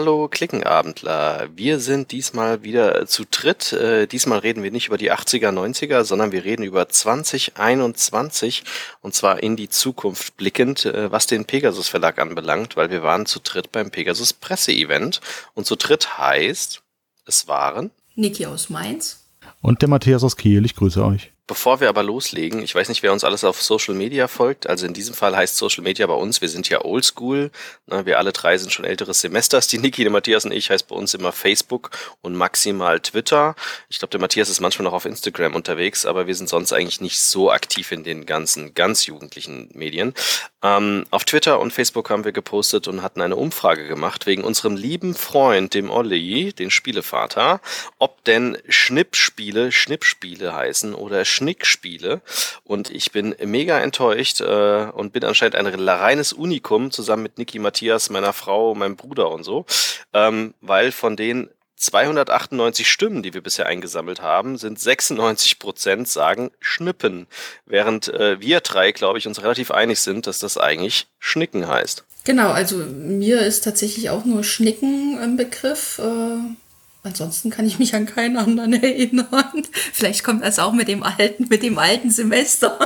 Hallo Klickenabendler. Wir sind diesmal wieder zu dritt. Äh, diesmal reden wir nicht über die 80er, 90er, sondern wir reden über 2021 und zwar in die Zukunft blickend, äh, was den Pegasus Verlag anbelangt, weil wir waren zu dritt beim Pegasus Presseevent und zu dritt heißt, es waren Niki aus Mainz und der Matthias aus Kiel. Ich grüße euch. Bevor wir aber loslegen, ich weiß nicht, wer uns alles auf Social Media folgt. Also in diesem Fall heißt Social Media bei uns, wir sind ja oldschool. Wir alle drei sind schon älteres Semesters. Die Niki, der Matthias und ich heißt bei uns immer Facebook und maximal Twitter. Ich glaube, der Matthias ist manchmal noch auf Instagram unterwegs, aber wir sind sonst eigentlich nicht so aktiv in den ganzen ganz jugendlichen Medien. Ähm, auf Twitter und Facebook haben wir gepostet und hatten eine Umfrage gemacht wegen unserem lieben Freund, dem Olli, den Spielevater, ob denn Schnippspiele Schnippspiele heißen oder Schnickspiele. Und ich bin mega enttäuscht äh, und bin anscheinend ein reines Unikum zusammen mit Niki Matthias, meiner Frau, meinem Bruder und so, ähm, weil von den 298 Stimmen, die wir bisher eingesammelt haben, sind 96 Prozent sagen Schnippen, während äh, wir drei, glaube ich, uns relativ einig sind, dass das eigentlich Schnicken heißt. Genau, also mir ist tatsächlich auch nur Schnicken im Begriff. Äh, ansonsten kann ich mich an keinen anderen erinnern. Vielleicht kommt das auch mit dem alten, mit dem alten Semester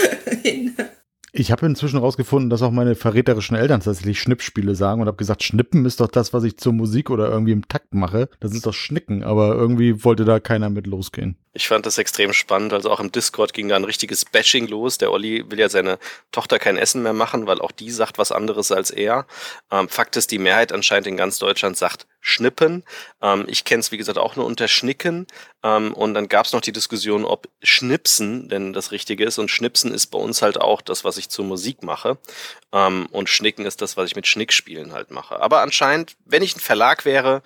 hin. Ich habe inzwischen herausgefunden, dass auch meine verräterischen Eltern tatsächlich Schnippspiele sagen und habe gesagt, Schnippen ist doch das, was ich zur Musik oder irgendwie im Takt mache. Das ist doch Schnicken, aber irgendwie wollte da keiner mit losgehen. Ich fand das extrem spannend. Also auch im Discord ging da ein richtiges Bashing los. Der Olli will ja seine Tochter kein Essen mehr machen, weil auch die sagt was anderes als er. Ähm, Fakt ist, die Mehrheit anscheinend in ganz Deutschland sagt Schnippen. Ähm, ich kenne es, wie gesagt, auch nur unter Schnicken. Ähm, und dann gab es noch die Diskussion, ob Schnipsen denn das Richtige ist. Und Schnipsen ist bei uns halt auch das, was ich zur Musik mache. Ähm, und Schnicken ist das, was ich mit Schnickspielen halt mache. Aber anscheinend, wenn ich ein Verlag wäre,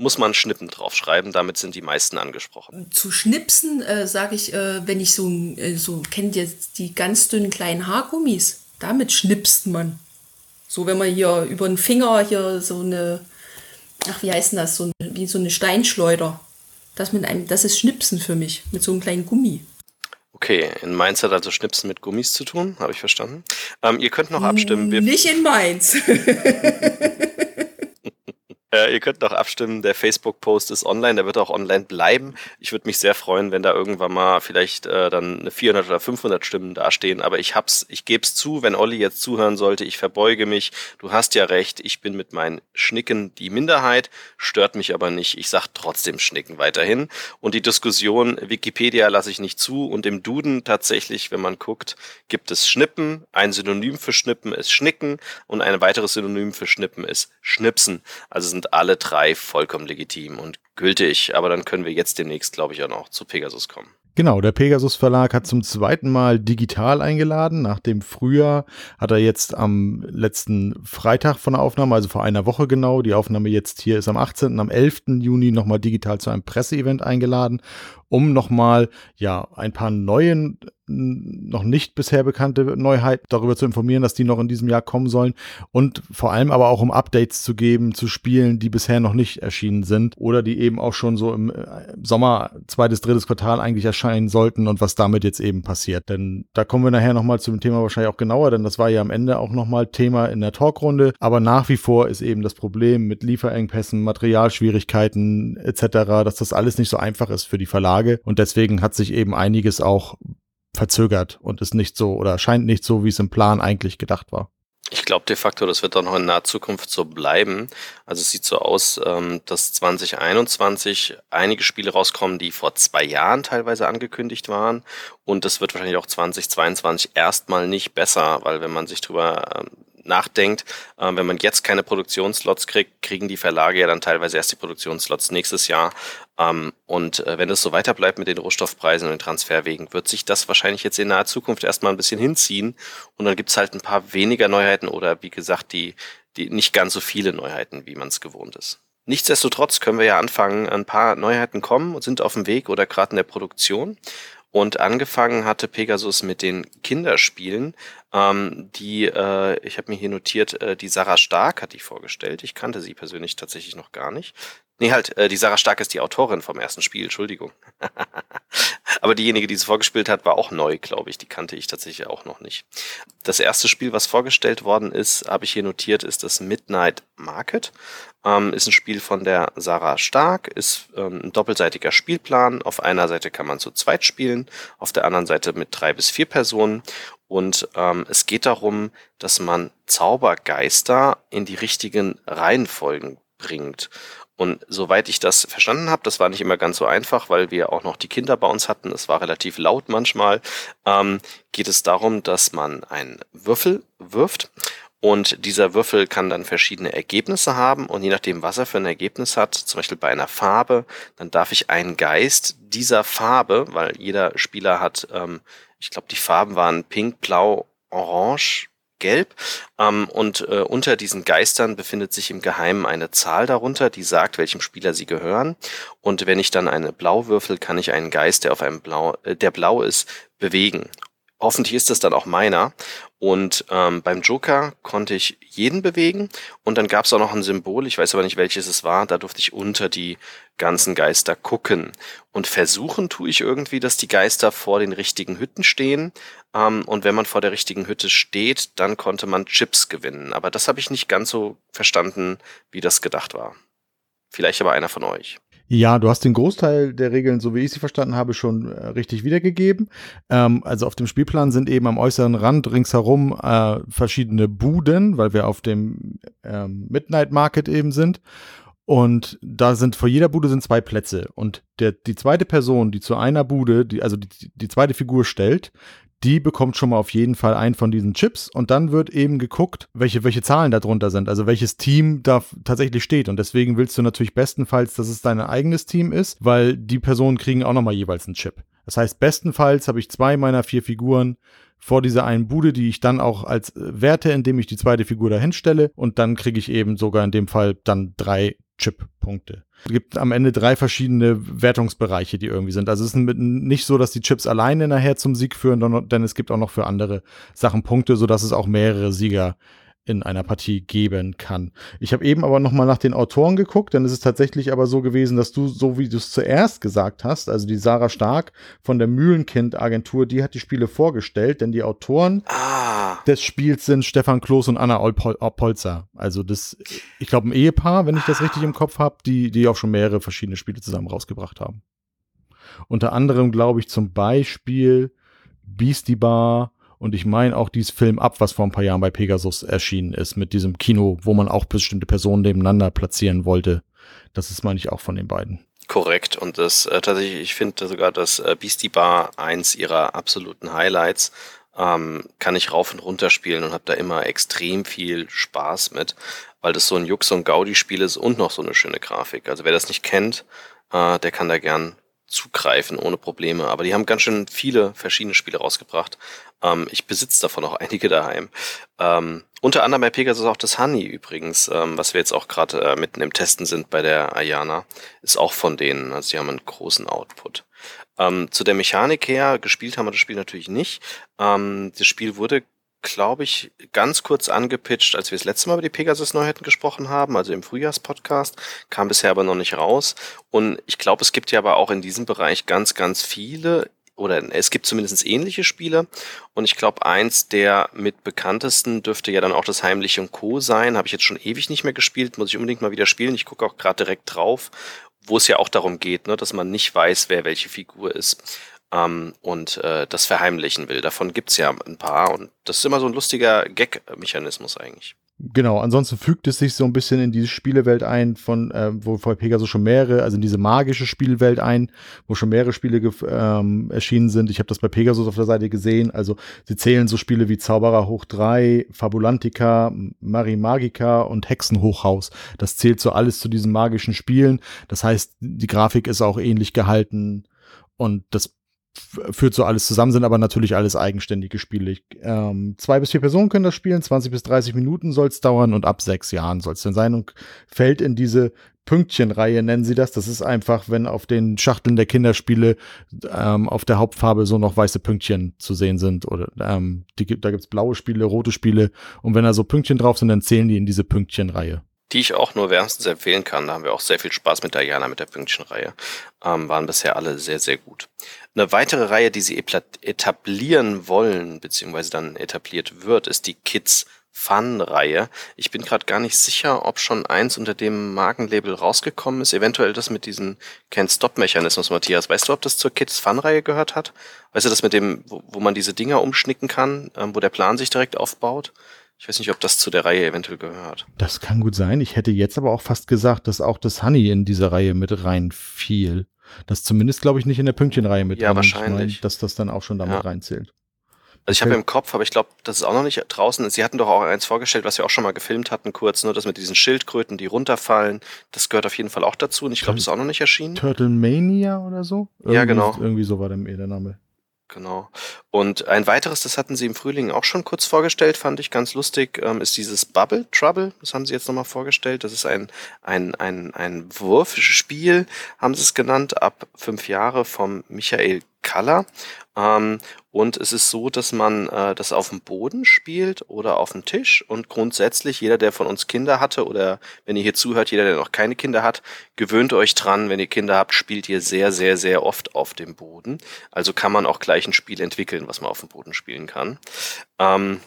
muss man Schnippen draufschreiben, damit sind die meisten angesprochen. Zu Schnipsen äh, sage ich, äh, wenn ich so, äh, so kennt ihr die ganz dünnen kleinen Haargummis, damit schnipst man. So, wenn man hier über den Finger hier so eine, ach, wie heißt denn das, so wie so eine Steinschleuder. Das, mit einem, das ist Schnipsen für mich, mit so einem kleinen Gummi. Okay, in Mainz hat also Schnipsen mit Gummis zu tun, habe ich verstanden. Ähm, ihr könnt noch abstimmen. Wir Nicht in Mainz. Äh, ihr könnt noch abstimmen. Der Facebook-Post ist online, der wird auch online bleiben. Ich würde mich sehr freuen, wenn da irgendwann mal vielleicht äh, dann 400 oder 500 Stimmen dastehen. Aber ich hab's, ich gebe es zu, wenn Olli jetzt zuhören sollte. Ich verbeuge mich. Du hast ja recht. Ich bin mit meinen Schnicken die Minderheit, stört mich aber nicht. Ich sag trotzdem Schnicken weiterhin. Und die Diskussion Wikipedia lasse ich nicht zu. Und im Duden tatsächlich, wenn man guckt, gibt es Schnippen. Ein Synonym für Schnippen ist Schnicken und ein weiteres Synonym für Schnippen ist Schnipsen. Also sind alle drei vollkommen legitim und gültig. Aber dann können wir jetzt demnächst, glaube ich, auch noch zu Pegasus kommen. Genau, der Pegasus Verlag hat zum zweiten Mal digital eingeladen. Nach dem Frühjahr hat er jetzt am letzten Freitag von der Aufnahme, also vor einer Woche genau, die Aufnahme jetzt hier ist am 18., am 11. Juni nochmal digital zu einem Presseevent eingeladen, um nochmal, ja, ein paar neuen noch nicht bisher bekannte Neuheit darüber zu informieren, dass die noch in diesem Jahr kommen sollen und vor allem aber auch um Updates zu geben zu Spielen, die bisher noch nicht erschienen sind oder die eben auch schon so im äh, Sommer, zweites, drittes Quartal eigentlich erscheinen sollten und was damit jetzt eben passiert. Denn da kommen wir nachher nochmal zum Thema wahrscheinlich auch genauer, denn das war ja am Ende auch nochmal Thema in der Talkrunde. Aber nach wie vor ist eben das Problem mit Lieferengpässen, Materialschwierigkeiten etc., dass das alles nicht so einfach ist für die Verlage und deswegen hat sich eben einiges auch verzögert und ist nicht so oder scheint nicht so, wie es im Plan eigentlich gedacht war. Ich glaube de facto, das wird auch noch in naher Zukunft so bleiben. Also es sieht so aus, ähm, dass 2021 einige Spiele rauskommen, die vor zwei Jahren teilweise angekündigt waren. Und das wird wahrscheinlich auch 2022 erstmal nicht besser, weil wenn man sich drüber ähm, nachdenkt, äh, wenn man jetzt keine Produktionsslots kriegt, kriegen die Verlage ja dann teilweise erst die Produktionsslots nächstes Jahr. Ähm, und äh, wenn es so weiter bleibt mit den Rohstoffpreisen und den Transferwegen, wird sich das wahrscheinlich jetzt in naher Zukunft erstmal ein bisschen hinziehen. Und dann gibt's halt ein paar weniger Neuheiten oder wie gesagt, die, die nicht ganz so viele Neuheiten, wie man es gewohnt ist. Nichtsdestotrotz können wir ja anfangen, ein paar Neuheiten kommen und sind auf dem Weg oder gerade in der Produktion. Und angefangen hatte Pegasus mit den Kinderspielen, ähm, die, äh, ich habe mir hier notiert, äh, die Sarah Stark hat die vorgestellt. Ich kannte sie persönlich tatsächlich noch gar nicht. Nee, halt, äh, die Sarah Stark ist die Autorin vom ersten Spiel, Entschuldigung. Aber diejenige, die es vorgespielt hat, war auch neu, glaube ich. Die kannte ich tatsächlich auch noch nicht. Das erste Spiel, was vorgestellt worden ist, habe ich hier notiert, ist das Midnight Market. Ähm, ist ein Spiel von der Sarah Stark, ist ähm, ein doppelseitiger Spielplan. Auf einer Seite kann man zu zweit spielen, auf der anderen Seite mit drei bis vier Personen. Und ähm, es geht darum, dass man Zaubergeister in die richtigen Reihenfolgen bringt. Und soweit ich das verstanden habe, das war nicht immer ganz so einfach, weil wir auch noch die Kinder bei uns hatten. Es war relativ laut manchmal. Ähm, geht es darum, dass man einen Würfel wirft und dieser Würfel kann dann verschiedene Ergebnisse haben und je nachdem, was er für ein Ergebnis hat, zum Beispiel bei einer Farbe, dann darf ich einen Geist dieser Farbe, weil jeder Spieler hat, ähm, ich glaube, die Farben waren pink, blau, orange, gelb. Ähm, und äh, unter diesen Geistern befindet sich im Geheimen eine Zahl darunter, die sagt, welchem Spieler sie gehören. Und wenn ich dann eine blau würfel, kann ich einen Geist, der auf einem blau, äh, der blau ist, bewegen. Hoffentlich ist es dann auch meiner. Und ähm, beim Joker konnte ich jeden bewegen und dann gab es auch noch ein Symbol, ich weiß aber nicht welches es war, da durfte ich unter die ganzen Geister gucken. Und versuchen tue ich irgendwie, dass die Geister vor den richtigen Hütten stehen. Ähm, und wenn man vor der richtigen Hütte steht, dann konnte man Chips gewinnen. Aber das habe ich nicht ganz so verstanden, wie das gedacht war. Vielleicht aber einer von euch. Ja, du hast den Großteil der Regeln, so wie ich sie verstanden habe, schon äh, richtig wiedergegeben. Ähm, also auf dem Spielplan sind eben am äußeren Rand ringsherum äh, verschiedene Buden, weil wir auf dem ähm, Midnight Market eben sind. Und da sind vor jeder Bude sind zwei Plätze. Und der, die zweite Person, die zu einer Bude, die, also die, die zweite Figur stellt, die bekommt schon mal auf jeden Fall einen von diesen Chips und dann wird eben geguckt, welche, welche Zahlen da drunter sind, also welches Team da tatsächlich steht. Und deswegen willst du natürlich bestenfalls, dass es dein eigenes Team ist, weil die Personen kriegen auch nochmal jeweils einen Chip. Das heißt, bestenfalls habe ich zwei meiner vier Figuren vor dieser einen Bude, die ich dann auch als werte, indem ich die zweite Figur dahin stelle und dann kriege ich eben sogar in dem Fall dann drei Chip-Punkte. Es gibt am Ende drei verschiedene Wertungsbereiche, die irgendwie sind. Also es ist nicht so, dass die Chips alleine nachher zum Sieg führen, denn es gibt auch noch für andere Sachen Punkte, sodass es auch mehrere Sieger in einer Partie geben kann. Ich habe eben aber noch mal nach den Autoren geguckt, denn es ist tatsächlich aber so gewesen, dass du, so wie du es zuerst gesagt hast, also die Sarah Stark von der Mühlenkind-Agentur, die hat die Spiele vorgestellt, denn die Autoren ah. des Spiels sind Stefan Kloß und Anna Polzer. Also das, ich glaube, ein Ehepaar, wenn ich das richtig im Kopf habe, die, die auch schon mehrere verschiedene Spiele zusammen rausgebracht haben. Unter anderem glaube ich zum Beispiel Beastie Bar, und ich meine auch dieses Film ab, was vor ein paar Jahren bei Pegasus erschienen ist, mit diesem Kino, wo man auch bestimmte Personen nebeneinander platzieren wollte. Das ist, meine ich, auch von den beiden. Korrekt. Und das äh, tatsächlich, ich finde sogar, dass äh, Beastie Bar eins ihrer absoluten Highlights ähm, kann ich rauf und runter spielen und habe da immer extrem viel Spaß mit, weil das so ein Jux und Gaudi-Spiel ist und noch so eine schöne Grafik. Also wer das nicht kennt, äh, der kann da gern zugreifen ohne Probleme. Aber die haben ganz schön viele verschiedene Spiele rausgebracht. Ähm, ich besitze davon auch einige daheim. Ähm, unter anderem bei Pegasus auch das Honey übrigens, ähm, was wir jetzt auch gerade äh, mitten im Testen sind bei der Ayana, ist auch von denen. Also die haben einen großen Output. Ähm, zu der Mechanik her, gespielt haben wir das Spiel natürlich nicht. Ähm, das Spiel wurde glaube ich, ganz kurz angepitcht, als wir das letzte Mal über die Pegasus-Neuheiten gesprochen haben, also im Frühjahrspodcast, kam bisher aber noch nicht raus. Und ich glaube, es gibt ja aber auch in diesem Bereich ganz, ganz viele oder es gibt zumindest ähnliche Spiele. Und ich glaube, eins der mit bekanntesten dürfte ja dann auch das Heimliche und Co. sein. Habe ich jetzt schon ewig nicht mehr gespielt, muss ich unbedingt mal wieder spielen. Ich gucke auch gerade direkt drauf, wo es ja auch darum geht, ne, dass man nicht weiß, wer welche Figur ist ähm, und äh, das verheimlichen will. Davon gibt's ja ein paar und das ist immer so ein lustiger Gag-Mechanismus eigentlich. Genau, ansonsten fügt es sich so ein bisschen in diese Spielewelt ein, von äh, wo vor Pegasus schon mehrere, also in diese magische Spielwelt ein, wo schon mehrere Spiele ähm, erschienen sind. Ich habe das bei Pegasus auf der Seite gesehen. Also sie zählen so Spiele wie Zauberer hoch 3, Fabulantica, Mari Magica und Hexenhochhaus. Das zählt so alles zu diesen magischen Spielen. Das heißt, die Grafik ist auch ähnlich gehalten und das führt so alles zusammen, sind aber natürlich alles eigenständige Spiele. Ähm, zwei bis vier Personen können das spielen, 20 bis 30 Minuten soll es dauern und ab sechs Jahren soll es dann sein und fällt in diese Pünktchenreihe, nennen sie das. Das ist einfach, wenn auf den Schachteln der Kinderspiele ähm, auf der Hauptfarbe so noch weiße Pünktchen zu sehen sind. Oder ähm, die, da gibt's blaue Spiele, rote Spiele und wenn da so Pünktchen drauf sind, dann zählen die in diese Pünktchenreihe. Die ich auch nur wärmstens empfehlen kann. Da haben wir auch sehr viel Spaß mit Diana, mit der Pünktchenreihe. Ähm, waren bisher alle sehr, sehr gut. Eine weitere Reihe, die sie etablieren wollen, beziehungsweise dann etabliert wird, ist die Kids Fun-Reihe. Ich bin gerade gar nicht sicher, ob schon eins unter dem Markenlabel rausgekommen ist. Eventuell das mit diesem Can't-Stop-Mechanismus, Matthias. Weißt du, ob das zur Kids Fun-Reihe gehört hat? Weißt du, das mit dem, wo, wo man diese Dinger umschnicken kann, ähm, wo der Plan sich direkt aufbaut? Ich weiß nicht, ob das zu der Reihe eventuell gehört. Das kann gut sein. Ich hätte jetzt aber auch fast gesagt, dass auch das Honey in diese Reihe mit reinfiel. Das zumindest, glaube ich, nicht in der Pünktchenreihe mit Ja, wahrscheinlich. Meine, dass das dann auch schon damit ja. reinzählt. Also ich habe im Kopf, aber ich glaube, das ist auch noch nicht draußen. Sie hatten doch auch eins vorgestellt, was wir auch schon mal gefilmt hatten, kurz, nur das mit diesen Schildkröten, die runterfallen. Das gehört auf jeden Fall auch dazu und ich glaube, das ist auch noch nicht erschienen. Turtle Mania oder so? Irgendwie, ja, genau. Irgendwie so war der, der Name. Genau. Und ein weiteres, das hatten sie im Frühling auch schon kurz vorgestellt, fand ich ganz lustig, ähm, ist dieses Bubble Trouble. Das haben sie jetzt nochmal vorgestellt. Das ist ein, ein, ein, ein Wurfspiel, haben sie es genannt, ab fünf Jahre vom Michael Color. Ähm, und es ist so, dass man äh, das auf dem Boden spielt oder auf dem Tisch. Und grundsätzlich, jeder, der von uns Kinder hatte oder wenn ihr hier zuhört, jeder, der noch keine Kinder hat, gewöhnt euch dran, wenn ihr Kinder habt, spielt ihr sehr, sehr, sehr oft auf dem Boden. Also kann man auch gleich ein Spiel entwickeln, was man auf dem Boden spielen kann. Ähm,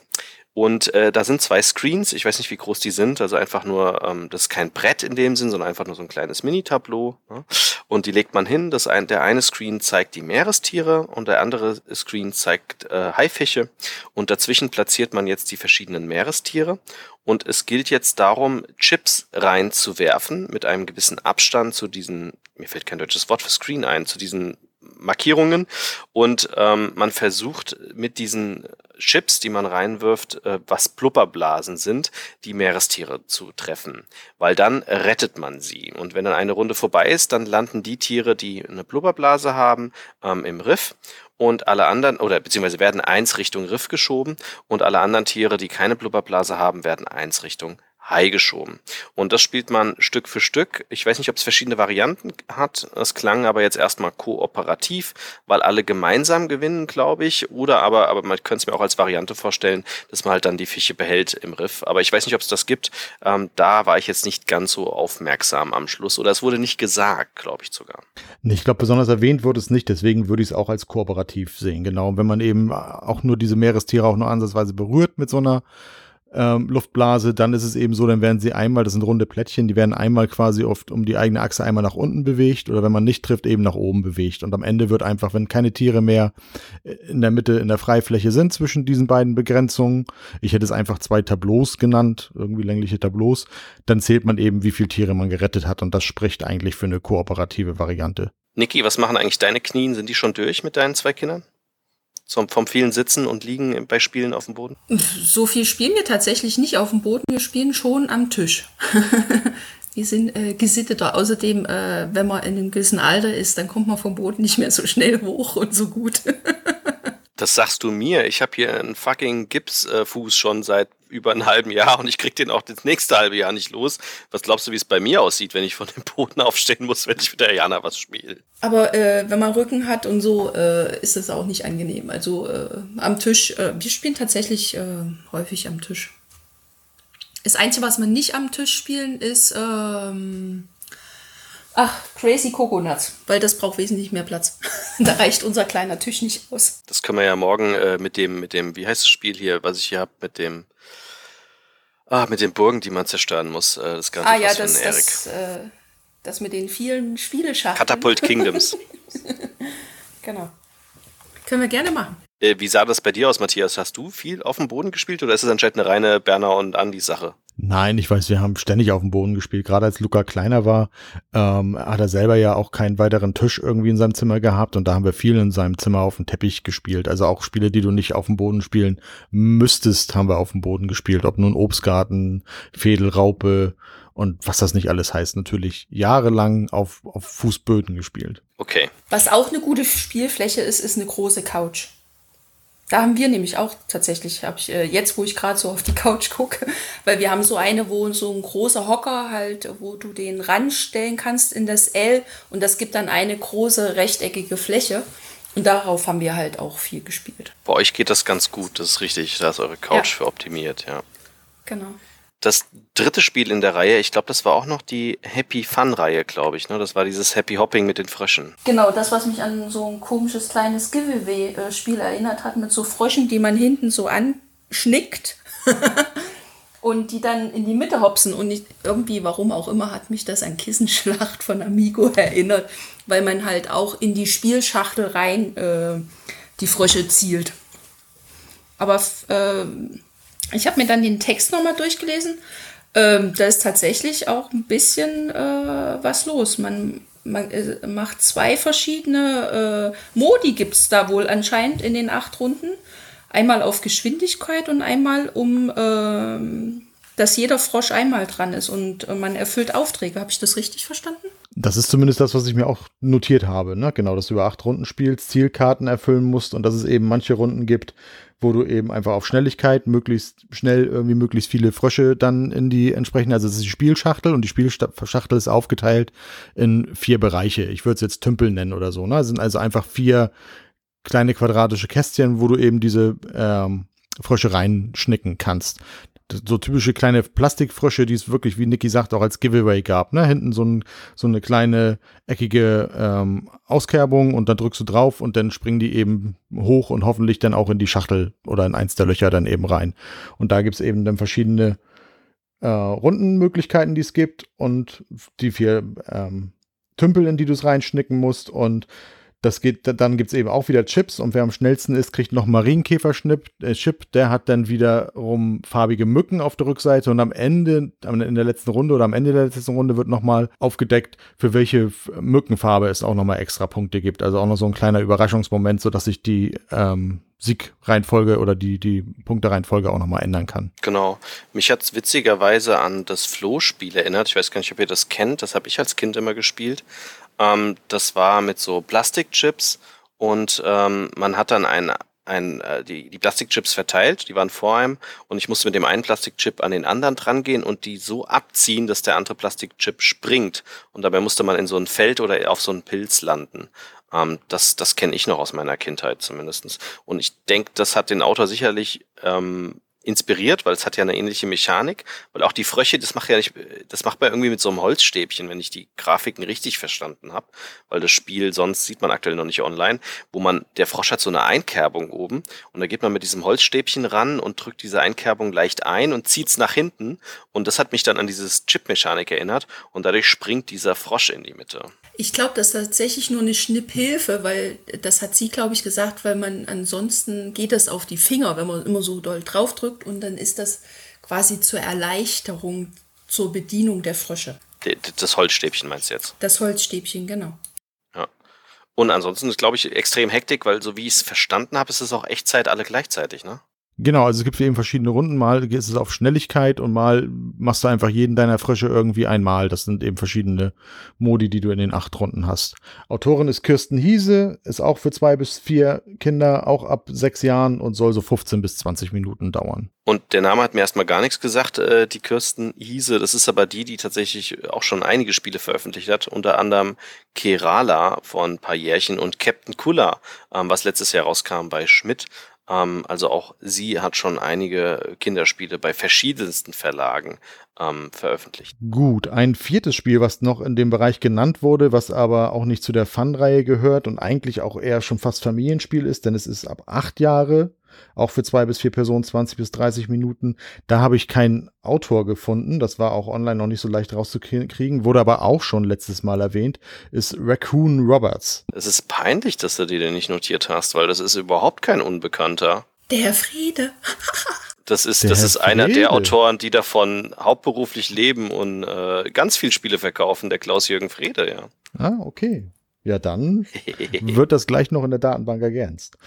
und äh, da sind zwei Screens, ich weiß nicht, wie groß die sind, also einfach nur, ähm, das ist kein Brett in dem Sinn, sondern einfach nur so ein kleines Mini-Tableau. Ne? Und die legt man hin. Das ein, der eine Screen zeigt die Meerestiere und der andere Screen zeigt äh, Haifische. Und dazwischen platziert man jetzt die verschiedenen Meerestiere. Und es gilt jetzt darum, Chips reinzuwerfen mit einem gewissen Abstand zu diesen, mir fällt kein deutsches Wort für Screen ein, zu diesen Markierungen. Und ähm, man versucht mit diesen Chips, die man reinwirft, äh, was Blubberblasen sind, die Meerestiere zu treffen, weil dann rettet man sie. Und wenn dann eine Runde vorbei ist, dann landen die Tiere, die eine Blubberblase haben, ähm, im Riff. Und alle anderen, oder beziehungsweise werden eins Richtung Riff geschoben. Und alle anderen Tiere, die keine Blubberblase haben, werden eins Richtung Hai geschoben. Und das spielt man Stück für Stück. Ich weiß nicht, ob es verschiedene Varianten hat. Es klang aber jetzt erstmal kooperativ, weil alle gemeinsam gewinnen, glaube ich. Oder aber, aber man könnte es mir auch als Variante vorstellen, dass man halt dann die Fische behält im Riff. Aber ich weiß nicht, ob es das gibt. Ähm, da war ich jetzt nicht ganz so aufmerksam am Schluss. Oder es wurde nicht gesagt, glaube ich sogar. Ich glaube, besonders erwähnt wurde es nicht. Deswegen würde ich es auch als kooperativ sehen. Genau. wenn man eben auch nur diese Meerestiere auch nur ansatzweise berührt mit so einer ähm, Luftblase, dann ist es eben so, dann werden sie einmal, das sind runde Plättchen, die werden einmal quasi oft um die eigene Achse einmal nach unten bewegt oder wenn man nicht trifft, eben nach oben bewegt. Und am Ende wird einfach, wenn keine Tiere mehr in der Mitte in der Freifläche sind zwischen diesen beiden Begrenzungen, ich hätte es einfach zwei Tableaus genannt, irgendwie längliche Tableaus, dann zählt man eben, wie viele Tiere man gerettet hat und das spricht eigentlich für eine kooperative Variante. Niki, was machen eigentlich deine Knien? Sind die schon durch mit deinen zwei Kindern? Vom, vom vielen Sitzen und Liegen bei Spielen auf dem Boden? So viel spielen wir tatsächlich nicht auf dem Boden. Wir spielen schon am Tisch. wir sind äh, gesitteter. Außerdem, äh, wenn man in einem gewissen Alter ist, dann kommt man vom Boden nicht mehr so schnell hoch und so gut. Das sagst du mir. Ich habe hier einen fucking Gipsfuß schon seit über einem halben Jahr und ich krieg den auch das nächste halbe Jahr nicht los. Was glaubst du, wie es bei mir aussieht, wenn ich von dem Boden aufstehen muss, wenn ich mit der Jana was spiele? Aber äh, wenn man Rücken hat und so, äh, ist es auch nicht angenehm. Also äh, am Tisch, äh, wir spielen tatsächlich äh, häufig am Tisch. Das Einzige, was man nicht am Tisch spielen, ist ähm, Ach, Crazy Coconuts, weil das braucht wesentlich mehr Platz. da reicht unser kleiner Tisch nicht aus. Das können wir ja morgen äh, mit dem, mit dem, wie heißt das Spiel hier, was ich hier habe, mit dem, ah, mit den Burgen, die man zerstören muss. Äh, das Ganze ah ja, das, das, äh, das mit den vielen Spieleschachteln. Catapult Kingdoms. genau. Können wir gerne machen. Äh, wie sah das bei dir aus, Matthias? Hast du viel auf dem Boden gespielt oder ist es anscheinend eine reine Berner und Andi Sache? Nein, ich weiß, wir haben ständig auf dem Boden gespielt. Gerade als Luca kleiner war, ähm, hat er selber ja auch keinen weiteren Tisch irgendwie in seinem Zimmer gehabt und da haben wir viel in seinem Zimmer auf dem Teppich gespielt. Also auch Spiele, die du nicht auf dem Boden spielen müsstest, haben wir auf dem Boden gespielt. Ob nun Obstgarten, Fädelraupe und was das nicht alles heißt, natürlich jahrelang auf, auf Fußböden gespielt. Okay. Was auch eine gute Spielfläche ist, ist eine große Couch. Da haben wir nämlich auch tatsächlich, habe ich äh, jetzt, wo ich gerade so auf die Couch gucke, weil wir haben so eine, wo so ein großer Hocker halt, wo du den ranstellen kannst in das L und das gibt dann eine große rechteckige Fläche. Und darauf haben wir halt auch viel gespielt. Bei euch geht das ganz gut, das ist richtig. Da ist eure Couch ja. für optimiert, ja. Genau. Das dritte Spiel in der Reihe, ich glaube, das war auch noch die Happy Fun-Reihe, glaube ich. Ne? Das war dieses Happy Hopping mit den Fröschen. Genau, das, was mich an so ein komisches kleines Giveaway-Spiel erinnert hat, mit so Fröschen, die man hinten so anschnickt. und die dann in die Mitte hopsen. Und ich, irgendwie, warum auch immer, hat mich das an Kissenschlacht von Amigo erinnert, weil man halt auch in die Spielschachtel rein äh, die Frösche zielt. Aber äh, ich habe mir dann den Text nochmal durchgelesen. Ähm, da ist tatsächlich auch ein bisschen äh, was los. Man, man äh, macht zwei verschiedene äh, Modi, gibt es da wohl anscheinend in den acht Runden. Einmal auf Geschwindigkeit und einmal um, äh, dass jeder Frosch einmal dran ist und äh, man erfüllt Aufträge. Habe ich das richtig verstanden? Das ist zumindest das, was ich mir auch notiert habe. Ne? Genau, dass du über acht Runden spielst, Zielkarten erfüllen musst und dass es eben manche Runden gibt, wo du eben einfach auf Schnelligkeit möglichst schnell irgendwie möglichst viele Frösche dann in die entsprechende, also es ist die Spielschachtel und die Spielschachtel ist aufgeteilt in vier Bereiche. Ich würde es jetzt Tümpel nennen oder so. Ne? Es sind also einfach vier kleine quadratische Kästchen, wo du eben diese ähm, Frösche reinschnicken kannst. So typische kleine Plastikfrösche, die es wirklich, wie Niki sagt, auch als Giveaway gab. Ne? Hinten so, ein, so eine kleine eckige ähm, Auskerbung und dann drückst du drauf und dann springen die eben hoch und hoffentlich dann auch in die Schachtel oder in eins der Löcher dann eben rein. Und da gibt es eben dann verschiedene äh, Rundenmöglichkeiten, die es gibt und die vier ähm, Tümpel, in die du es reinschnicken musst und das geht, dann gibt es eben auch wieder Chips und wer am schnellsten ist, kriegt noch Marienkäfer-Chip. Äh, der hat dann wiederum farbige Mücken auf der Rückseite und am Ende, in der letzten Runde oder am Ende der letzten Runde wird nochmal aufgedeckt, für welche Mückenfarbe es auch nochmal extra Punkte gibt. Also auch noch so ein kleiner Überraschungsmoment, sodass sich die ähm, Siegreihenfolge oder die, die Punktereihenfolge auch nochmal ändern kann. Genau. Mich hat es witzigerweise an das Flohspiel erinnert. Ich weiß gar nicht, ob ihr das kennt. Das habe ich als Kind immer gespielt. Ähm, das war mit so Plastikchips und ähm, man hat dann ein, ein, äh, die, die Plastikchips verteilt, die waren vor einem und ich musste mit dem einen Plastikchip an den anderen dran gehen und die so abziehen, dass der andere Plastikchip springt. Und dabei musste man in so ein Feld oder auf so einen Pilz landen. Ähm, das das kenne ich noch aus meiner Kindheit zumindestens Und ich denke, das hat den Autor sicherlich ähm, inspiriert, weil es hat ja eine ähnliche Mechanik, weil auch die Frösche, das macht ja nicht, das macht man irgendwie mit so einem Holzstäbchen, wenn ich die Grafiken richtig verstanden habe, weil das Spiel sonst sieht man aktuell noch nicht online, wo man der Frosch hat so eine Einkerbung oben und da geht man mit diesem Holzstäbchen ran und drückt diese Einkerbung leicht ein und zieht's nach hinten. Und das hat mich dann an dieses Chip-Mechanik erinnert und dadurch springt dieser Frosch in die Mitte. Ich glaube, das ist tatsächlich nur eine Schnipphilfe, weil das hat sie, glaube ich, gesagt, weil man ansonsten geht das auf die Finger, wenn man immer so doll draufdrückt und dann ist das quasi zur Erleichterung zur Bedienung der Frösche. Das Holzstäbchen meinst du jetzt? Das Holzstäbchen, genau. Ja. Und ansonsten ist, glaube ich, extrem Hektik, weil so wie ich es verstanden habe, ist es auch Echtzeit alle gleichzeitig, ne? Genau, also es gibt eben verschiedene Runden. Mal ist es auf Schnelligkeit und mal machst du einfach jeden deiner Frösche irgendwie einmal. Das sind eben verschiedene Modi, die du in den acht Runden hast. Autorin ist Kirsten Hiese, ist auch für zwei bis vier Kinder, auch ab sechs Jahren und soll so 15 bis 20 Minuten dauern. Und der Name hat mir erstmal gar nichts gesagt, äh, die Kirsten Hiese. Das ist aber die, die tatsächlich auch schon einige Spiele veröffentlicht hat, unter anderem Kerala vor ein paar Jährchen und Captain Kula, ähm, was letztes Jahr rauskam bei Schmidt. Ähm, also auch sie hat schon einige Kinderspiele bei verschiedensten Verlagen ähm, veröffentlicht. Gut, ein viertes Spiel, was noch in dem Bereich genannt wurde, was aber auch nicht zu der Fun-Reihe gehört und eigentlich auch eher schon fast Familienspiel ist, denn es ist ab acht Jahre auch für zwei bis vier Personen 20 bis 30 Minuten. Da habe ich keinen Autor gefunden. Das war auch online noch nicht so leicht rauszukriegen. Wurde aber auch schon letztes Mal erwähnt. Ist Raccoon Roberts. Es ist peinlich, dass du dir den nicht notiert hast, weil das ist überhaupt kein Unbekannter. Der Herr Friede. Das ist, das ist einer der Autoren, die davon hauptberuflich leben und äh, ganz viel Spiele verkaufen, der Klaus-Jürgen Frede, ja. Ah, okay. Ja, dann wird das gleich noch in der Datenbank ergänzt.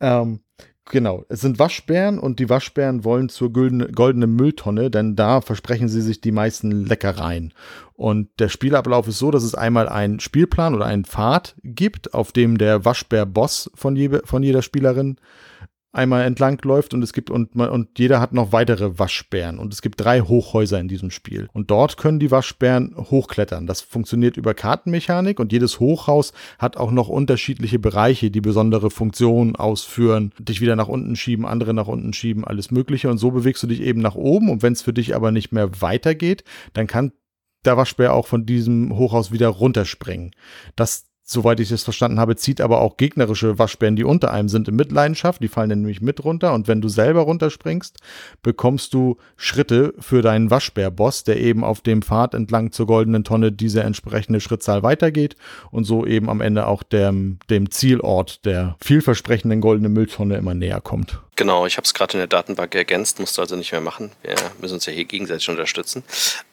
Ähm, Genau, es sind Waschbären und die Waschbären wollen zur goldenen Mülltonne, denn da versprechen sie sich die meisten Leckereien. Und der Spielablauf ist so, dass es einmal einen Spielplan oder einen Pfad gibt, auf dem der Waschbär-Boss von, je, von jeder Spielerin einmal entlang läuft und es gibt und, und jeder hat noch weitere Waschbären. Und es gibt drei Hochhäuser in diesem Spiel. Und dort können die Waschbären hochklettern. Das funktioniert über Kartenmechanik und jedes Hochhaus hat auch noch unterschiedliche Bereiche, die besondere Funktionen ausführen, dich wieder nach unten schieben, andere nach unten schieben, alles Mögliche. Und so bewegst du dich eben nach oben. Und wenn es für dich aber nicht mehr weitergeht, dann kann der Waschbär auch von diesem Hochhaus wieder runterspringen. Das soweit ich es verstanden habe, zieht aber auch gegnerische Waschbären, die unter einem sind, in Mitleidenschaft. Die fallen dann nämlich mit runter. Und wenn du selber runterspringst, bekommst du Schritte für deinen Waschbärboss, der eben auf dem Pfad entlang zur goldenen Tonne diese entsprechende Schrittzahl weitergeht und so eben am Ende auch dem, dem Zielort der vielversprechenden goldenen Mülltonne immer näher kommt. Genau, ich habe es gerade in der Datenbank ergänzt, musst du also nicht mehr machen. Wir müssen uns ja hier gegenseitig unterstützen.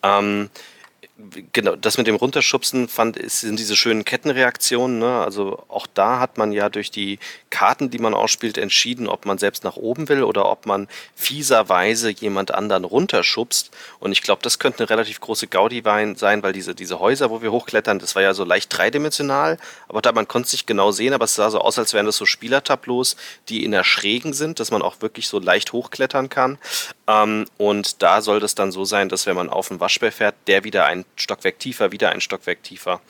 Ähm, genau, das mit dem Runterschubsen fand, sind diese schönen Kettenreaktionen. Ne? Also auch da hat man ja durch die Karten, die man ausspielt, entschieden, ob man selbst nach oben will oder ob man fieserweise jemand anderen runterschubst. Und ich glaube, das könnte eine relativ große Gaudi sein, weil diese, diese Häuser, wo wir hochklettern, das war ja so leicht dreidimensional, aber da man konnte es nicht genau sehen, aber es sah so aus, als wären das so Spielertableaus, die in der Schrägen sind, dass man auch wirklich so leicht hochklettern kann. Ähm, und da soll das dann so sein, dass wenn man auf den Waschbär fährt, der wieder ein Stockwerk tiefer, wieder ein Stockwerk tiefer.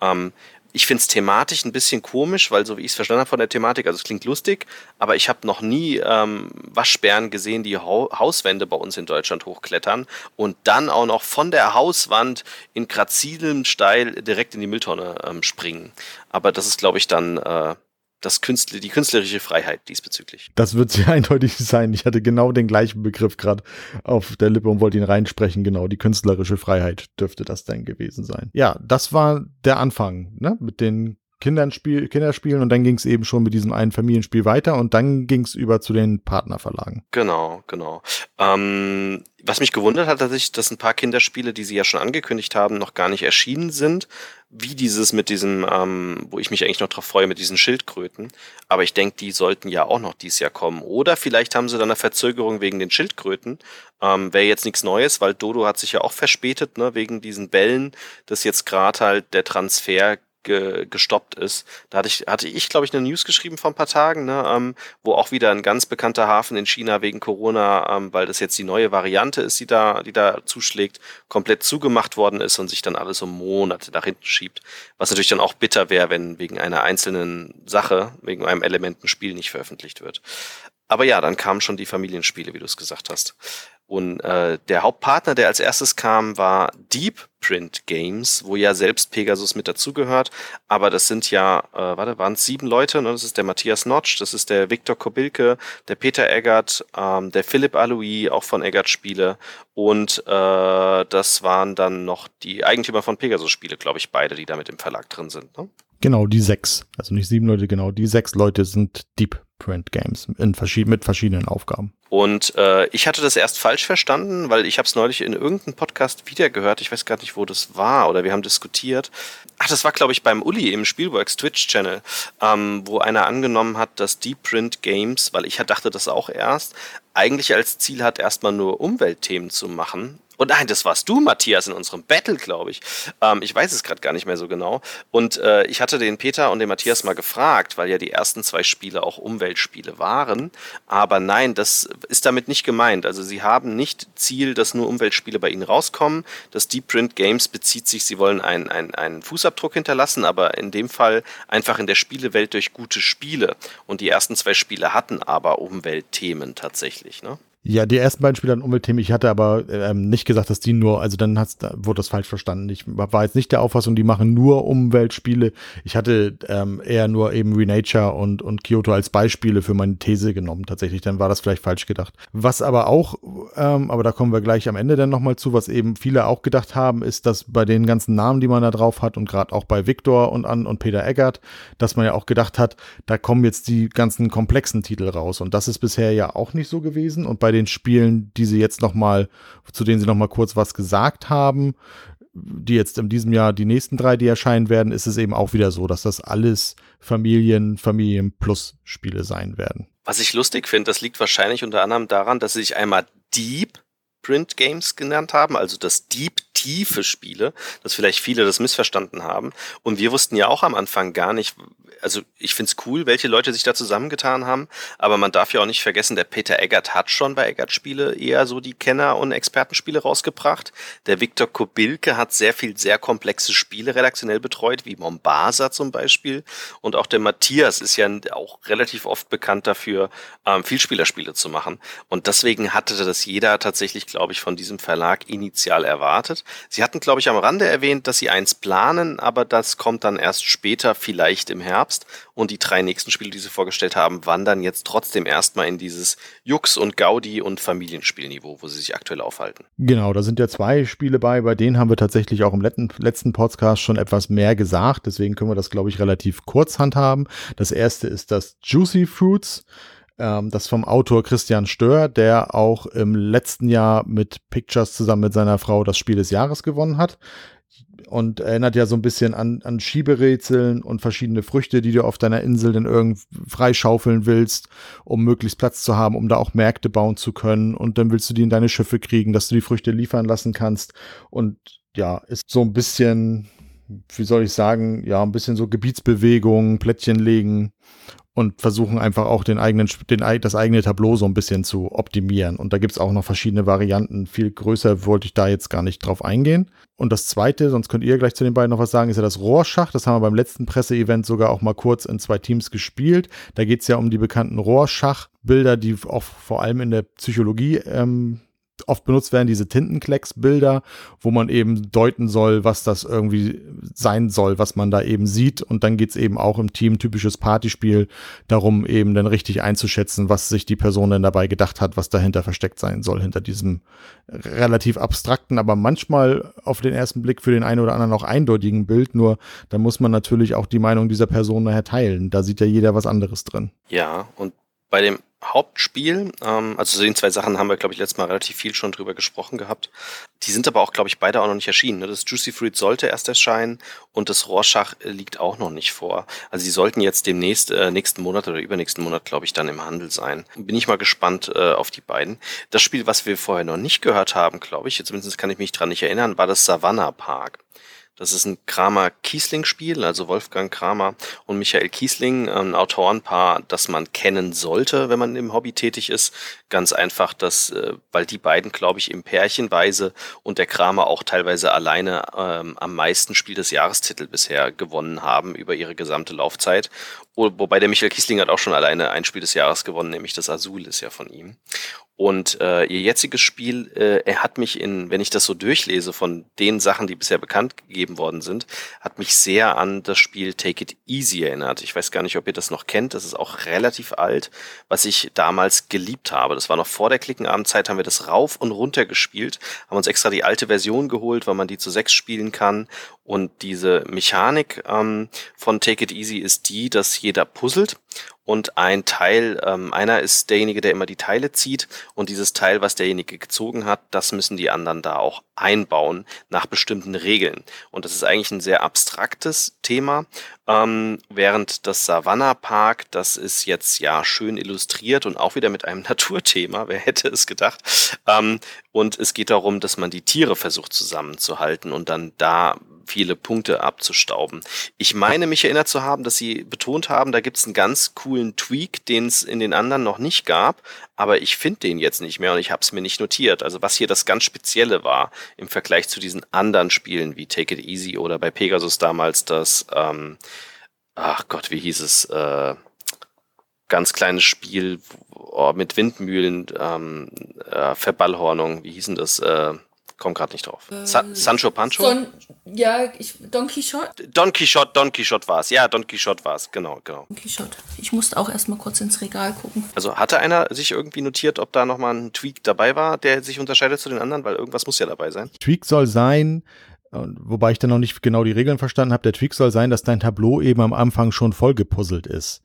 Ähm, ich finde es thematisch ein bisschen komisch, weil so wie ich es verstanden habe von der Thematik, also es klingt lustig, aber ich habe noch nie ähm, Waschbären gesehen, die ha Hauswände bei uns in Deutschland hochklettern und dann auch noch von der Hauswand in grazilem Steil direkt in die Mülltonne ähm, springen. Aber das ist, glaube ich, dann äh, das Künstler, die künstlerische Freiheit diesbezüglich. Das wird sehr eindeutig sein. Ich hatte genau den gleichen Begriff gerade auf der Lippe und wollte ihn reinsprechen. Genau, die künstlerische Freiheit dürfte das dann gewesen sein. Ja, das war der Anfang, ne? Mit den Kindern spiel, Kinderspielen und dann ging es eben schon mit diesem einen Familienspiel weiter und dann ging es über zu den Partnerverlagen. Genau, genau. Ähm, was mich gewundert hat, tatsächlich, dass ein paar Kinderspiele, die sie ja schon angekündigt haben, noch gar nicht erschienen sind. Wie dieses mit diesem, ähm, wo ich mich eigentlich noch drauf freue, mit diesen Schildkröten. Aber ich denke, die sollten ja auch noch dieses Jahr kommen. Oder vielleicht haben sie dann eine Verzögerung wegen den Schildkröten. Ähm, Wäre jetzt nichts Neues, weil Dodo hat sich ja auch verspätet, ne, wegen diesen Bällen, dass jetzt gerade halt der Transfer ge gestoppt ist. Da hatte ich, hatte ich, glaube ich, eine News geschrieben vor ein paar Tagen, ne, ähm, wo auch wieder ein ganz bekannter Hafen in China wegen Corona, ähm, weil das jetzt die neue Variante ist, die da, die da zuschlägt, komplett zugemacht worden ist und sich dann alles um Monate nach hinten schiebt. Was natürlich dann auch bitter wäre, wenn wegen einer einzelnen Sache, wegen einem Element ein Spiel nicht veröffentlicht wird. Aber ja, dann kamen schon die Familienspiele, wie du es gesagt hast. Und äh, der Hauptpartner, der als erstes kam, war Deep Print Games, wo ja selbst Pegasus mit dazugehört. Aber das sind ja, äh, warte, waren es sieben Leute. Ne? Das ist der Matthias Notch, das ist der Viktor Kobilke, der Peter Eggert, ähm, der Philipp Alois, auch von Eggert Spiele. Und äh, das waren dann noch die Eigentümer von Pegasus Spiele, glaube ich, beide, die da mit im Verlag drin sind. Ne? Genau, die sechs. Also nicht sieben Leute, genau. Die sechs Leute sind Deep Print Games in verschied mit verschiedenen Aufgaben. Und äh, ich hatte das erst falsch verstanden, weil ich habe es neulich in irgendeinem Podcast wiedergehört. Ich weiß gar nicht, wo das war oder wir haben diskutiert. Ach, das war, glaube ich, beim Uli im Spielworks Twitch-Channel, ähm, wo einer angenommen hat, dass Deep Print Games, weil ich dachte das auch erst, eigentlich als Ziel hat, erstmal nur Umweltthemen zu machen und nein, das warst du, Matthias, in unserem Battle, glaube ich. Ähm, ich weiß es gerade gar nicht mehr so genau. Und äh, ich hatte den Peter und den Matthias mal gefragt, weil ja die ersten zwei Spiele auch Umweltspiele waren. Aber nein, das ist damit nicht gemeint. Also sie haben nicht Ziel, dass nur Umweltspiele bei ihnen rauskommen. Das Deep Print Games bezieht sich, sie wollen einen, einen, einen Fußabdruck hinterlassen, aber in dem Fall einfach in der Spielewelt durch gute Spiele. Und die ersten zwei Spiele hatten aber Umweltthemen tatsächlich. Ne? Ja, die ersten beiden Spiele hatten Umweltthemen. Ich hatte aber ähm, nicht gesagt, dass die nur, also dann hat's, da wurde das falsch verstanden. Ich war jetzt nicht der Auffassung, die machen nur Umweltspiele. Ich hatte ähm, eher nur eben Renature und, und Kyoto als Beispiele für meine These genommen. Tatsächlich, dann war das vielleicht falsch gedacht. Was aber auch, ähm, aber da kommen wir gleich am Ende dann nochmal zu, was eben viele auch gedacht haben, ist, dass bei den ganzen Namen, die man da drauf hat und gerade auch bei Victor und an und Peter Eggert, dass man ja auch gedacht hat, da kommen jetzt die ganzen komplexen Titel raus. Und das ist bisher ja auch nicht so gewesen. Und bei bei den Spielen, die sie jetzt noch mal, zu denen sie noch mal kurz was gesagt haben, die jetzt in diesem Jahr die nächsten drei, die erscheinen werden, ist es eben auch wieder so, dass das alles Familien, Familien plus Spiele sein werden. Was ich lustig finde, das liegt wahrscheinlich unter anderem daran, dass sie sich einmal Deep Print Games genannt haben, also das Deep tiefe Spiele, dass vielleicht viele das missverstanden haben. Und wir wussten ja auch am Anfang gar nicht, also ich find's cool, welche Leute sich da zusammengetan haben, aber man darf ja auch nicht vergessen, der Peter Eggert hat schon bei Eggert Spiele eher so die Kenner- und Expertenspiele rausgebracht. Der Viktor Kobilke hat sehr viel sehr komplexe Spiele redaktionell betreut, wie Mombasa zum Beispiel. Und auch der Matthias ist ja auch relativ oft bekannt dafür, ähm, Vielspielerspiele zu machen. Und deswegen hatte das jeder tatsächlich, glaube ich, von diesem Verlag initial erwartet. Sie hatten, glaube ich, am Rande erwähnt, dass sie eins planen, aber das kommt dann erst später, vielleicht im Herbst. Und die drei nächsten Spiele, die sie vorgestellt haben, wandern jetzt trotzdem erstmal in dieses Jux und Gaudi und Familienspielniveau, wo sie sich aktuell aufhalten. Genau, da sind ja zwei Spiele bei, bei denen haben wir tatsächlich auch im letzten, Podcast schon etwas mehr gesagt. Deswegen können wir das, glaube ich, relativ kurz handhaben. Das erste ist das Juicy Fruits. Ähm, das vom Autor Christian Stör, der auch im letzten Jahr mit Pictures zusammen mit seiner Frau das Spiel des Jahres gewonnen hat und erinnert ja so ein bisschen an, an Schieberätseln und verschiedene Früchte, die du auf deiner Insel dann irgendwie freischaufeln willst, um möglichst Platz zu haben, um da auch Märkte bauen zu können. Und dann willst du die in deine Schiffe kriegen, dass du die Früchte liefern lassen kannst. Und ja, ist so ein bisschen, wie soll ich sagen, ja, ein bisschen so Gebietsbewegung, Plättchen legen und versuchen einfach auch den eigenen, den, das eigene Tableau so ein bisschen zu optimieren. Und da gibt's auch noch verschiedene Varianten. Viel größer wollte ich da jetzt gar nicht drauf eingehen. Und das zweite, sonst könnt ihr gleich zu den beiden noch was sagen, ist ja das Rohrschach. Das haben wir beim letzten Presseevent sogar auch mal kurz in zwei Teams gespielt. Da geht's ja um die bekannten Rohrschachbilder, die auch vor allem in der Psychologie ähm, oft benutzt werden diese Tintenklecks-Bilder, wo man eben deuten soll, was das irgendwie sein soll, was man da eben sieht. Und dann geht's eben auch im Team, typisches Partyspiel, darum eben dann richtig einzuschätzen, was sich die Person denn dabei gedacht hat, was dahinter versteckt sein soll, hinter diesem relativ abstrakten, aber manchmal auf den ersten Blick für den einen oder anderen auch eindeutigen Bild. Nur da muss man natürlich auch die Meinung dieser Person nachher teilen. Da sieht ja jeder was anderes drin. Ja, und bei dem Hauptspiel, ähm, also zu den zwei Sachen haben wir, glaube ich, letztes Mal relativ viel schon drüber gesprochen gehabt. Die sind aber auch, glaube ich, beide auch noch nicht erschienen. Ne? Das Juicy Fruit sollte erst erscheinen und das Rorschach äh, liegt auch noch nicht vor. Also die sollten jetzt demnächst, äh, nächsten Monat oder übernächsten Monat, glaube ich, dann im Handel sein. Bin ich mal gespannt äh, auf die beiden. Das Spiel, was wir vorher noch nicht gehört haben, glaube ich, zumindest kann ich mich dran nicht erinnern, war das Savannah Park. Das ist ein Kramer-Kiesling-Spiel, also Wolfgang Kramer und Michael Kiesling, ein Autorenpaar, das man kennen sollte, wenn man im Hobby tätig ist. Ganz einfach, dass, äh, weil die beiden, glaube ich, im Pärchenweise und der Kramer auch teilweise alleine ähm, am meisten Spiel des Jahrestitel bisher gewonnen haben über ihre gesamte Laufzeit. Wobei der Michael Kiesling hat auch schon alleine ein Spiel des Jahres gewonnen, nämlich das Azul ist ja von ihm. Und äh, ihr jetziges Spiel, äh, er hat mich in, wenn ich das so durchlese von den Sachen, die bisher bekannt gegeben worden sind, hat mich sehr an das Spiel Take It Easy erinnert. Ich weiß gar nicht, ob ihr das noch kennt. Das ist auch relativ alt, was ich damals geliebt habe. Das war noch vor der Klickenabendzeit, haben wir das rauf und runter gespielt, haben uns extra die alte Version geholt, weil man die zu sechs spielen kann. Und diese Mechanik ähm, von Take It Easy ist die, dass jeder puzzelt und ein Teil, ähm, einer ist derjenige, der immer die Teile zieht und dieses Teil, was derjenige gezogen hat, das müssen die anderen da auch einbauen nach bestimmten Regeln. Und das ist eigentlich ein sehr abstraktes Thema, ähm, während das Savannah Park, das ist jetzt ja schön illustriert und auch wieder mit einem Naturthema, wer hätte es gedacht. Ähm, und es geht darum, dass man die Tiere versucht zusammenzuhalten und dann da viele Punkte abzustauben. Ich meine, mich erinnert zu haben, dass sie betont haben, da gibt es einen ganz coolen Tweak, den es in den anderen noch nicht gab, aber ich finde den jetzt nicht mehr und ich habe es mir nicht notiert. Also was hier das ganz Spezielle war im Vergleich zu diesen anderen Spielen wie Take It Easy oder bei Pegasus damals das, ähm, ach Gott, wie hieß es, äh, ganz kleines Spiel oh, mit Windmühlen, ähm, äh, Verballhornung, wie hießen das? Äh, Komm gerade nicht drauf. Äh, Sa Sancho Pancho? Don, ja, ich, Don Quixote? Don Quixote, Don Quixote war es. Ja, Don Quixote war es. Genau, genau. Don Quixote. Ich musste auch erstmal kurz ins Regal gucken. Also hatte einer sich irgendwie notiert, ob da nochmal ein Tweak dabei war, der sich unterscheidet zu den anderen? Weil irgendwas muss ja dabei sein. Tweak soll sein, wobei ich dann noch nicht genau die Regeln verstanden habe, der Tweak soll sein, dass dein Tableau eben am Anfang schon voll gepuzzelt ist.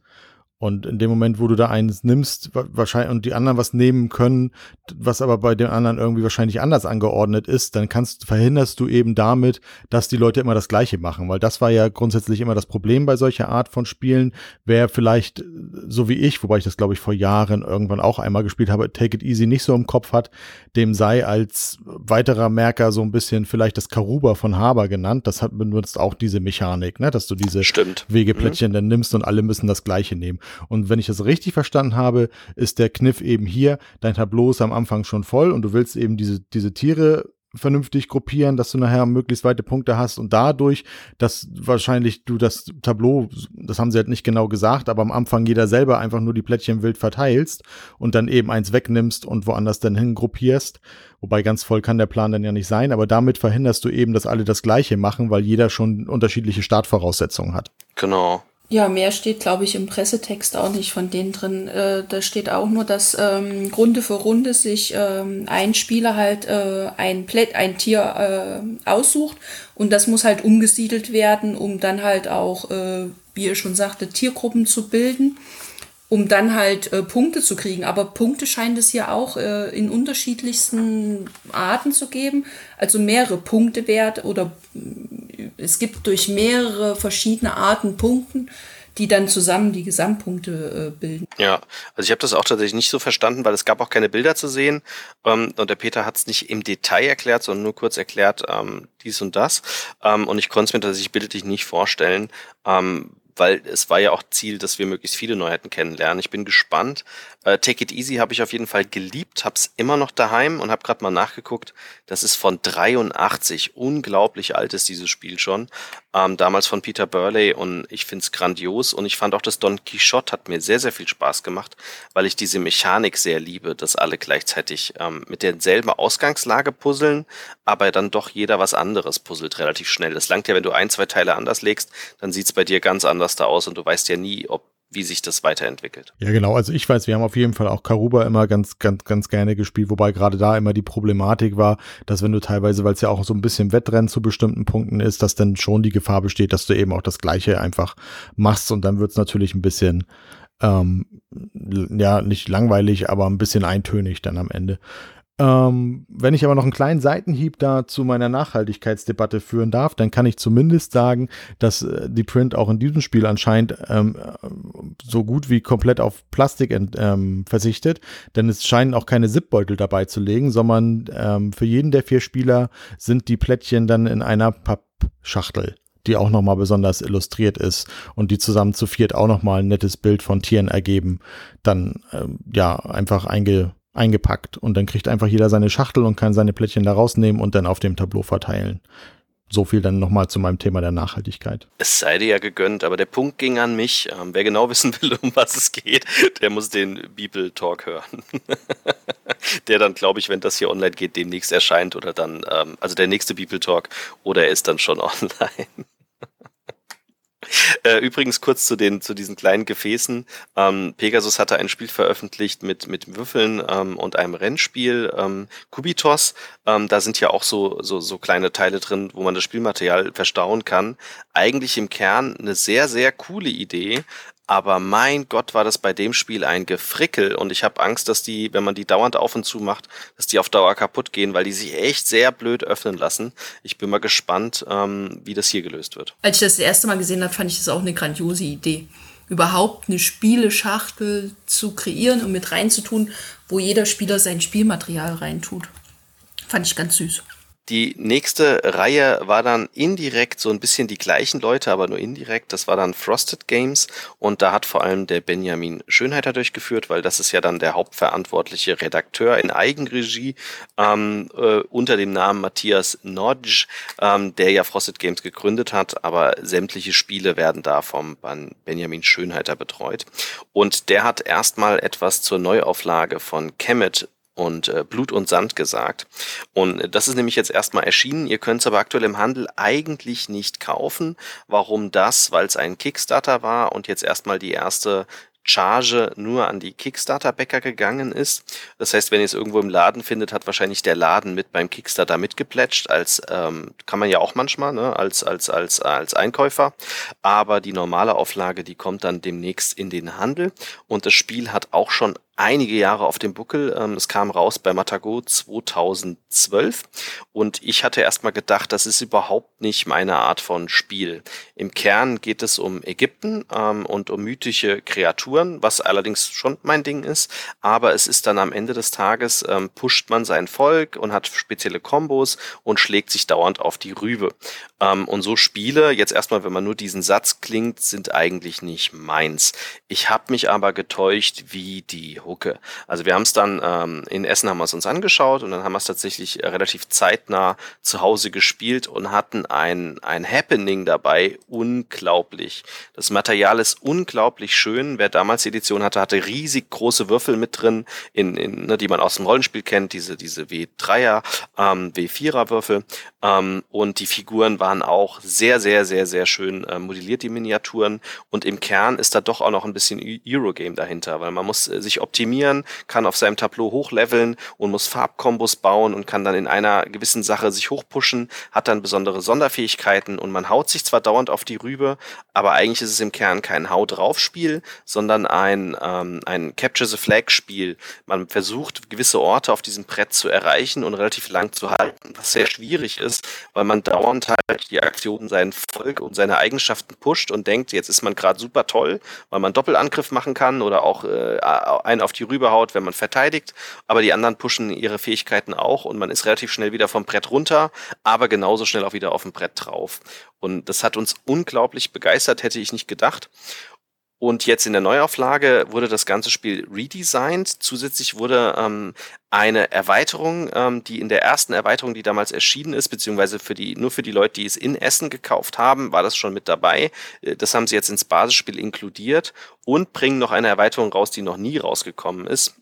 Und in dem Moment, wo du da eins nimmst, wahrscheinlich und die anderen was nehmen können, was aber bei den anderen irgendwie wahrscheinlich anders angeordnet ist, dann kannst verhinderst du eben damit, dass die Leute immer das Gleiche machen, weil das war ja grundsätzlich immer das Problem bei solcher Art von Spielen. Wer vielleicht so wie ich, wobei ich das glaube ich vor Jahren irgendwann auch einmal gespielt habe, Take It Easy nicht so im Kopf hat, dem sei als weiterer Merker so ein bisschen vielleicht das Karuba von Haber genannt. Das hat benutzt auch diese Mechanik, ne, dass du diese Stimmt. Wegeplättchen mhm. dann nimmst und alle müssen das Gleiche nehmen. Und wenn ich das richtig verstanden habe, ist der Kniff eben hier, dein Tableau ist am Anfang schon voll und du willst eben diese, diese Tiere vernünftig gruppieren, dass du nachher möglichst weite Punkte hast und dadurch, dass wahrscheinlich du das Tableau, das haben sie halt nicht genau gesagt, aber am Anfang jeder selber einfach nur die Plättchen wild verteilst und dann eben eins wegnimmst und woanders dann hin gruppierst. Wobei ganz voll kann der Plan dann ja nicht sein, aber damit verhinderst du eben, dass alle das Gleiche machen, weil jeder schon unterschiedliche Startvoraussetzungen hat. Genau. Ja, mehr steht, glaube ich, im Pressetext auch nicht von denen drin. Äh, da steht auch nur, dass ähm, Runde für Runde sich ähm, ein Spieler halt äh, ein, Plätt, ein Tier äh, aussucht und das muss halt umgesiedelt werden, um dann halt auch, äh, wie ihr schon sagte, Tiergruppen zu bilden, um dann halt äh, Punkte zu kriegen. Aber Punkte scheint es ja auch äh, in unterschiedlichsten Arten zu geben. Also mehrere Punkte wert oder es gibt durch mehrere verschiedene Arten Punkten, die dann zusammen die Gesamtpunkte äh, bilden. Ja, also ich habe das auch tatsächlich nicht so verstanden, weil es gab auch keine Bilder zu sehen ähm, und der Peter hat es nicht im Detail erklärt, sondern nur kurz erklärt ähm, dies und das ähm, und ich konnte es mir tatsächlich bildlich nicht vorstellen, ähm, weil es war ja auch Ziel, dass wir möglichst viele Neuheiten kennenlernen. Ich bin gespannt. Äh, Take It Easy habe ich auf jeden Fall geliebt, hab's immer noch daheim und habe gerade mal nachgeguckt. Das ist von 83. Unglaublich alt ist dieses Spiel schon. Ähm, damals von Peter Burley und ich find's grandios und ich fand auch das Don Quixote hat mir sehr, sehr viel Spaß gemacht, weil ich diese Mechanik sehr liebe, dass alle gleichzeitig ähm, mit derselben Ausgangslage puzzeln, aber dann doch jeder was anderes puzzelt relativ schnell. Das langt ja, wenn du ein, zwei Teile anders legst, dann sieht's bei dir ganz anders da aus und du weißt ja nie, ob wie sich das weiterentwickelt. Ja, genau. Also ich weiß, wir haben auf jeden Fall auch Karuba immer ganz, ganz, ganz gerne gespielt, wobei gerade da immer die Problematik war, dass wenn du teilweise, weil es ja auch so ein bisschen Wettrennen zu bestimmten Punkten ist, dass dann schon die Gefahr besteht, dass du eben auch das Gleiche einfach machst und dann wird es natürlich ein bisschen ähm, ja, nicht langweilig, aber ein bisschen eintönig dann am Ende. Ähm, wenn ich aber noch einen kleinen Seitenhieb da zu meiner Nachhaltigkeitsdebatte führen darf, dann kann ich zumindest sagen, dass äh, die Print auch in diesem Spiel anscheinend ähm, so gut wie komplett auf Plastik ent, ähm, verzichtet, denn es scheinen auch keine Zipbeutel dabei zu legen, sondern ähm, für jeden der vier Spieler sind die Plättchen dann in einer Pappschachtel die auch nochmal besonders illustriert ist und die zusammen zu viert auch nochmal ein nettes Bild von Tieren ergeben, dann ähm, ja einfach einge eingepackt und dann kriegt einfach jeder seine Schachtel und kann seine Plättchen da rausnehmen und dann auf dem Tableau verteilen. So viel dann nochmal zu meinem Thema der Nachhaltigkeit. Es sei dir ja gegönnt, aber der Punkt ging an mich. Ähm, wer genau wissen will, um was es geht, der muss den Bibel Talk hören. der dann, glaube ich, wenn das hier online geht, demnächst erscheint oder dann, ähm, also der nächste Bibel Talk oder er ist dann schon online. Äh, übrigens kurz zu den zu diesen kleinen Gefäßen. Ähm, Pegasus hatte ein Spiel veröffentlicht mit mit Würfeln ähm, und einem Rennspiel ähm, Kubitos. Ähm, da sind ja auch so so so kleine Teile drin, wo man das Spielmaterial verstauen kann. Eigentlich im Kern eine sehr sehr coole Idee, aber mein Gott, war das bei dem Spiel ein Gefrickel und ich habe Angst, dass die, wenn man die dauernd auf und zu macht, dass die auf Dauer kaputt gehen, weil die sich echt sehr blöd öffnen lassen. Ich bin mal gespannt, ähm, wie das hier gelöst wird. Als ich das, das erste Mal gesehen habe, fand ich das auch eine grandiose Idee. Überhaupt eine Spieleschachtel zu kreieren und mit reinzutun, wo jeder Spieler sein Spielmaterial reintut. Fand ich ganz süß. Die nächste Reihe war dann indirekt so ein bisschen die gleichen Leute, aber nur indirekt. Das war dann Frosted Games und da hat vor allem der Benjamin Schönheiter durchgeführt, weil das ist ja dann der hauptverantwortliche Redakteur in Eigenregie ähm, äh, unter dem Namen Matthias Nodge, ähm, der ja Frosted Games gegründet hat, aber sämtliche Spiele werden da vom Benjamin Schönheiter betreut. Und der hat erstmal etwas zur Neuauflage von Kemet und äh, Blut und Sand gesagt. Und das ist nämlich jetzt erstmal erschienen. Ihr könnt es aber aktuell im Handel eigentlich nicht kaufen. Warum das? Weil es ein Kickstarter war und jetzt erstmal die erste Charge nur an die Kickstarter-Bäcker gegangen ist. Das heißt, wenn ihr es irgendwo im Laden findet, hat wahrscheinlich der Laden mit beim Kickstarter mitgeplätscht. Als ähm, kann man ja auch manchmal, ne, als als als als Einkäufer. Aber die normale Auflage, die kommt dann demnächst in den Handel und das Spiel hat auch schon einige Jahre auf dem Buckel. Ähm, es kam raus bei Matago 2012 und ich hatte erstmal gedacht, das ist überhaupt nicht meine Art von Spiel. Im Kern geht es um Ägypten ähm, und um mythische Kreaturen, was allerdings schon mein Ding ist, aber es ist dann am Ende des Tages, ähm, pusht man sein Volk und hat spezielle Kombos und schlägt sich dauernd auf die Rübe. und so Spiele, jetzt erstmal, wenn man nur diesen Satz klingt, sind eigentlich nicht meins. Ich habe mich aber getäuscht, wie die Hucke. Also wir haben es dann ähm, in Essen haben wir es uns angeschaut und dann haben wir es tatsächlich relativ zeitnah zu Hause gespielt und hatten ein, ein Happening dabei. Unglaublich. Das Material ist unglaublich schön. Wer damals die Edition hatte, hatte riesig große Würfel mit drin, in, in, ne, die man aus dem Rollenspiel kennt, diese, diese W3er, ähm, W4er Würfel. Ähm, und die Figuren waren auch sehr, sehr, sehr, sehr schön äh, modelliert, die Miniaturen. Und im Kern ist da doch auch noch ein bisschen Eurogame dahinter, weil man muss äh, sich optimieren optimieren, kann auf seinem Tableau hochleveln und muss Farbkombos bauen und kann dann in einer gewissen Sache sich hochpushen, hat dann besondere Sonderfähigkeiten und man haut sich zwar dauernd auf die Rübe, aber eigentlich ist es im Kern kein Hau drauf Spiel, sondern ein, ähm, ein Capture the Flag Spiel. Man versucht gewisse Orte auf diesem Brett zu erreichen und relativ lang zu halten, was sehr schwierig ist, weil man dauernd halt die Aktionen sein Volk und seine Eigenschaften pusht und denkt, jetzt ist man gerade super toll, weil man Doppelangriff machen kann oder auch äh, ein auf die Rübe haut, wenn man verteidigt, aber die anderen pushen ihre Fähigkeiten auch und man ist relativ schnell wieder vom Brett runter, aber genauso schnell auch wieder auf dem Brett drauf. Und das hat uns unglaublich begeistert, hätte ich nicht gedacht. Und jetzt in der Neuauflage wurde das ganze Spiel redesigned. Zusätzlich wurde ähm, eine Erweiterung, ähm, die in der ersten Erweiterung, die damals erschienen ist, beziehungsweise für die, nur für die Leute, die es in Essen gekauft haben, war das schon mit dabei. Äh, das haben sie jetzt ins Basisspiel inkludiert und bringen noch eine Erweiterung raus, die noch nie rausgekommen ist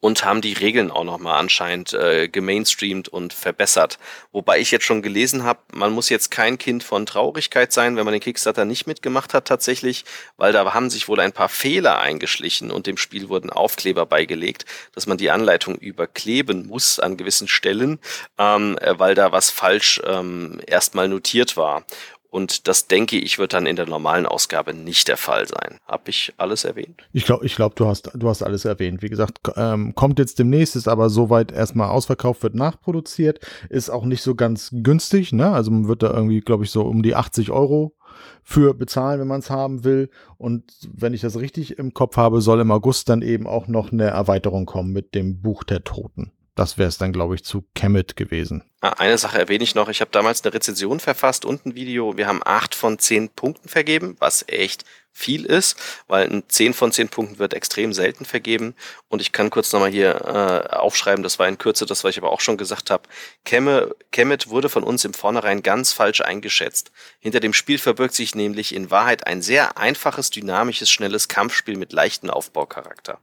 und haben die Regeln auch nochmal anscheinend äh, gemainstreamt und verbessert. Wobei ich jetzt schon gelesen habe, man muss jetzt kein Kind von Traurigkeit sein, wenn man den Kickstarter nicht mitgemacht hat tatsächlich, weil da haben sich wohl ein paar Fehler eingeschlichen und dem Spiel wurden Aufkleber beigelegt, dass man die Anleitung überkleben muss an gewissen Stellen, ähm, äh, weil da was falsch ähm, erstmal notiert war. Und das denke ich wird dann in der normalen Ausgabe nicht der Fall sein. Hab ich alles erwähnt? Ich glaube, ich glaub, du hast, du hast alles erwähnt. Wie gesagt, ähm, kommt jetzt demnächst, ist aber soweit erstmal ausverkauft, wird nachproduziert, ist auch nicht so ganz günstig, ne? Also man wird da irgendwie, glaube ich, so um die 80 Euro für bezahlen, wenn man es haben will. Und wenn ich das richtig im Kopf habe, soll im August dann eben auch noch eine Erweiterung kommen mit dem Buch der Toten. Das wäre es dann, glaube ich, zu Kemet gewesen. Ah, eine Sache erwähne ich noch. Ich habe damals eine Rezension verfasst und ein Video. Wir haben acht von zehn Punkten vergeben, was echt viel ist, weil ein 10 von 10 Punkten wird extrem selten vergeben. Und ich kann kurz nochmal hier äh, aufschreiben, das war in Kürze das, was ich aber auch schon gesagt habe. Kemet wurde von uns im Vornherein ganz falsch eingeschätzt. Hinter dem Spiel verbirgt sich nämlich in Wahrheit ein sehr einfaches, dynamisches, schnelles Kampfspiel mit leichten Aufbaucharakter.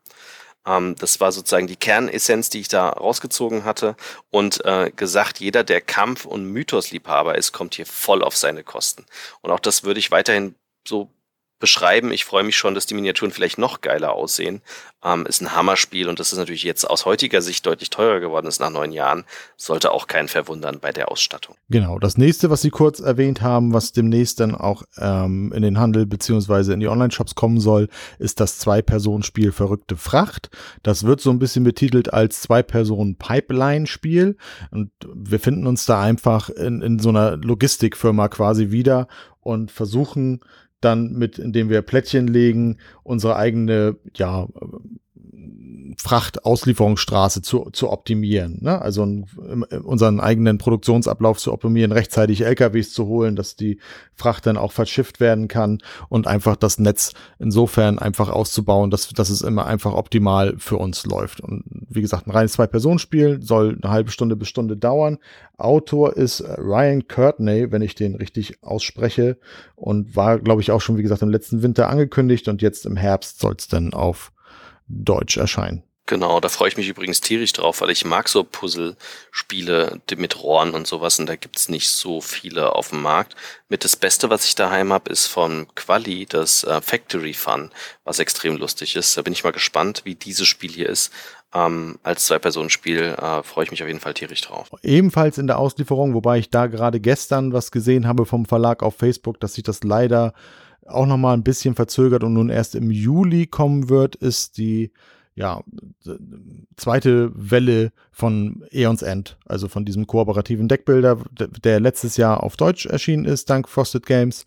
Ähm, das war sozusagen die Kernessenz, die ich da rausgezogen hatte und äh, gesagt, jeder, der Kampf- und Mythosliebhaber ist, kommt hier voll auf seine Kosten. Und auch das würde ich weiterhin so beschreiben. Ich freue mich schon, dass die Miniaturen vielleicht noch geiler aussehen. Ähm, ist ein Hammerspiel und das ist natürlich jetzt aus heutiger Sicht deutlich teurer geworden ist nach neun Jahren. Sollte auch keinen verwundern bei der Ausstattung. Genau. Das nächste, was Sie kurz erwähnt haben, was demnächst dann auch ähm, in den Handel beziehungsweise in die Online-Shops kommen soll, ist das Zwei-Personen-Spiel Verrückte Fracht. Das wird so ein bisschen betitelt als Zwei-Personen-Pipeline-Spiel und wir finden uns da einfach in, in so einer Logistikfirma quasi wieder und versuchen dann mit, indem wir Plättchen legen, unsere eigene, ja, Frachtauslieferungsstraße zu, zu optimieren. Ne? Also unseren eigenen Produktionsablauf zu optimieren, rechtzeitig LKWs zu holen, dass die Fracht dann auch verschifft werden kann und einfach das Netz insofern einfach auszubauen, dass, dass es immer einfach optimal für uns läuft. Und wie gesagt, ein reines Zwei-Personen-Spiel soll eine halbe Stunde bis Stunde dauern. Autor ist Ryan Courtney, wenn ich den richtig ausspreche und war, glaube ich, auch schon, wie gesagt, im letzten Winter angekündigt und jetzt im Herbst soll es dann auf Deutsch erscheinen. Genau, da freue ich mich übrigens tierisch drauf, weil ich mag so Puzzle-Spiele mit Rohren und sowas und da gibt's nicht so viele auf dem Markt. Mit das Beste, was ich daheim habe, ist von Quali, das äh, Factory Fun, was extrem lustig ist. Da bin ich mal gespannt, wie dieses Spiel hier ist. Ähm, als Zwei-Personen-Spiel äh, freue ich mich auf jeden Fall tierisch drauf. Ebenfalls in der Auslieferung, wobei ich da gerade gestern was gesehen habe vom Verlag auf Facebook, dass sich das leider auch nochmal ein bisschen verzögert und nun erst im Juli kommen wird, ist die ja, zweite Welle von Aeons End, also von diesem kooperativen Deckbilder, der letztes Jahr auf Deutsch erschienen ist, dank Frosted Games.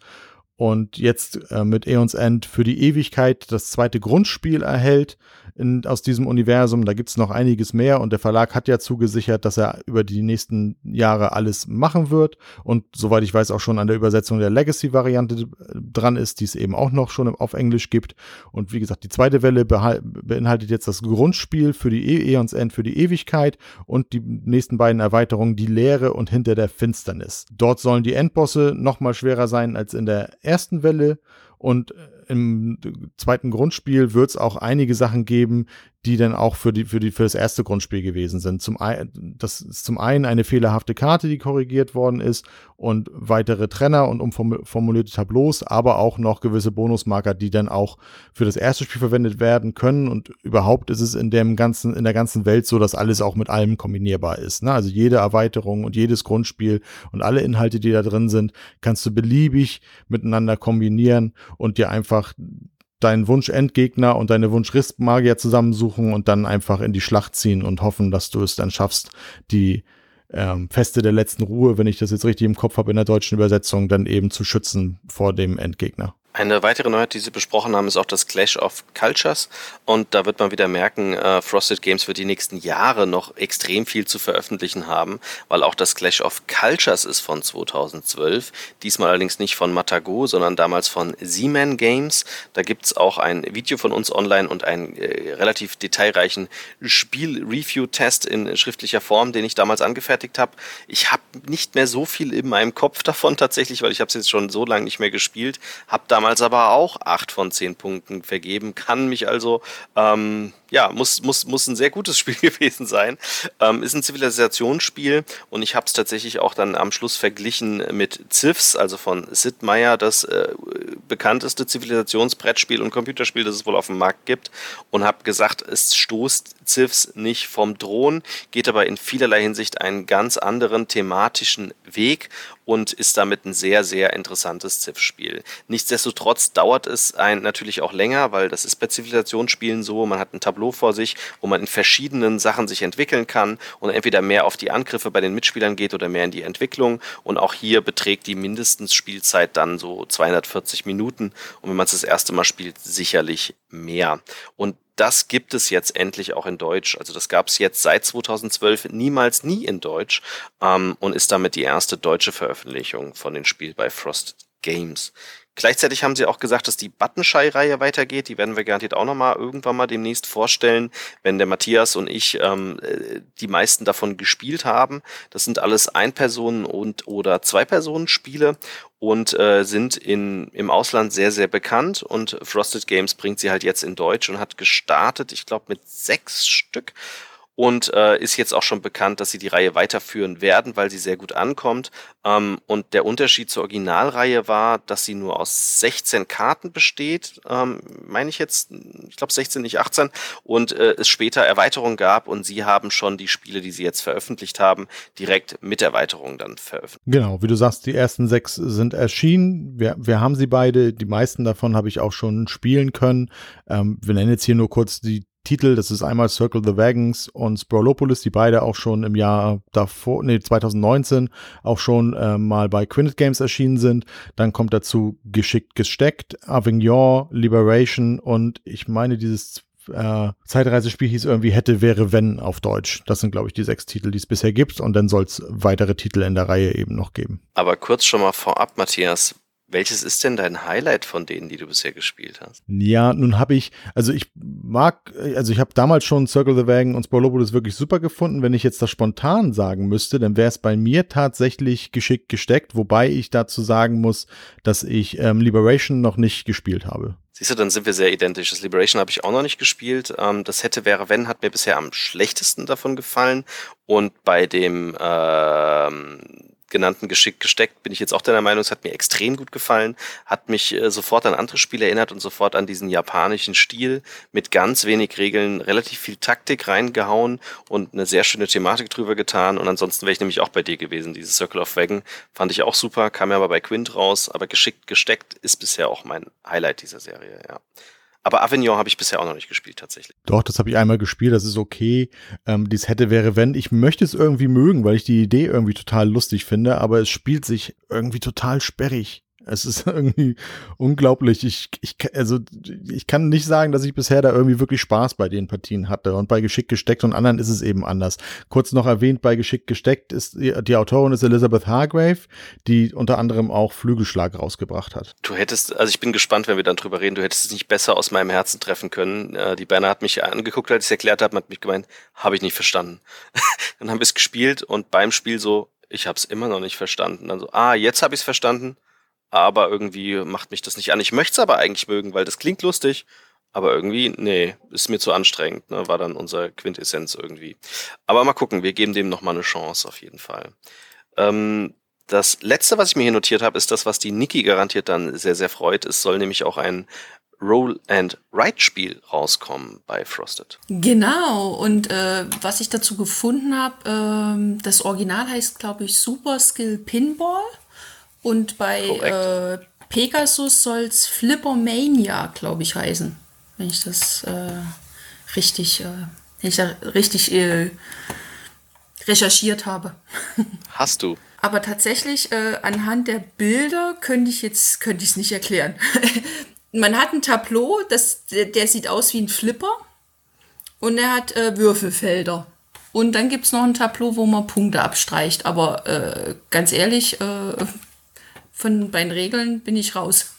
Und jetzt äh, mit Aeons End für die Ewigkeit das zweite Grundspiel erhält in, aus diesem Universum. Da gibt es noch einiges mehr und der Verlag hat ja zugesichert, dass er über die nächsten Jahre alles machen wird und soweit ich weiß auch schon an der Übersetzung der Legacy-Variante dran ist, die es eben auch noch schon auf Englisch gibt. Und wie gesagt, die zweite Welle beinhaltet jetzt das Grundspiel für die e Aeons End für die Ewigkeit und die nächsten beiden Erweiterungen, die Leere und hinter der Finsternis. Dort sollen die Endbosse noch mal schwerer sein als in der ersten Welle und im zweiten Grundspiel wird es auch einige Sachen geben, die dann auch für, die, für, die, für das erste Grundspiel gewesen sind. Zum ein, das ist zum einen eine fehlerhafte Karte, die korrigiert worden ist und weitere Trenner und umformulierte Tableaus, aber auch noch gewisse Bonusmarker, die dann auch für das erste Spiel verwendet werden können. Und überhaupt ist es in dem ganzen, in der ganzen Welt so, dass alles auch mit allem kombinierbar ist. Ne? Also jede Erweiterung und jedes Grundspiel und alle Inhalte, die da drin sind, kannst du beliebig miteinander kombinieren und dir einfach deinen Wunsch-Endgegner und deine Wunsch-Risk-Magier zusammensuchen und dann einfach in die Schlacht ziehen und hoffen, dass du es dann schaffst, die ähm, Feste der letzten Ruhe, wenn ich das jetzt richtig im Kopf habe in der deutschen Übersetzung, dann eben zu schützen vor dem Endgegner. Eine weitere Neuheit, die Sie besprochen haben, ist auch das Clash of Cultures. Und da wird man wieder merken, äh, Frosted Games wird die nächsten Jahre noch extrem viel zu veröffentlichen haben, weil auch das Clash of Cultures ist von 2012. Diesmal allerdings nicht von Matago, sondern damals von Z-Man Games. Da gibt's auch ein Video von uns online und einen äh, relativ detailreichen Spiel-Review-Test in schriftlicher Form, den ich damals angefertigt habe. Ich habe nicht mehr so viel in meinem Kopf davon tatsächlich, weil ich habe es jetzt schon so lange nicht mehr gespielt. Habe damals damals aber auch acht von zehn Punkten vergeben, kann mich also, ähm, ja, muss, muss, muss ein sehr gutes Spiel gewesen sein. Ähm, ist ein Zivilisationsspiel und ich habe es tatsächlich auch dann am Schluss verglichen mit Civs, also von Sid Meier, das äh, bekannteste Zivilisationsbrettspiel und Computerspiel, das es wohl auf dem Markt gibt und habe gesagt, es stoßt Civs nicht vom Drohnen, geht aber in vielerlei Hinsicht einen ganz anderen thematischen Weg und ist damit ein sehr, sehr interessantes Civ-Spiel. Nichtsdestotrotz dauert es ein natürlich auch länger, weil das ist bei Zivilisationsspielen so, man hat ein Tableau vor sich, wo man in verschiedenen Sachen sich entwickeln kann und entweder mehr auf die Angriffe bei den Mitspielern geht oder mehr in die Entwicklung. Und auch hier beträgt die mindestens Spielzeit dann so 240 Minuten. Und wenn man es das erste Mal spielt, sicherlich mehr. Und das gibt es jetzt endlich auch in Deutsch. Also das gab es jetzt seit 2012 niemals nie in Deutsch ähm, und ist damit die erste deutsche Veröffentlichung von dem Spiel bei Frost Games. Gleichzeitig haben sie auch gesagt, dass die Buttonshy-Reihe weitergeht. Die werden wir garantiert auch nochmal irgendwann mal demnächst vorstellen, wenn der Matthias und ich ähm, äh, die meisten davon gespielt haben. Das sind alles Ein-Personen- und oder Zwei-Personen-Spiele und äh, sind in, im Ausland sehr, sehr bekannt. Und Frosted Games bringt sie halt jetzt in Deutsch und hat gestartet, ich glaube, mit sechs Stück und äh, ist jetzt auch schon bekannt, dass sie die Reihe weiterführen werden, weil sie sehr gut ankommt. Ähm, und der Unterschied zur Originalreihe war, dass sie nur aus 16 Karten besteht, ähm, meine ich jetzt, ich glaube 16, nicht 18, und äh, es später Erweiterungen gab und sie haben schon die Spiele, die sie jetzt veröffentlicht haben, direkt mit Erweiterungen dann veröffentlicht. Genau, wie du sagst, die ersten sechs sind erschienen. Wir, wir haben sie beide, die meisten davon habe ich auch schon spielen können. Ähm, wir nennen jetzt hier nur kurz die Titel. Das ist einmal Circle the Wagons und Sprolopolis, die beide auch schon im Jahr davor, nee, 2019 auch schon äh, mal bei Quintet Games erschienen sind. Dann kommt dazu Geschickt gesteckt, Avignon, Liberation und ich meine dieses äh, Zeitreisespiel hieß irgendwie hätte, wäre, wenn auf Deutsch. Das sind, glaube ich, die sechs Titel, die es bisher gibt. Und dann soll es weitere Titel in der Reihe eben noch geben. Aber kurz schon mal vorab, Matthias, Welches ist denn dein Highlight von denen, die du bisher gespielt hast? Ja, nun habe ich, also ich mag, also ich habe damals schon Circle the Wagon und Spolopolis wirklich super gefunden. Wenn ich jetzt das spontan sagen müsste, dann wäre es bei mir tatsächlich geschickt gesteckt, wobei ich dazu sagen muss, dass ich ähm, Liberation noch nicht gespielt habe. Siehst du, dann sind wir sehr identisch. Das Liberation habe ich auch noch nicht gespielt. Ähm, das hätte wäre wenn hat mir bisher am schlechtesten davon gefallen. Und bei dem ähm, genannten Geschick gesteckt, bin ich jetzt auch deiner Meinung, es hat mir extrem gut gefallen, hat mich äh, sofort an andere Spiele erinnert und sofort an diesen japanischen Stil mit ganz wenig Regeln, relativ viel Taktik reingehauen und eine sehr schöne Thematik drüber getan und ansonsten wäre ich nämlich auch bei dir gewesen. Dieses Circle of Wagon fand ich auch super, kam ja aber bei Quint raus, aber geschickt gesteckt ist bisher auch mein Highlight dieser Serie, ja. Aber Avignon habe ich bisher auch noch nicht gespielt, tatsächlich. Doch, das habe ich einmal gespielt, das ist okay. Ähm, dies hätte, wäre, wenn. Ich möchte es irgendwie mögen, weil ich die Idee irgendwie total lustig finde, aber es spielt sich irgendwie total sperrig. Es ist irgendwie unglaublich. Ich, ich, also, ich kann nicht sagen, dass ich bisher da irgendwie wirklich Spaß bei den Partien hatte. Und bei Geschick gesteckt und anderen ist es eben anders. Kurz noch erwähnt, bei Geschick gesteckt ist die, Autorin ist Elizabeth Hargrave, die unter anderem auch Flügelschlag rausgebracht hat. Du hättest, also ich bin gespannt, wenn wir dann drüber reden, du hättest es nicht besser aus meinem Herzen treffen können. Äh, die Berner hat mich angeguckt, als ich es erklärt habe, hat mich gemeint, habe ich nicht verstanden. dann haben wir es gespielt und beim Spiel so, ich habe es immer noch nicht verstanden. Dann so, ah, jetzt habe ich es verstanden aber irgendwie macht mich das nicht an. Ich möchte es aber eigentlich mögen, weil das klingt lustig, aber irgendwie, nee, ist mir zu anstrengend, ne? war dann unser Quintessenz irgendwie. Aber mal gucken, wir geben dem nochmal eine Chance auf jeden Fall. Ähm, das letzte, was ich mir hier notiert habe, ist das, was die Niki garantiert dann sehr, sehr freut. Es soll nämlich auch ein Roll and Write Spiel rauskommen bei Frosted. Genau, und äh, was ich dazu gefunden habe, äh, das Original heißt, glaube ich, Super Skill Pinball. Und bei äh, Pegasus soll es Flippermania, glaube ich, heißen. Wenn ich das äh, richtig, äh, wenn ich da richtig äh, recherchiert habe. Hast du? Aber tatsächlich, äh, anhand der Bilder könnte ich jetzt könnte ich es nicht erklären. Man hat ein Tableau, das, der, der, sieht aus wie ein Flipper und er hat äh, Würfelfelder. Und dann gibt es noch ein Tableau, wo man Punkte abstreicht. Aber äh, ganz ehrlich, äh, von beiden Regeln bin ich raus.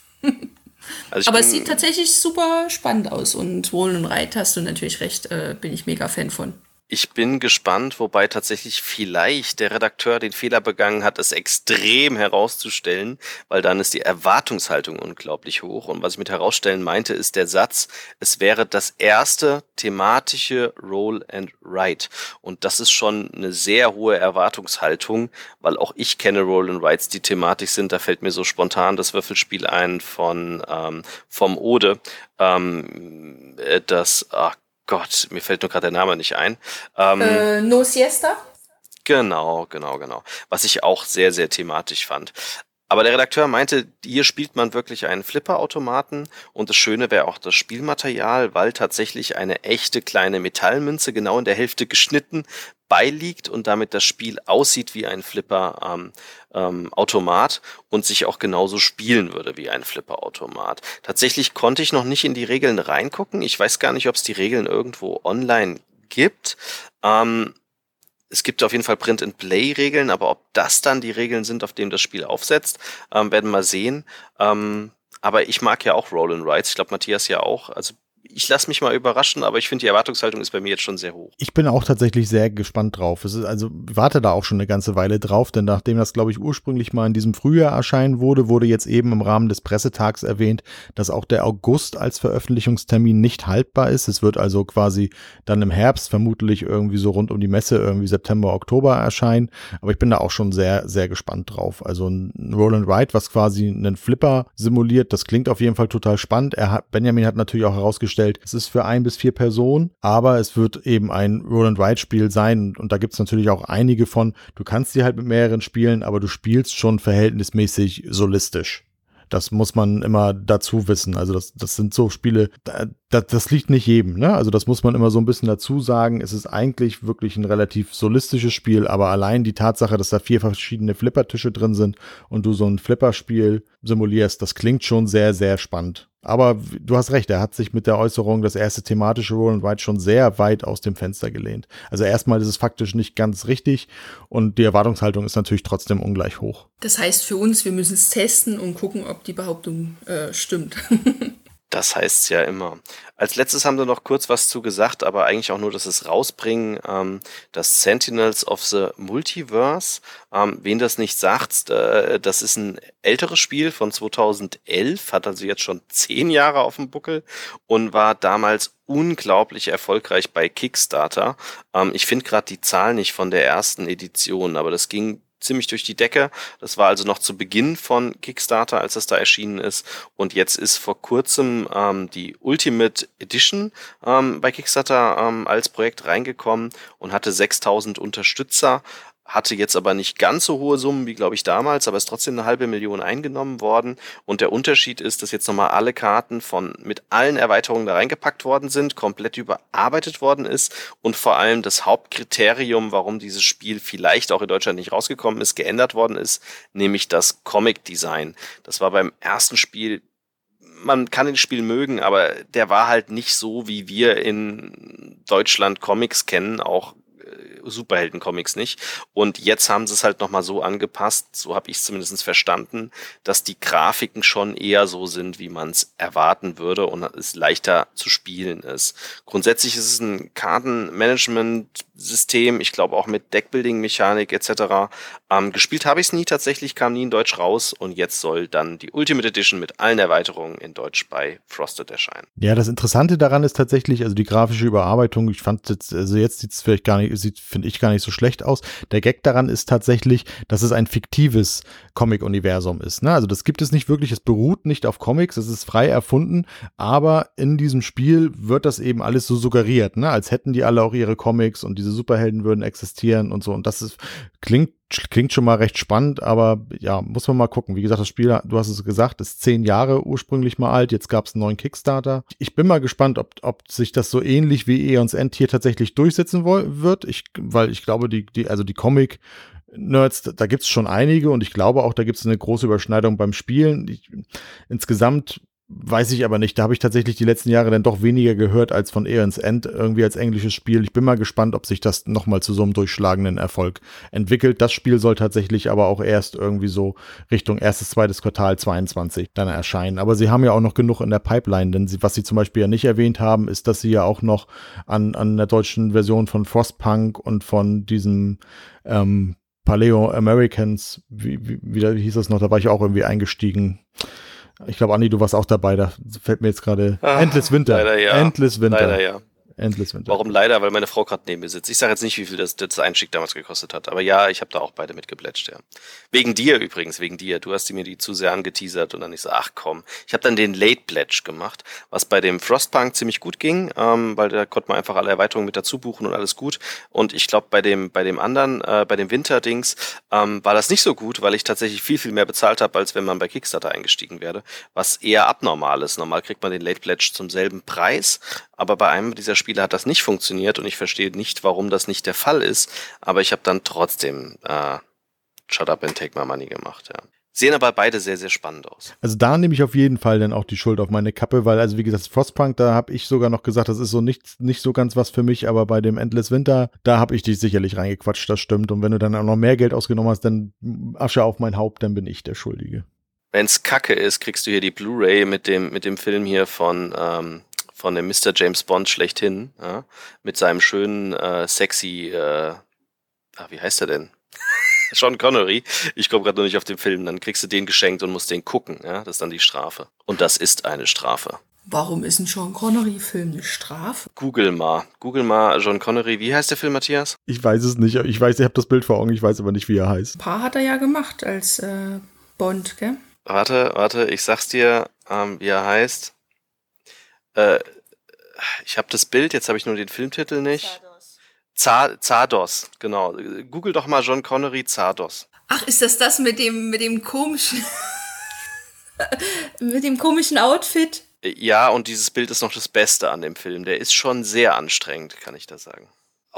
Also Aber es sieht tatsächlich super spannend aus und Wohlen und Reit hast du natürlich recht, äh, bin ich mega Fan von. Ich bin gespannt, wobei tatsächlich vielleicht der Redakteur den Fehler begangen hat, es extrem herauszustellen, weil dann ist die Erwartungshaltung unglaublich hoch. Und was ich mit herausstellen meinte, ist der Satz, es wäre das erste thematische Roll and Write. Und das ist schon eine sehr hohe Erwartungshaltung, weil auch ich kenne Roll and Writes, die thematisch sind. Da fällt mir so spontan das Würfelspiel ein von ähm, vom Ode. Ähm, äh, das, ach Gott, mir fällt nur gerade der Name nicht ein. Ähm, äh, no Siesta? Genau, genau, genau. Was ich auch sehr, sehr thematisch fand. Aber der Redakteur meinte, hier spielt man wirklich einen Flipperautomaten und das Schöne wäre auch das Spielmaterial, weil tatsächlich eine echte kleine Metallmünze genau in der Hälfte geschnitten beiliegt und damit das Spiel aussieht wie ein Flipper-Automat ähm, ähm, und sich auch genauso spielen würde wie ein Flipper-Automat. Tatsächlich konnte ich noch nicht in die Regeln reingucken. Ich weiß gar nicht, ob es die Regeln irgendwo online gibt. Ähm, es gibt auf jeden Fall Print-and-Play-Regeln, aber ob das dann die Regeln sind, auf denen das Spiel aufsetzt, ähm, werden wir sehen. Ähm, aber ich mag ja auch Roll and Rides. Ich glaube, Matthias ja auch. Also ich lasse mich mal überraschen, aber ich finde, die Erwartungshaltung ist bei mir jetzt schon sehr hoch. Ich bin auch tatsächlich sehr gespannt drauf. Es ist also, warte da auch schon eine ganze Weile drauf, denn nachdem das, glaube ich, ursprünglich mal in diesem Frühjahr erscheinen wurde, wurde jetzt eben im Rahmen des Pressetags erwähnt, dass auch der August als Veröffentlichungstermin nicht haltbar ist. Es wird also quasi dann im Herbst vermutlich irgendwie so rund um die Messe irgendwie September, Oktober erscheinen. Aber ich bin da auch schon sehr, sehr gespannt drauf. Also ein Roland Wright, was quasi einen Flipper simuliert, das klingt auf jeden Fall total spannend. Er hat, Benjamin hat natürlich auch herausgestellt, dargestellt. Es ist für ein bis vier Personen, aber es wird eben ein Roll-and-Ride-Spiel sein. Und da gibt es natürlich auch einige von. Du kannst die halt mit mehreren spielen, aber du spielst schon verhältnismäßig solistisch. Das muss man immer dazu wissen. Also das, das sind so Spiele, das, das liegt nicht jedem. Ne? Also das muss man immer so ein bisschen dazu sagen. Es ist eigentlich wirklich ein relativ solistisches Spiel, aber allein die Tatsache, dass da vier verschiedene Flippertische drin sind und du so ein Flipperspiel simulierst, das klingt schon sehr, sehr spannend. Aber du hast recht, er hat sich mit der Äußerung das erste thematische Roll and Ride schon sehr weit aus dem Fenster gelehnt. Also erstmal ist es faktisch nicht ganz richtig und die Erwartungshaltung ist natürlich trotzdem ungleich hoch. Das heißt für uns, wir müssen es testen und gucken, ob die Behauptung äh, stimmt. Das heißt ja immer. Als letztes haben wir noch kurz was zu gesagt, aber eigentlich auch nur, dass es rausbringen, ähm, das Sentinels of the Multiverse. Ähm, wen das nicht sagt, äh, das ist ein älteres Spiel von 2011, hat also jetzt schon zehn Jahre auf dem Buckel und war damals unglaublich erfolgreich bei Kickstarter. Ähm, ich finde gerade die Zahl nicht von der ersten Edition, aber das ging ziemlich durch die Decke. Das war also noch zu Beginn von Kickstarter, als das da erschienen ist. Und jetzt ist vor kurzem ähm, die Ultimate Edition ähm, bei Kickstarter ähm, als Projekt reingekommen und hatte 6000 Unterstützer hatte jetzt aber nicht ganz so hohe Summen wie, glaube ich, damals, aber ist trotzdem eine halbe Million eingenommen worden. Und der Unterschied ist, dass jetzt nochmal alle Karten von mit allen Erweiterungen da reingepackt worden sind, komplett überarbeitet worden ist und vor allem das Hauptkriterium, warum dieses Spiel vielleicht auch in Deutschland nicht rausgekommen ist, geändert worden ist, nämlich das Comic-Design. Das war beim ersten Spiel man kann das Spiel mögen, aber der war halt nicht so, wie wir in Deutschland Comics kennen, auch Superhelden-Comics nicht. Und jetzt haben sie es halt nochmal so angepasst, so habe ich es zumindest verstanden, dass die Grafiken schon eher so sind, wie man es erwarten würde und es leichter zu spielen ist. Grundsätzlich ist es ein Kartenmanagement-System, ich glaube auch mit Deckbuilding-Mechanik etc. Ähm, gespielt habe ich es nie tatsächlich, kam nie in Deutsch raus und jetzt soll dann die Ultimate Edition mit allen Erweiterungen in Deutsch bei Frosted erscheinen. Ja, das Interessante daran ist tatsächlich, also die grafische Überarbeitung, ich fand jetzt, also jetzt sieht es vielleicht gar nicht, sieht finde ich gar nicht so schlecht aus. Der Gag daran ist tatsächlich, dass es ein fiktives Comic-Universum ist. Ne? Also das gibt es nicht wirklich, es beruht nicht auf Comics, es ist frei erfunden, aber in diesem Spiel wird das eben alles so suggeriert, ne? als hätten die alle auch ihre Comics und diese Superhelden würden existieren und so. Und das ist, klingt klingt schon mal recht spannend, aber ja, muss man mal gucken. Wie gesagt, das Spiel, du hast es gesagt, ist zehn Jahre ursprünglich mal alt. Jetzt gab es einen neuen Kickstarter. Ich bin mal gespannt, ob, ob sich das so ähnlich wie Eons End hier tatsächlich durchsetzen wird. Ich, weil ich glaube, die, die, also die Comic Nerds, da gibt's schon einige und ich glaube auch, da gibt's eine große Überschneidung beim Spielen. Ich, insgesamt Weiß ich aber nicht. Da habe ich tatsächlich die letzten Jahre dann doch weniger gehört als von Aeons End irgendwie als englisches Spiel. Ich bin mal gespannt, ob sich das nochmal zu so einem durchschlagenden Erfolg entwickelt. Das Spiel soll tatsächlich aber auch erst irgendwie so Richtung erstes, zweites Quartal 22 dann erscheinen. Aber sie haben ja auch noch genug in der Pipeline, denn sie, was sie zum Beispiel ja nicht erwähnt haben, ist, dass sie ja auch noch an, an der deutschen Version von Frostpunk und von diesem ähm, Paleo Americans, wie, wie, wie hieß das noch, da war ich auch irgendwie eingestiegen. Ich glaube, Andi, du warst auch dabei. Da fällt mir jetzt gerade ah, Endless Winter. Leider ja. Endless Winter. Leider ja. Endless Winter. Warum leider? Weil meine Frau gerade neben mir sitzt. Ich sage jetzt nicht, wie viel das, das Einstieg damals gekostet hat. Aber ja, ich habe da auch beide mitgeplätscht, ja. Wegen dir übrigens, wegen dir. Du hast die mir die zu sehr angeteasert und dann ich so, ach komm. Ich habe dann den Late Pledge gemacht, was bei dem Frostpunk ziemlich gut ging, ähm, weil da konnte man einfach alle Erweiterungen mit dazu buchen und alles gut. Und ich glaube, bei dem, bei dem anderen, äh, bei dem Winterdings, ähm, war das nicht so gut, weil ich tatsächlich viel, viel mehr bezahlt habe, als wenn man bei Kickstarter eingestiegen wäre. Was eher abnormal ist. Normal kriegt man den Late Pledge zum selben Preis, aber bei einem dieser Spiele hat das nicht funktioniert und ich verstehe nicht, warum das nicht der Fall ist. Aber ich habe dann trotzdem äh, Shut Up and Take My Money gemacht, ja. Sehen aber beide sehr, sehr spannend aus. Also da nehme ich auf jeden Fall dann auch die Schuld auf meine Kappe, weil, also wie gesagt, Frostpunk, da habe ich sogar noch gesagt, das ist so nicht, nicht so ganz was für mich, aber bei dem Endless Winter, da habe ich dich sicherlich reingequatscht, das stimmt. Und wenn du dann auch noch mehr Geld ausgenommen hast, dann Asche auf mein Haupt, dann bin ich der Schuldige. Wenn's Kacke ist, kriegst du hier die Blu-ray mit dem, mit dem Film hier von ähm, von dem Mr. James Bond schlechthin, ja, mit seinem schönen, äh, sexy, äh, ach, wie heißt er denn? Sean Connery. Ich komme gerade noch nicht auf den Film. Dann kriegst du den geschenkt und musst den gucken. Ja, das ist dann die Strafe. Und das ist eine Strafe. Warum ist ein Sean Connery-Film eine Strafe? Google mal. Google mal Sean Connery. Wie heißt der Film, Matthias? Ich weiß es nicht. Ich weiß, ich habe das Bild vor Augen. Ich weiß aber nicht, wie er heißt. Ein paar hat er ja gemacht als äh, Bond, gell? Warte, warte. Ich sag's dir, ähm, wie er heißt. Äh, ich habe das Bild, jetzt habe ich nur den Filmtitel nicht. Zardos. Zardos, genau. Google doch mal John Connery Zardos. Ach, ist das das mit dem mit dem komischen mit dem komischen Outfit? Ja, und dieses Bild ist noch das Beste an dem Film. Der ist schon sehr anstrengend, kann ich da sagen.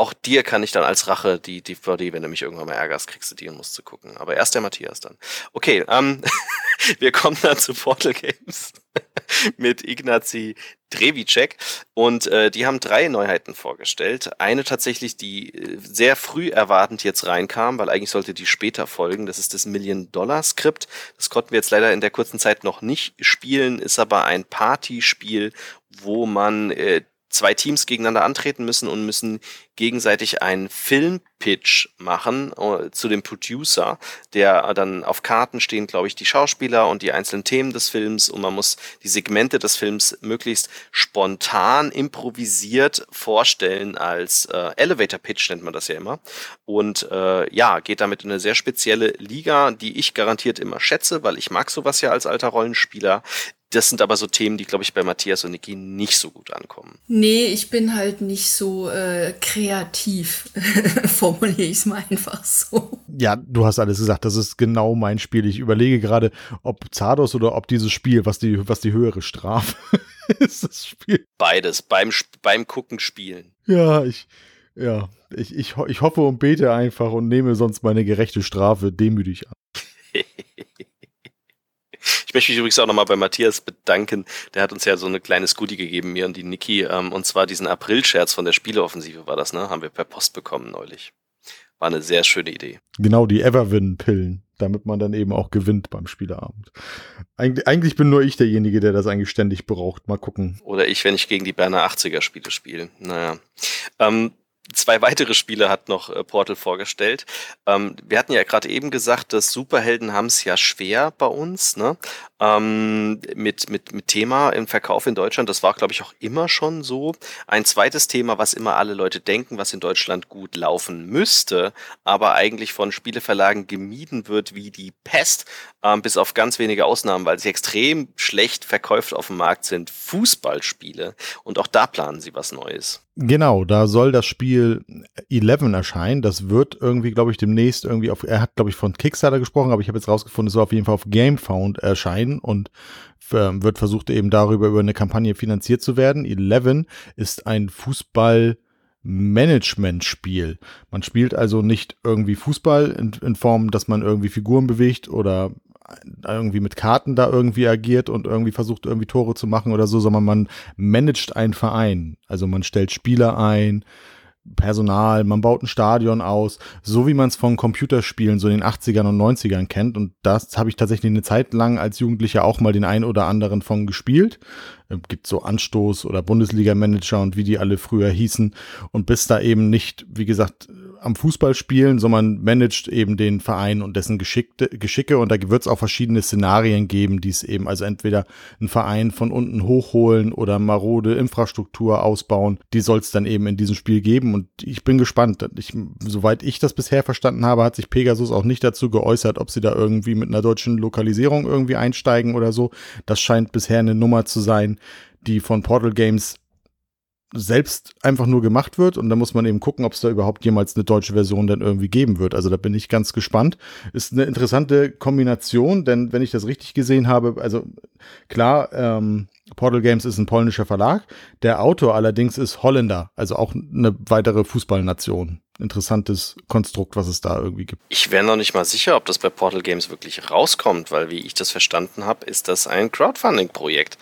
Auch dir kann ich dann als Rache die DVD, wenn du mich irgendwann mal ärgerst, kriegst du die und musst du gucken. Aber erst der Matthias dann. Okay, ähm, wir kommen dann zu Portal Games mit Ignazi Drevicek und äh, die haben drei Neuheiten vorgestellt. Eine tatsächlich, die äh, sehr früh erwartend jetzt reinkam, weil eigentlich sollte die später folgen. Das ist das Million-Dollar-Skript. Das konnten wir jetzt leider in der kurzen Zeit noch nicht spielen, ist aber ein Partyspiel, wo man äh, zwei Teams gegeneinander antreten müssen und müssen gegenseitig einen Filmpitch machen äh, zu dem Producer, der dann auf Karten stehen, glaube ich, die Schauspieler und die einzelnen Themen des Films und man muss die Segmente des Films möglichst spontan improvisiert vorstellen als äh, Elevator Pitch nennt man das ja immer und äh, ja geht damit in eine sehr spezielle Liga, die ich garantiert immer schätze, weil ich mag sowas ja als alter Rollenspieler. Das sind aber so Themen, die, glaube ich, bei Matthias und Niki nicht so gut ankommen. Nee, ich bin halt nicht so äh, kreativ, formuliere ich es mal einfach so. Ja, du hast alles gesagt, das ist genau mein Spiel. Ich überlege gerade, ob Zardos oder ob dieses Spiel, was die, was die höhere Strafe ist, das Spiel. Beides, beim, beim Gucken spielen. Ja, ich, ja, ich, ich, ich hoffe und bete einfach und nehme sonst meine gerechte Strafe demütig an. Ich möchte mich übrigens auch nochmal bei Matthias bedanken. Der hat uns ja so eine kleine Goodie gegeben, mir und die Niki. Ähm, und zwar diesen April-Scherz von der Spieleoffensive war das, ne? Haben wir per Post bekommen neulich. War eine sehr schöne Idee. Genau, die Everwin-Pillen, damit man dann eben auch gewinnt beim Spieleabend. Eig eigentlich bin nur ich derjenige, der das eigentlich ständig braucht. Mal gucken. Oder ich, wenn ich gegen die Berner 80er-Spiele spiele. Naja. Ähm, zwei weitere Spiele hat noch äh, Portal vorgestellt. Ähm, wir hatten ja gerade eben gesagt, dass Superhelden haben es ja schwer bei uns, ne? Ähm, mit, mit, mit Thema im Verkauf in Deutschland. Das war, glaube ich, auch immer schon so. Ein zweites Thema, was immer alle Leute denken, was in Deutschland gut laufen müsste, aber eigentlich von Spieleverlagen gemieden wird wie die Pest, ähm, bis auf ganz wenige Ausnahmen, weil sie extrem schlecht verkauft auf dem Markt sind, Fußballspiele. Und auch da planen sie was Neues. Genau, da soll das Spiel 11 erscheinen. Das wird irgendwie, glaube ich, demnächst irgendwie auf, er hat, glaube ich, von Kickstarter gesprochen, aber ich habe jetzt rausgefunden, es soll auf jeden Fall auf GameFound erscheinen und äh, wird versucht eben darüber über eine Kampagne finanziert zu werden. 11 ist ein Fußball- Management-Spiel. Man spielt also nicht irgendwie Fußball in, in, Form, dass man irgendwie Figuren bewegt oder irgendwie mit Karten da irgendwie agiert und irgendwie versucht irgendwie Tore zu machen oder so, sondern man managt einen Verein. Also man stellt Spieler ein, Personal, man baut ein Stadion aus, so wie man es von Computerspielen so in den 80ern und 90ern kennt. Und das habe ich tatsächlich eine Zeit lang als Jugendlicher auch mal den ein oder anderen von gespielt. Gibt so Anstoß oder Bundesliga-Manager und wie die alle früher hießen. Und bis da eben nicht, wie gesagt, am Fußball spielen, sondern managt eben den Verein und dessen Geschickte, Geschicke. Und da wird es auch verschiedene Szenarien geben, die es eben, also entweder einen Verein von unten hochholen oder marode Infrastruktur ausbauen. Die soll es dann eben in diesem Spiel geben. Und ich bin gespannt. Ich, soweit ich das bisher verstanden habe, hat sich Pegasus auch nicht dazu geäußert, ob sie da irgendwie mit einer deutschen Lokalisierung irgendwie einsteigen oder so. Das scheint bisher eine Nummer zu sein, die von Portal Games selbst einfach nur gemacht wird und da muss man eben gucken, ob es da überhaupt jemals eine deutsche Version dann irgendwie geben wird. Also da bin ich ganz gespannt. Ist eine interessante Kombination, denn wenn ich das richtig gesehen habe, also klar, ähm, Portal Games ist ein polnischer Verlag, der Autor allerdings ist Holländer, also auch eine weitere Fußballnation. Interessantes Konstrukt, was es da irgendwie gibt. Ich wäre noch nicht mal sicher, ob das bei Portal Games wirklich rauskommt, weil wie ich das verstanden habe, ist das ein Crowdfunding-Projekt.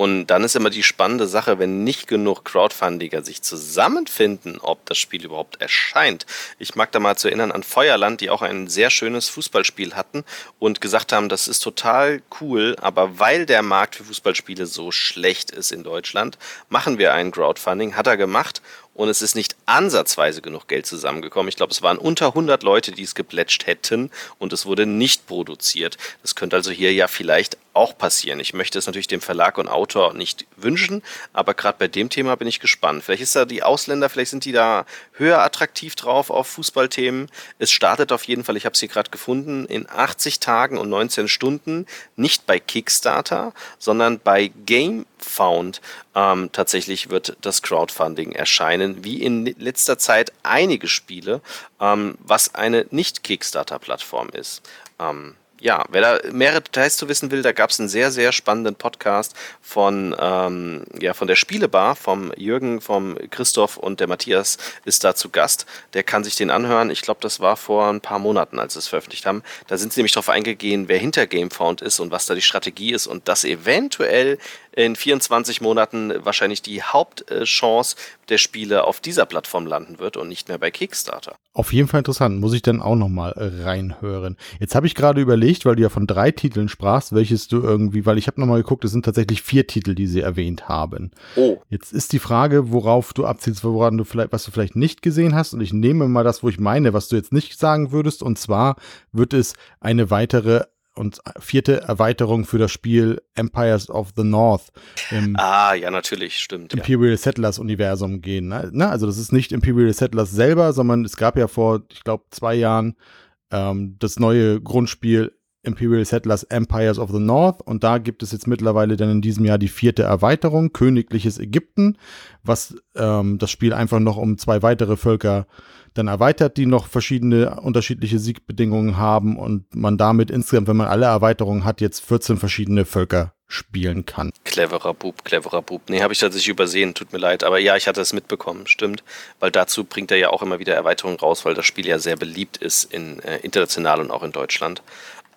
Und dann ist immer die spannende Sache, wenn nicht genug Crowdfundiger sich zusammenfinden, ob das Spiel überhaupt erscheint. Ich mag da mal zu erinnern an Feuerland, die auch ein sehr schönes Fußballspiel hatten und gesagt haben, das ist total cool, aber weil der Markt für Fußballspiele so schlecht ist in Deutschland, machen wir ein Crowdfunding, hat er gemacht und es ist nicht ansatzweise genug Geld zusammengekommen. Ich glaube, es waren unter 100 Leute, die es geplätscht hätten und es wurde nicht produziert. Das könnte also hier ja vielleicht auch passieren. Ich möchte es natürlich dem Verlag und Autor nicht wünschen, aber gerade bei dem Thema bin ich gespannt. Vielleicht ist da die Ausländer, vielleicht sind die da höher attraktiv drauf auf Fußballthemen. Es startet auf jeden Fall, ich habe es hier gerade gefunden, in 80 Tagen und 19 Stunden, nicht bei Kickstarter, sondern bei GameFound. Ähm, tatsächlich wird das Crowdfunding erscheinen, wie in letzter Zeit einige Spiele, ähm, was eine Nicht-Kickstarter-Plattform ist. Ähm, ja, wer da mehrere Details zu wissen will, da gab es einen sehr, sehr spannenden Podcast von, ähm, ja, von der Spielebar, vom Jürgen, vom Christoph und der Matthias ist da zu Gast. Der kann sich den anhören. Ich glaube, das war vor ein paar Monaten, als sie es veröffentlicht haben. Da sind sie nämlich darauf eingegangen, wer hinter Gamefound ist und was da die Strategie ist und dass eventuell in 24 Monaten wahrscheinlich die Hauptchance der Spiele auf dieser Plattform landen wird und nicht mehr bei Kickstarter. Auf jeden Fall interessant, muss ich dann auch nochmal reinhören. Jetzt habe ich gerade überlegt, weil du ja von drei Titeln sprachst, welches du irgendwie, weil ich habe nochmal geguckt, es sind tatsächlich vier Titel, die sie erwähnt haben. Oh. Jetzt ist die Frage, worauf du abzielst, woran du vielleicht, was du vielleicht nicht gesehen hast. Und ich nehme mal das, wo ich meine, was du jetzt nicht sagen würdest. Und zwar wird es eine weitere und vierte Erweiterung für das Spiel Empires of the North im ah, ja, natürlich, stimmt. Imperial ja. Settlers Universum gehen. Ne? Also das ist nicht Imperial Settlers selber, sondern es gab ja vor, ich glaube, zwei Jahren ähm, das neue Grundspiel Imperial Settlers Empires of the North und da gibt es jetzt mittlerweile dann in diesem Jahr die vierte Erweiterung, Königliches Ägypten, was ähm, das Spiel einfach noch um zwei weitere Völker dann erweitert, die noch verschiedene unterschiedliche Siegbedingungen haben und man damit insgesamt, wenn man alle Erweiterungen hat, jetzt 14 verschiedene Völker spielen kann. Cleverer Bub, cleverer Bub. Nee, habe ich tatsächlich übersehen, tut mir leid. Aber ja, ich hatte es mitbekommen, stimmt. Weil dazu bringt er ja auch immer wieder Erweiterungen raus, weil das Spiel ja sehr beliebt ist in äh, international und auch in Deutschland.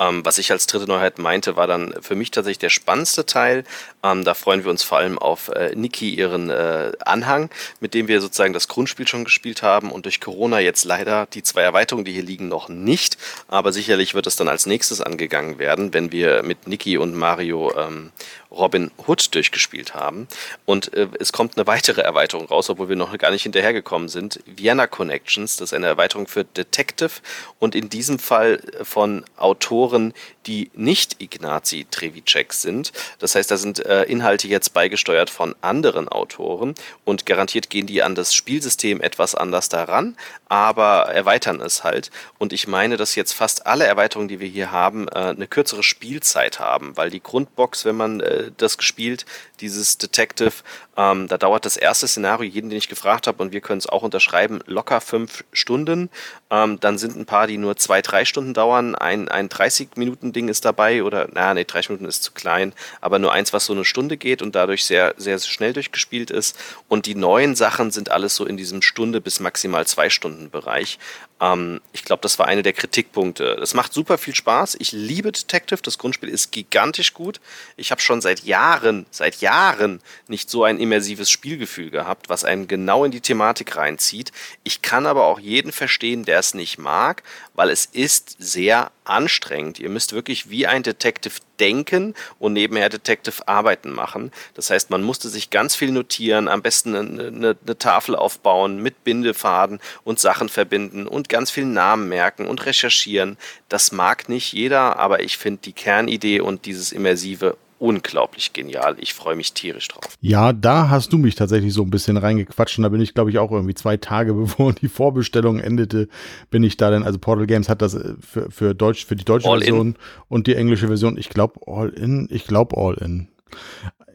Ähm, was ich als dritte Neuheit meinte, war dann für mich tatsächlich der spannendste Teil. Ähm, da freuen wir uns vor allem auf äh, Niki, ihren äh, Anhang, mit dem wir sozusagen das Grundspiel schon gespielt haben und durch Corona jetzt leider die zwei Erweiterungen, die hier liegen, noch nicht. Aber sicherlich wird es dann als nächstes angegangen werden, wenn wir mit Niki und Mario ähm, Robin Hood durchgespielt haben. Und äh, es kommt eine weitere Erweiterung raus, obwohl wir noch gar nicht hinterhergekommen sind. Vienna Connections, das ist eine Erweiterung für Detective und in diesem Fall von Autoren, die nicht Ignazi Trevicek sind. Das heißt, da sind äh, Inhalte jetzt beigesteuert von anderen Autoren und garantiert gehen die an das Spielsystem etwas anders daran, aber erweitern es halt. Und ich meine, dass jetzt fast alle Erweiterungen, die wir hier haben, äh, eine kürzere Spielzeit haben, weil die Grundbox, wenn man äh, das gespielt, dieses Detective, ähm, da dauert das erste Szenario, jeden, den ich gefragt habe, und wir können es auch unterschreiben, locker fünf Stunden. Ähm, dann sind ein paar, die nur zwei, drei Stunden dauern. Ein, ein 30-Minuten-Ding ist dabei, oder, na, nee, 30 Minuten ist zu klein, aber nur eins, was so eine Stunde geht und dadurch sehr, sehr schnell durchgespielt ist. Und die neuen Sachen sind alles so in diesem Stunde bis maximal zwei Stunden Bereich. Ähm, ich glaube, das war einer der Kritikpunkte. Es macht super viel Spaß. Ich liebe Detective. Das Grundspiel ist gigantisch gut. Ich habe schon seit Jahren, seit Jahren nicht so ein immersives Spielgefühl gehabt, was einem genau in die Thematik reinzieht. Ich kann aber auch jeden verstehen, der es nicht mag, weil es ist sehr anstrengend. Ihr müsst wirklich wie ein Detective denken und nebenher Detective Arbeiten machen. Das heißt, man musste sich ganz viel notieren, am besten eine, eine, eine, Tafel aufbauen mit Bindefaden und Sachen verbinden und ganz viel Namen merken und recherchieren. Das mag nicht jeder, aber ich finde die Kernidee und dieses immersive unglaublich genial. Ich freue mich tierisch drauf. Ja, da hast du mich tatsächlich so ein bisschen reingequatscht und da bin ich, glaube ich, auch irgendwie zwei Tage bevor die Vorbestellung endete, bin ich da dann, also Portal Games hat das äh, für, für Deutsch, für die deutsche all Version in. und die englische Version, ich glaube All In, ich glaube All In.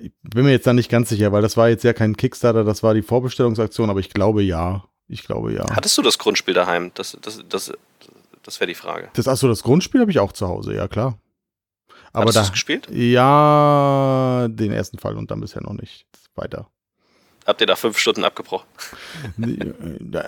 Ich bin mir jetzt da nicht ganz sicher, weil das war jetzt ja kein Kickstarter, das war die Vorbestellungsaktion, aber ich glaube ja. Ich glaube ja. Hattest du das Grundspiel daheim? Das, das, das, das wäre die Frage. Das, achso, das Grundspiel habe ich auch zu Hause, ja klar. Aber Hast da, gespielt? Ja, den ersten Fall und dann bisher noch nicht weiter. Habt ihr da fünf Stunden abgebrochen?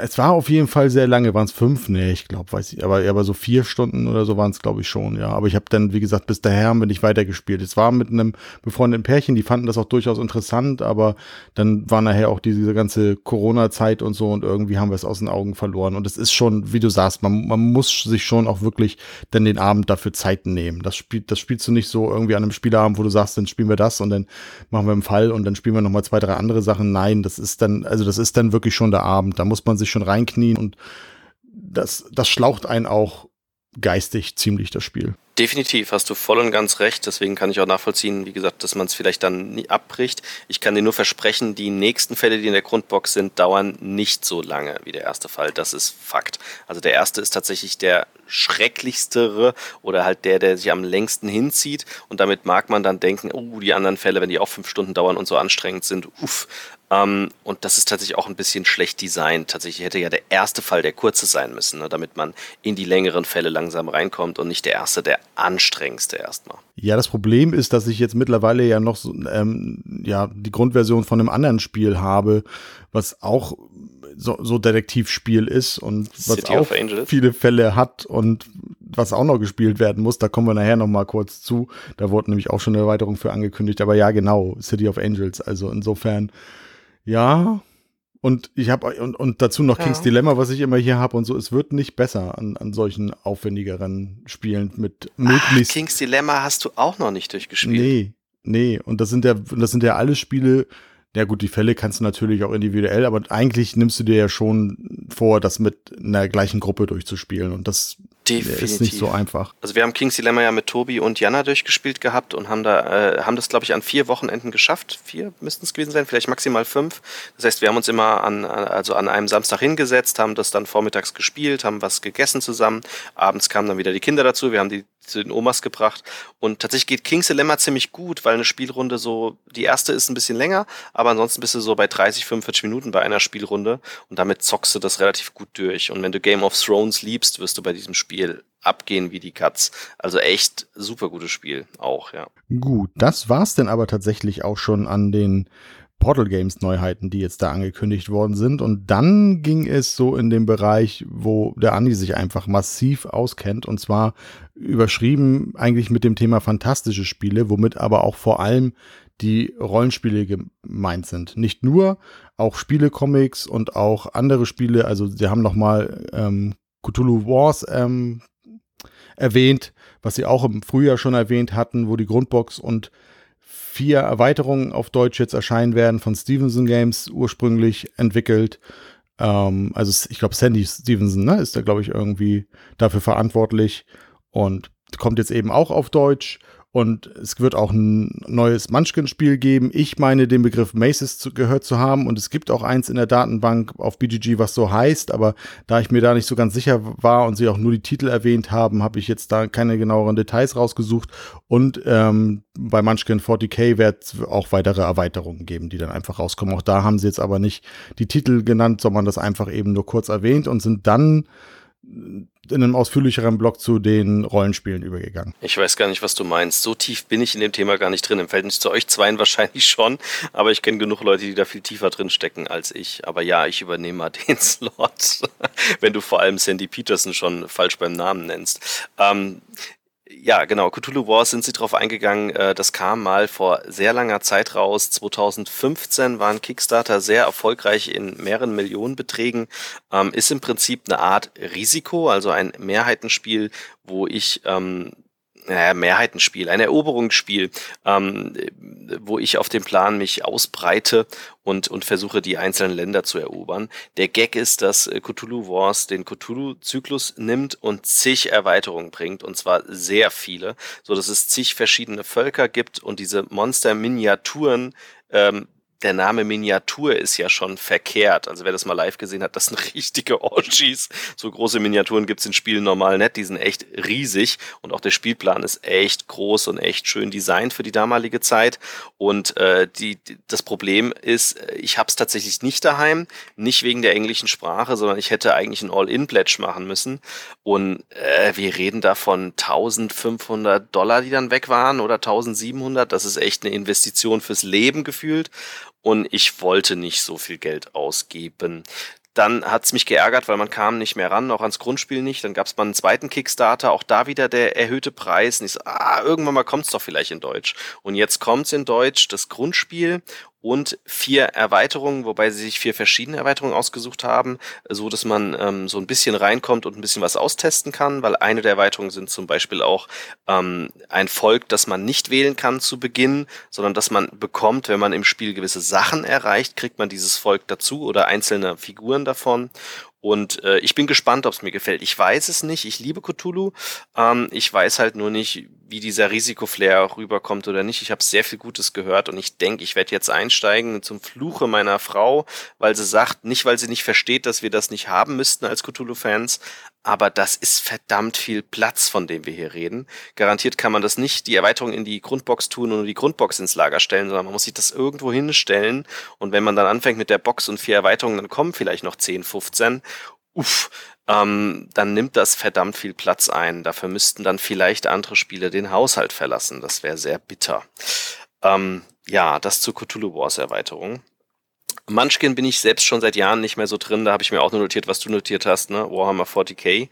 es war auf jeden Fall sehr lange. Waren es fünf? Nee, ich glaube, weiß ich. Aber, aber so vier Stunden oder so waren es, glaube ich, schon, ja. Aber ich habe dann, wie gesagt, bis daher bin ich weitergespielt. Es war mit einem befreundeten Pärchen, die fanden das auch durchaus interessant, aber dann war nachher auch diese ganze Corona-Zeit und so und irgendwie haben wir es aus den Augen verloren. Und es ist schon, wie du sagst, man, man muss sich schon auch wirklich dann den Abend dafür Zeit nehmen. Das, spielt, das spielst du nicht so irgendwie an einem Spielabend, wo du sagst, dann spielen wir das und dann machen wir einen Fall und dann spielen wir nochmal zwei, drei andere Sachen. Nein, rein. Das ist dann, also das ist dann wirklich schon der Abend. Da muss man sich schon reinknien und das, das schlaucht einen auch geistig ziemlich, das Spiel. Definitiv, hast du voll und ganz recht. Deswegen kann ich auch nachvollziehen, wie gesagt, dass man es vielleicht dann nie abbricht. Ich kann dir nur versprechen, die nächsten Fälle, die in der Grundbox sind, dauern nicht so lange wie der erste Fall. Das ist Fakt. Also der erste ist tatsächlich der schrecklichstere oder halt der, der sich am längsten hinzieht. Und damit mag man dann denken, oh, die anderen Fälle, wenn die auch fünf Stunden dauern und so anstrengend sind, uff. Ähm, und das ist tatsächlich auch ein bisschen schlecht designt. Tatsächlich hätte ja der erste Fall der kurze sein müssen, ne, damit man in die längeren Fälle langsam reinkommt und nicht der erste, der anstrengendste erstmal. Ja, das Problem ist, dass ich jetzt mittlerweile ja noch so, ähm, ja, die Grundversion von einem anderen Spiel habe, was auch so, so Detektivspiel ist und was City auch viele Fälle hat und was auch noch gespielt werden muss. Da kommen wir nachher noch mal kurz zu. Da wurde nämlich auch schon eine Erweiterung für angekündigt. Aber ja, genau, City of Angels. Also insofern, ja. Und ich habe und, und dazu noch ja. King's Dilemma, was ich immer hier habe und so. Es wird nicht besser an, an solchen aufwendigeren Spielen mit möglichst. Ach, King's Dilemma hast du auch noch nicht durchgespielt. Nee, nee. Und das sind ja, das sind ja alle Spiele, ja gut, die Fälle kannst du natürlich auch individuell, aber eigentlich nimmst du dir ja schon vor, das mit einer gleichen Gruppe durchzuspielen und das Definitiv. ist nicht so einfach. Also wir haben King's Dilemma ja mit Tobi und Jana durchgespielt gehabt und haben da äh, haben das glaube ich an vier Wochenenden geschafft. Vier müssten es gewesen sein, vielleicht maximal fünf. Das heißt, wir haben uns immer an also an einem Samstag hingesetzt, haben das dann vormittags gespielt, haben was gegessen zusammen. Abends kamen dann wieder die Kinder dazu. Wir haben die zu den Omas gebracht. Und tatsächlich geht King's Dilemma ziemlich gut, weil eine Spielrunde so, die erste ist ein bisschen länger, aber ansonsten bist du so bei 30, 45 Minuten bei einer Spielrunde und damit zockst du das relativ gut durch. Und wenn du Game of Thrones liebst, wirst du bei diesem Spiel abgehen wie die Katz. Also echt super gutes Spiel auch, ja. Gut, das war's denn aber tatsächlich auch schon an den Portal Games Neuheiten, die jetzt da angekündigt worden sind. Und dann ging es so in dem Bereich, wo der Andi sich einfach massiv auskennt. Und zwar überschrieben eigentlich mit dem Thema fantastische Spiele, womit aber auch vor allem die Rollenspiele gemeint sind. Nicht nur, auch Spiele-Comics und auch andere Spiele. Also sie haben nochmal ähm, Cthulhu Wars ähm, erwähnt, was sie auch im Frühjahr schon erwähnt hatten, wo die Grundbox und vier Erweiterungen auf Deutsch jetzt erscheinen werden von Stevenson Games ursprünglich entwickelt. Ähm, also ich glaube, Sandy Stevenson ne, ist da, glaube ich, irgendwie dafür verantwortlich und kommt jetzt eben auch auf Deutsch. Und es wird auch ein neues Munchkin-Spiel geben. Ich meine, den Begriff Maces zu, gehört zu haben. Und es gibt auch eins in der Datenbank auf BGG, was so heißt. Aber da ich mir da nicht so ganz sicher war und sie auch nur die Titel erwähnt haben, habe ich jetzt da keine genaueren Details rausgesucht. Und ähm, bei Munchkin 40k wird es auch weitere Erweiterungen geben, die dann einfach rauskommen. Auch da haben sie jetzt aber nicht die Titel genannt, sondern das einfach eben nur kurz erwähnt und sind dann in einem ausführlicheren Blog zu den Rollenspielen übergegangen. Ich weiß gar nicht, was du meinst. So tief bin ich in dem Thema gar nicht drin. Im Verhältnis zu euch zweien wahrscheinlich schon, aber ich kenne genug Leute, die da viel tiefer drin stecken als ich. Aber ja, ich übernehme mal den Slot, wenn du vor allem Sandy Peterson schon falsch beim Namen nennst. Ähm, ja, genau. Cthulhu Wars sind sie drauf eingegangen. Äh, das kam mal vor sehr langer Zeit raus. 2015 war ein Kickstarter sehr erfolgreich in mehreren Millionenbeträgen. Ähm, ist im Prinzip eine Art Risiko, also ein Mehrheitenspiel, wo ich ähm, naja, Mehrheitenspiel, ein Eroberungsspiel, ähm, wo ich auf dem Plan mich ausbreite und, und versuche, die einzelnen Länder zu erobern. Der Gag ist, dass äh, Cthulhu Wars den Cthulhu-Zyklus nimmt und zig Erweiterungen bringt, und zwar sehr viele, so dass es zig verschiedene Völker gibt und diese Monster-Miniaturen ähm, der Name Miniatur ist ja schon verkehrt. Also wer das mal live gesehen hat, das sind richtige Orgies. So große Miniaturen gibt's in Spielen normal nicht. Die sind echt riesig und auch der Spielplan ist echt groß und echt schön designt für die damalige Zeit. Und äh, die, das Problem ist, ich habe es tatsächlich nicht daheim, nicht wegen der englischen Sprache, sondern ich hätte eigentlich ein All-In-Pledge machen müssen. Und äh, wir reden da von 1500 Dollar, die dann weg waren oder 1700. Das ist echt eine Investition fürs Leben gefühlt und ich wollte nicht so viel Geld ausgeben. Dann hat's mich geärgert, weil man kam nicht mehr ran, auch ans Grundspiel nicht. Dann gab's mal einen zweiten Kickstarter, auch da wieder der erhöhte Preis. Und ich so, ah, irgendwann mal kommt's doch vielleicht in Deutsch. Und jetzt kommt's in Deutsch, das Grundspiel und vier Erweiterungen, wobei sie sich vier verschiedene Erweiterungen ausgesucht haben, so dass man ähm, so ein bisschen reinkommt und ein bisschen was austesten kann, weil eine der Erweiterungen sind zum Beispiel auch ähm, ein Volk, das man nicht wählen kann zu Beginn, sondern dass man bekommt, wenn man im Spiel gewisse Sachen erreicht, kriegt man dieses Volk dazu oder einzelne Figuren davon. Und äh, ich bin gespannt, ob es mir gefällt. Ich weiß es nicht. Ich liebe Cthulhu. Ähm, ich weiß halt nur nicht, wie dieser Risikoflair rüberkommt oder nicht. Ich habe sehr viel Gutes gehört und ich denke, ich werde jetzt einsteigen zum Fluche meiner Frau, weil sie sagt, nicht weil sie nicht versteht, dass wir das nicht haben müssten als Cthulhu-Fans, aber das ist verdammt viel Platz, von dem wir hier reden. Garantiert kann man das nicht die Erweiterung in die Grundbox tun und die Grundbox ins Lager stellen, sondern man muss sich das irgendwo hinstellen. Und wenn man dann anfängt mit der Box und vier Erweiterungen, dann kommen vielleicht noch 10, 15. Uff, ähm, dann nimmt das verdammt viel Platz ein. Dafür müssten dann vielleicht andere Spiele den Haushalt verlassen. Das wäre sehr bitter. Ähm, ja, das zur Cthulhu Wars Erweiterung. Munchkin bin ich selbst schon seit Jahren nicht mehr so drin. Da habe ich mir auch nur notiert, was du notiert hast, ne? Warhammer 40k.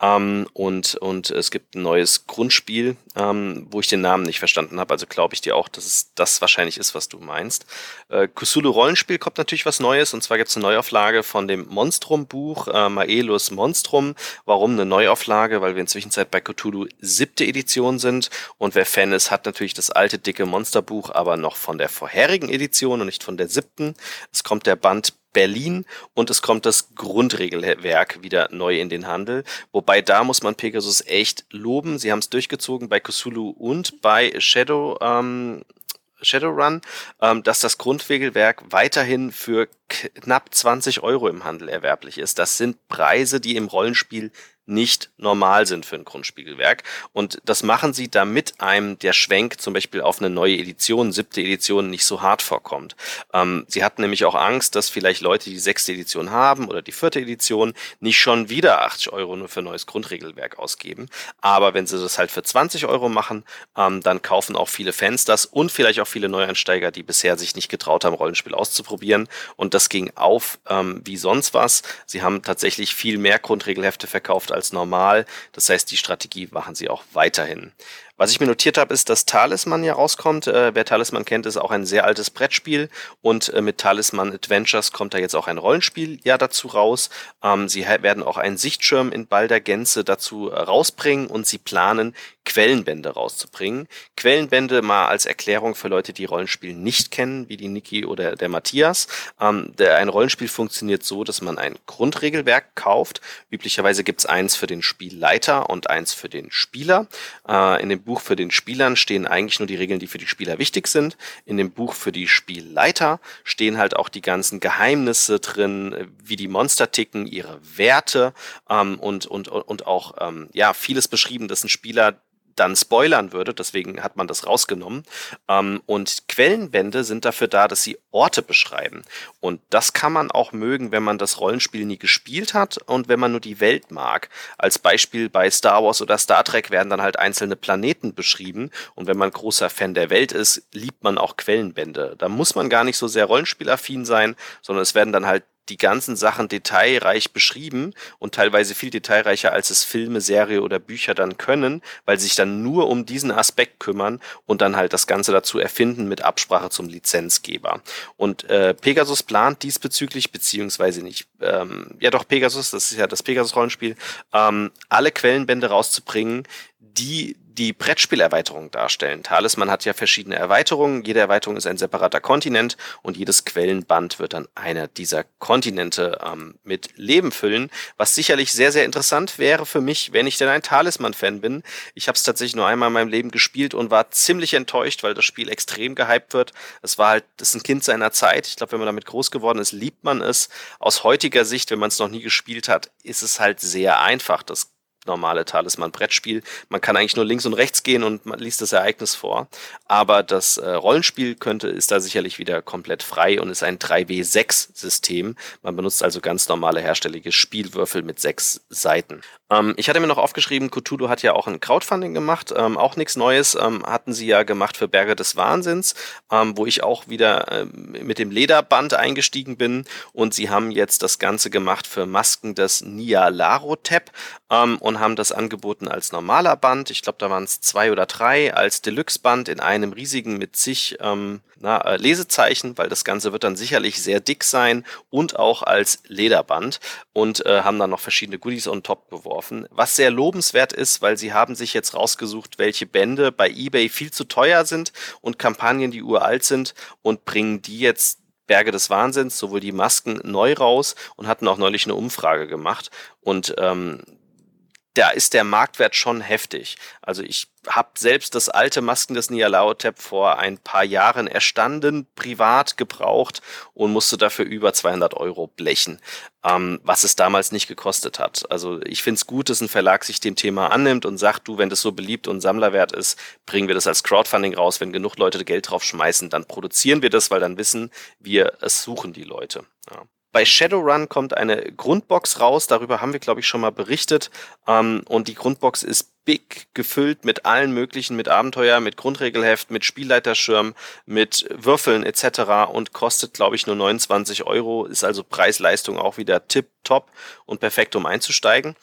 Ähm, und, und es gibt ein neues Grundspiel, ähm, wo ich den Namen nicht verstanden habe. Also glaube ich dir auch, dass es das wahrscheinlich ist, was du meinst. Äh, Cthulhu Rollenspiel kommt natürlich was Neues. Und zwar gibt es eine Neuauflage von dem Monstrum-Buch, äh, Maelus Monstrum. Warum eine Neuauflage? Weil wir inzwischen bei Cthulhu siebte Edition sind. Und wer Fan ist, hat natürlich das alte, dicke Monsterbuch, aber noch von der vorherigen Edition und nicht von der siebten. Es kommt der Band Berlin und es kommt das Grundregelwerk wieder neu in den Handel. Wobei da muss man Pegasus echt loben. Sie haben es durchgezogen bei Cthulhu und bei Shadow. Ähm, Shadowrun, ähm, dass das Grundregelwerk weiterhin für knapp 20 Euro im Handel erwerblich ist. Das sind Preise, die im Rollenspiel nicht normal sind für ein Grundspiegelwerk. Und das machen sie, damit einem der Schwenk zum Beispiel auf eine neue Edition, siebte Edition, nicht so hart vorkommt. Ähm, sie hatten nämlich auch Angst, dass vielleicht Leute, die sechste Edition haben oder die vierte Edition, nicht schon wieder 80 Euro nur für neues Grundregelwerk ausgeben. Aber wenn sie das halt für 20 Euro machen, ähm, dann kaufen auch viele Fans das und vielleicht auch viele Neueinsteiger, die bisher sich nicht getraut haben, Rollenspiel auszuprobieren. Und das ging auf ähm, wie sonst was. Sie haben tatsächlich viel mehr Grundregelhefte verkauft als normal. Das heißt, die Strategie machen sie auch weiterhin. Was ich mir notiert habe, ist, dass Talisman ja rauskommt. Äh, wer Talisman kennt, ist auch ein sehr altes Brettspiel und äh, mit Talisman Adventures kommt da jetzt auch ein Rollenspiel ja dazu raus. Ähm, sie werden auch einen Sichtschirm in balder Gänze dazu äh, rausbringen und sie planen, Quellenbände rauszubringen. Quellenbände mal als Erklärung für Leute, die Rollenspiel nicht kennen, wie die Niki oder der Matthias. Ähm, der, ein Rollenspiel funktioniert so, dass man ein Grundregelwerk kauft. Üblicherweise gibt's eins für den Spielleiter und eins für den Spieler. Äh, in dem Buch für den Spielern stehen eigentlich nur die Regeln, die für die Spieler wichtig sind. In dem Buch für die Spielleiter stehen halt auch die ganzen Geheimnisse drin, wie die Monster ticken, ihre Werte ähm, und, und, und auch ähm, ja vieles beschrieben, dass ein Spieler dann spoilern würde. Deswegen hat man das rausgenommen. Ähm, und Quellenbände sind dafür da, dass sie Orte beschreiben. Und das kann man auch mögen, wenn man das Rollenspiel nie gespielt hat und wenn man nur die Welt mag. Als Beispiel bei Star Wars oder Star Trek werden dann halt einzelne Planeten beschrieben. Und wenn man großer Fan der Welt ist, liebt man auch Quellenbände. Da muss man gar nicht so sehr rollenspielaffin sein, sondern es werden dann halt die ganzen Sachen detailreich beschrieben und teilweise viel detailreicher, als es Filme, Serie oder Bücher dann können, weil sie sich dann nur um diesen Aspekt kümmern und dann halt das Ganze dazu erfinden mit Absprache zum Lizenzgeber. Und äh, Pegasus plant diesbezüglich, beziehungsweise nicht, ähm, ja doch Pegasus, das ist ja das Pegasus-Rollenspiel, ähm, alle Quellenbände rauszubringen, die die Brettspielerweiterung darstellen. Talisman hat ja verschiedene Erweiterungen. Jede Erweiterung ist ein separater Kontinent und jedes Quellenband wird dann einer dieser Kontinente ähm, mit Leben füllen, was sicherlich sehr, sehr interessant wäre für mich, wenn ich denn ein Talisman-Fan bin. Ich habe es tatsächlich nur einmal in meinem Leben gespielt und war ziemlich enttäuscht, weil das Spiel extrem gehypt wird. Es war halt, das ist ein Kind seiner Zeit. Ich glaube, wenn man damit groß geworden ist, liebt man es. Aus heutiger Sicht, wenn man es noch nie gespielt hat, ist es halt sehr einfach. Das normale Talisman-Brettspiel. Man kann eigentlich nur links und rechts gehen und man liest das Ereignis vor. Aber das äh, Rollenspiel könnte, ist da sicherlich wieder komplett frei und ist ein 3W6-System. Man benutzt also ganz normale herstellige Spielwürfel mit sechs Seiten. Ähm, ich hatte mir noch aufgeschrieben, Cthulhu hat ja auch ein Crowdfunding gemacht, ähm, auch nichts Neues, ähm, hatten sie ja gemacht für Berge des Wahnsinns, ähm, wo ich auch wieder äh, mit dem Lederband eingestiegen bin und sie haben jetzt das Ganze gemacht für Masken des Nialarotep ähm, und haben das angeboten als normaler Band. Ich glaube, da waren es zwei oder drei als Deluxe-Band in einem riesigen mit zig ähm, na, äh, Lesezeichen, weil das Ganze wird dann sicherlich sehr dick sein und auch als Lederband und äh, haben dann noch verschiedene Goodies on top geworfen. Was sehr lobenswert ist, weil sie haben sich jetzt rausgesucht, welche Bände bei eBay viel zu teuer sind und Kampagnen, die uralt sind und bringen die jetzt Berge des Wahnsinns, sowohl die Masken neu raus und hatten auch neulich eine Umfrage gemacht. Und ähm, da ist der Marktwert schon heftig. Also ich habe selbst das alte Masken des Nialaotep vor ein paar Jahren erstanden, privat gebraucht und musste dafür über 200 Euro blechen, ähm, was es damals nicht gekostet hat. Also ich finde es gut, dass ein Verlag sich dem Thema annimmt und sagt, du, wenn das so beliebt und Sammlerwert ist, bringen wir das als Crowdfunding raus. Wenn genug Leute Geld drauf schmeißen, dann produzieren wir das, weil dann wissen wir, es suchen die Leute. Ja. Bei Shadowrun kommt eine Grundbox raus, darüber haben wir, glaube ich, schon mal berichtet. Ähm, und die Grundbox ist big gefüllt mit allen möglichen, mit Abenteuer, mit Grundregelheft, mit Spielleiterschirm, mit Würfeln etc. und kostet, glaube ich, nur 29 Euro, ist also Preis-Leistung auch wieder tip top und perfekt, um einzusteigen.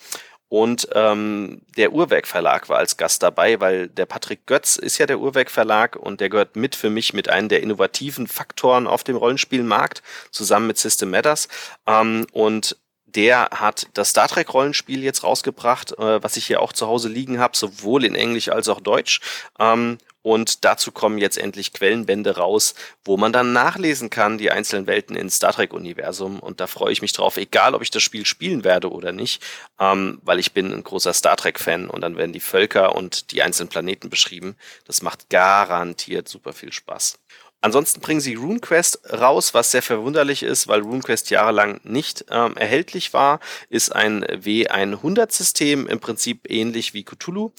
Und ähm, der Uhrwerk Verlag war als Gast dabei, weil der Patrick Götz ist ja der Uhrwerk Verlag und der gehört mit für mich mit einem der innovativen Faktoren auf dem Rollenspielmarkt, zusammen mit System Matters. Ähm, und der hat das Star Trek Rollenspiel jetzt rausgebracht, äh, was ich hier auch zu Hause liegen habe, sowohl in Englisch als auch Deutsch. Ähm, und dazu kommen jetzt endlich Quellenbände raus, wo man dann nachlesen kann, die einzelnen Welten ins Star Trek-Universum. Und da freue ich mich drauf, egal ob ich das Spiel spielen werde oder nicht, ähm, weil ich bin ein großer Star Trek-Fan und dann werden die Völker und die einzelnen Planeten beschrieben. Das macht garantiert super viel Spaß. Ansonsten bringen sie RuneQuest raus, was sehr verwunderlich ist, weil RuneQuest jahrelang nicht ähm, erhältlich war. Ist ein W100-System, im Prinzip ähnlich wie Cthulhu,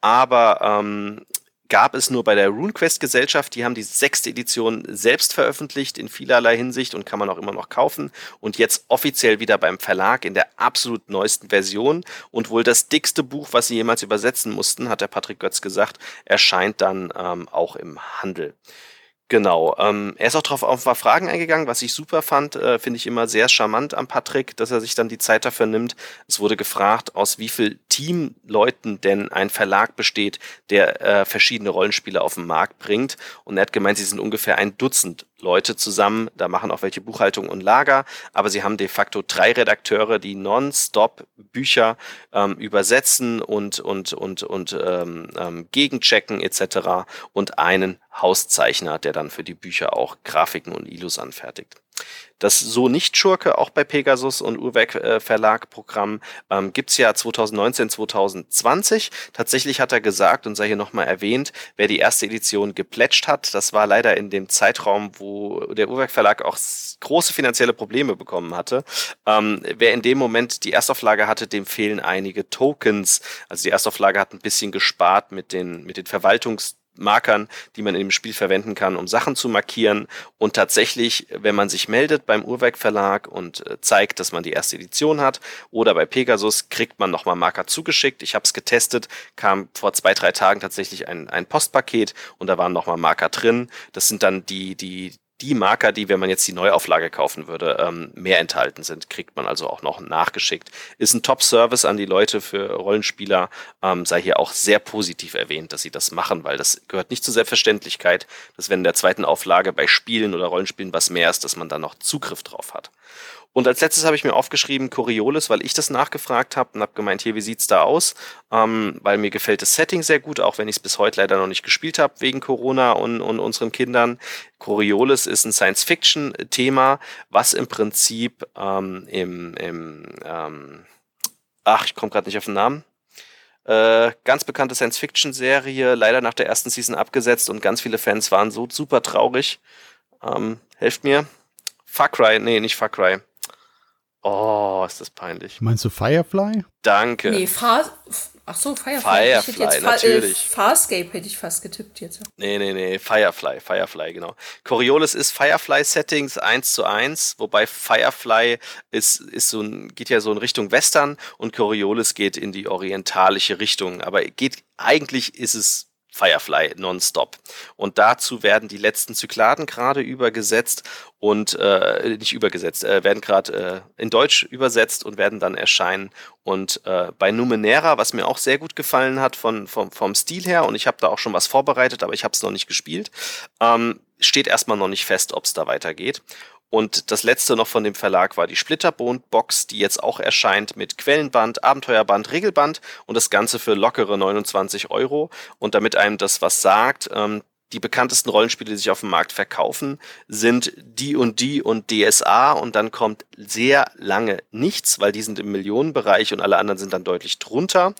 aber ähm, gab es nur bei der RuneQuest Gesellschaft. Die haben die sechste Edition selbst veröffentlicht in vielerlei Hinsicht und kann man auch immer noch kaufen. Und jetzt offiziell wieder beim Verlag in der absolut neuesten Version. Und wohl das dickste Buch, was sie jemals übersetzen mussten, hat der Patrick Götz gesagt, erscheint dann ähm, auch im Handel. Genau. Ähm, er ist auch darauf auf ein paar Fragen eingegangen, was ich super fand, äh, finde ich immer sehr charmant am Patrick, dass er sich dann die Zeit dafür nimmt. Es wurde gefragt, aus wie viel Teamleuten denn ein Verlag besteht, der äh, verschiedene Rollenspiele auf den Markt bringt. Und er hat gemeint, sie sind ungefähr ein Dutzend Leute zusammen, da machen auch welche Buchhaltung und Lager, aber sie haben de facto drei Redakteure, die nonstop Bücher ähm, übersetzen und und und und ähm, ähm, gegenchecken etc. und einen Hauszeichner, der dann für die Bücher auch Grafiken und Ilus anfertigt. Das So nicht Schurke, auch bei Pegasus und Urwerk äh, Verlag Programm, ähm, gibt's ja 2019, 2020. Tatsächlich hat er gesagt und sei hier nochmal erwähnt, wer die erste Edition geplätscht hat, das war leider in dem Zeitraum, wo der Urwerk Verlag auch große finanzielle Probleme bekommen hatte. Ähm, wer in dem Moment die Erstauflage hatte, dem fehlen einige Tokens. Also die Erstauflage hat ein bisschen gespart mit den, mit den Verwaltungs Markern, die man in dem Spiel verwenden kann, um Sachen zu markieren. Und tatsächlich, wenn man sich meldet beim Uhrwerk Verlag und äh, zeigt, dass man die erste Edition hat, oder bei Pegasus kriegt man nochmal Marker zugeschickt. Ich habe es getestet, kam vor zwei, drei Tagen tatsächlich ein, ein Postpaket und da waren nochmal Marker drin. Das sind dann die, die, die Marker, die, wenn man jetzt die Neuauflage kaufen würde, ähm, mehr enthalten sind, kriegt man also auch noch nachgeschickt. Ist ein Top-Service an die Leute für Rollenspieler, ähm, sei hier auch sehr positiv erwähnt, dass sie das machen, weil das gehört nicht zur Selbstverständlichkeit, dass wenn in der zweiten Auflage bei Spielen oder Rollenspielen was mehr ist, dass man dann noch Zugriff drauf hat. Und als letztes habe ich mir aufgeschrieben Coriolis, weil ich das nachgefragt habe und habe gemeint, hier, wie sieht's da aus? Ähm, weil mir gefällt das Setting sehr gut, auch wenn ich es bis heute leider noch nicht gespielt habe, wegen Corona und, und unseren Kindern. Coriolis ist ein Science-Fiction-Thema, was im Prinzip ähm, im, im ähm, ach, ich komme gerade nicht auf den Namen. Äh, ganz bekannte Science-Fiction-Serie, leider nach der ersten Season abgesetzt und ganz viele Fans waren so super traurig. Ähm, helft mir. Far Cry, nee, nicht Far Cry. Oh, ist das peinlich. Meinst du Firefly? Danke. Nee, Far Ach so, Firefly. Firefly, jetzt natürlich. Äh, Farscape hätte ich fast getippt jetzt. Nee, nee, nee, Firefly, Firefly, genau. Coriolis ist Firefly-Settings 1 zu 1, wobei Firefly ist, ist so ein, geht ja so in Richtung Western und Coriolis geht in die orientalische Richtung. Aber geht, eigentlich ist es Firefly nonstop. Und dazu werden die letzten Zykladen gerade übergesetzt und äh, nicht übergesetzt, äh, werden gerade äh, in Deutsch übersetzt und werden dann erscheinen. Und äh, bei Numenera, was mir auch sehr gut gefallen hat von, vom, vom Stil her, und ich habe da auch schon was vorbereitet, aber ich habe es noch nicht gespielt, ähm, steht erstmal noch nicht fest, ob es da weitergeht. Und das letzte noch von dem Verlag war die Splitterbond-Box, die jetzt auch erscheint mit Quellenband, Abenteuerband, Regelband und das Ganze für lockere 29 Euro. Und damit einem das was sagt, ähm, die bekanntesten Rollenspiele, die sich auf dem Markt verkaufen, sind die und die und DSA und dann kommt sehr lange nichts, weil die sind im Millionenbereich und alle anderen sind dann deutlich drunter.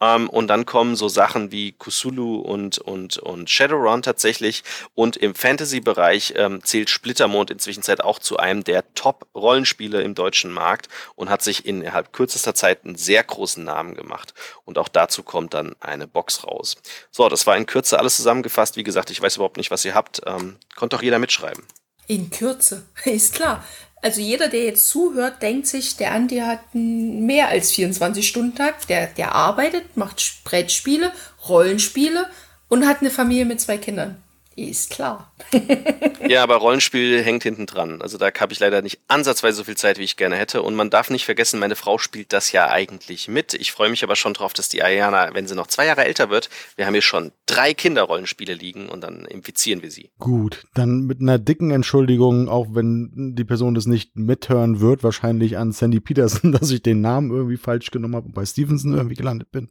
Ähm, und dann kommen so Sachen wie Kusulu und, und, und Shadowrun tatsächlich. Und im Fantasy-Bereich ähm, zählt Splittermond inzwischen auch zu einem der Top-Rollenspiele im deutschen Markt und hat sich innerhalb kürzester Zeit einen sehr großen Namen gemacht. Und auch dazu kommt dann eine Box raus. So, das war in Kürze alles zusammengefasst. Wie gesagt, ich weiß überhaupt nicht, was ihr habt. Ähm, konnte doch jeder mitschreiben. In Kürze, ist klar. Also jeder, der jetzt zuhört, denkt sich, der Andi hat einen mehr als 24-Stunden-Tag. Der, der arbeitet, macht Brettspiele, Rollenspiele und hat eine Familie mit zwei Kindern. Ist klar. ja, aber Rollenspiel hängt hinten dran. Also da habe ich leider nicht ansatzweise so viel Zeit, wie ich gerne hätte. Und man darf nicht vergessen, meine Frau spielt das ja eigentlich mit. Ich freue mich aber schon drauf, dass die Ayana, wenn sie noch zwei Jahre älter wird, wir haben hier schon drei Kinderrollenspiele liegen und dann infizieren wir sie. Gut, dann mit einer dicken Entschuldigung, auch wenn die Person das nicht mithören wird, wahrscheinlich an Sandy Peterson, dass ich den Namen irgendwie falsch genommen habe und bei Stevenson irgendwie gelandet bin.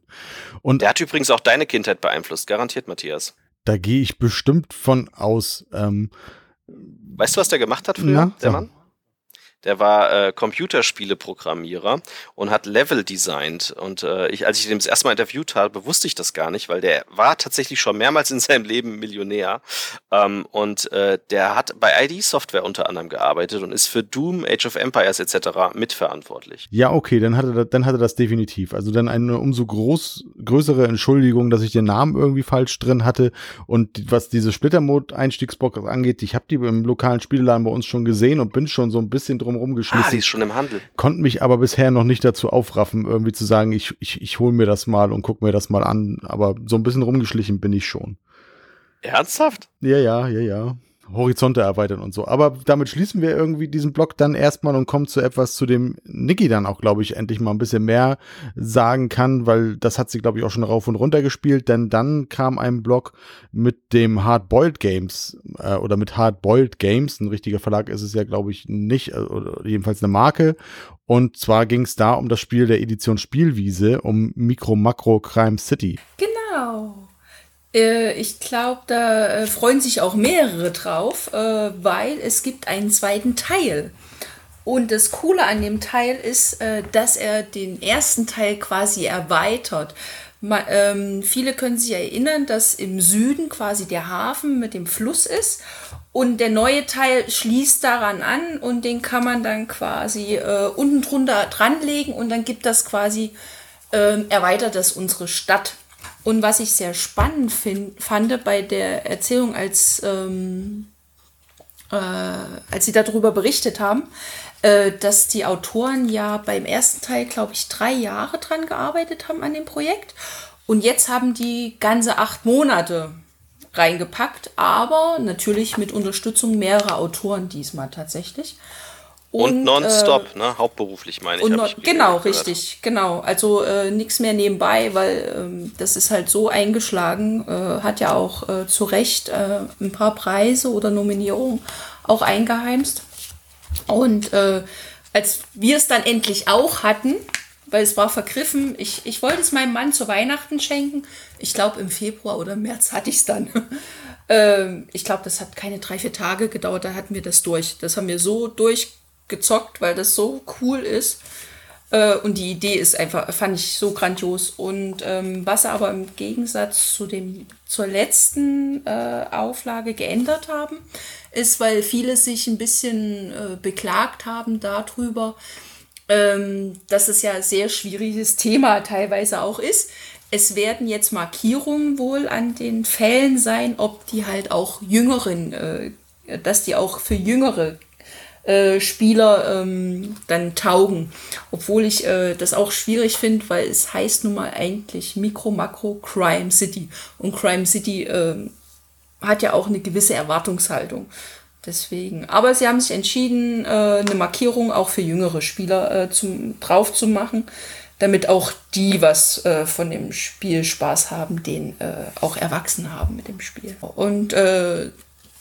Und Der hat übrigens auch deine Kindheit beeinflusst, garantiert, Matthias. Da gehe ich bestimmt von aus. Ähm, weißt du, was der gemacht hat früher, Na, der Mann? Der war äh, Computerspiele-Programmierer und hat Level designt. Und äh, ich, als ich den das erste Mal interviewt habe, wusste ich das gar nicht, weil der war tatsächlich schon mehrmals in seinem Leben Millionär. Ähm, und äh, der hat bei ID Software unter anderem gearbeitet und ist für Doom, Age of Empires etc. mitverantwortlich. Ja, okay, dann hatte, er, dann hatte das definitiv. Also dann eine umso groß, größere Entschuldigung, dass ich den Namen irgendwie falsch drin hatte. Und was diese Splitter-Mode-Einstiegsbox angeht, ich habe die im lokalen Spieleladen bei uns schon gesehen und bin schon so ein bisschen drum rumgeschmissen. Ah, die ist schon im Handel. Konnte mich aber bisher noch nicht dazu aufraffen, irgendwie zu sagen, ich, ich, ich hole mir das mal und guck mir das mal an. Aber so ein bisschen rumgeschlichen bin ich schon. Ernsthaft? Ja, ja, ja, ja. Horizonte erweitern und so. Aber damit schließen wir irgendwie diesen Block dann erstmal und kommen zu etwas, zu dem Niki dann auch, glaube ich, endlich mal ein bisschen mehr sagen kann, weil das hat sie, glaube ich, auch schon rauf und runter gespielt, denn dann kam ein Block mit dem Hardboiled Games äh, oder mit Hardboiled Games. Ein richtiger Verlag ist es ja, glaube ich, nicht, äh, oder jedenfalls eine Marke. Und zwar ging es da um das Spiel der Edition Spielwiese, um Micro Macro Crime City. Genau. Äh, ich glaube, da äh, freuen sich auch mehrere drauf, äh, weil es gibt einen zweiten Teil. Und das Coole an dem Teil ist, dass er den ersten Teil quasi erweitert. Ähm, viele können sich erinnern, dass im Süden quasi der Hafen mit dem Fluss ist und der neue Teil schließt daran an und den kann man dann quasi unten drunter dranlegen und dann gibt das quasi, äh, erweitert das unsere Stadt. Und was ich sehr spannend find, fand bei der Erzählung, als, ähm, äh, als sie darüber berichtet haben, äh, dass die Autoren ja beim ersten Teil, glaube ich, drei Jahre dran gearbeitet haben an dem Projekt. Und jetzt haben die ganze acht Monate reingepackt, aber natürlich mit Unterstützung mehrerer Autoren diesmal tatsächlich. Und, und nonstop, äh, ne? Hauptberuflich meine ich. ich genau, richtig, genau. Also äh, nichts mehr nebenbei, weil ähm, das ist halt so eingeschlagen, äh, hat ja auch äh, zu Recht äh, ein paar Preise oder Nominierungen auch eingeheimst. Und äh, als wir es dann endlich auch hatten, weil es war vergriffen, ich, ich wollte es meinem Mann zu Weihnachten schenken. Ich glaube, im Februar oder März hatte ich es dann. ähm, ich glaube, das hat keine drei, vier Tage gedauert, da hatten wir das durch. Das haben wir so durch gezockt, weil das so cool ist. Äh, und die Idee ist einfach, fand ich so grandios. Und ähm, was aber im Gegensatz zu dem, zur letzten äh, Auflage geändert haben, ist, weil viele sich ein bisschen äh, beklagt haben darüber, ähm, dass es ja sehr schwieriges Thema teilweise auch ist. Es werden jetzt Markierungen wohl an den Fällen sein, ob die halt auch Jüngeren, äh, dass die auch für Jüngere äh, Spieler ähm, dann taugen. Obwohl ich äh, das auch schwierig finde, weil es heißt nun mal eigentlich Mikro, Makro, Crime City. Und Crime City äh, hat ja auch eine gewisse Erwartungshaltung. Deswegen. Aber sie haben sich entschieden, äh, eine Markierung auch für jüngere Spieler äh, zum, drauf zu machen, damit auch die was äh, von dem Spiel Spaß haben, den äh, auch Erwachsene haben mit dem Spiel. Und äh,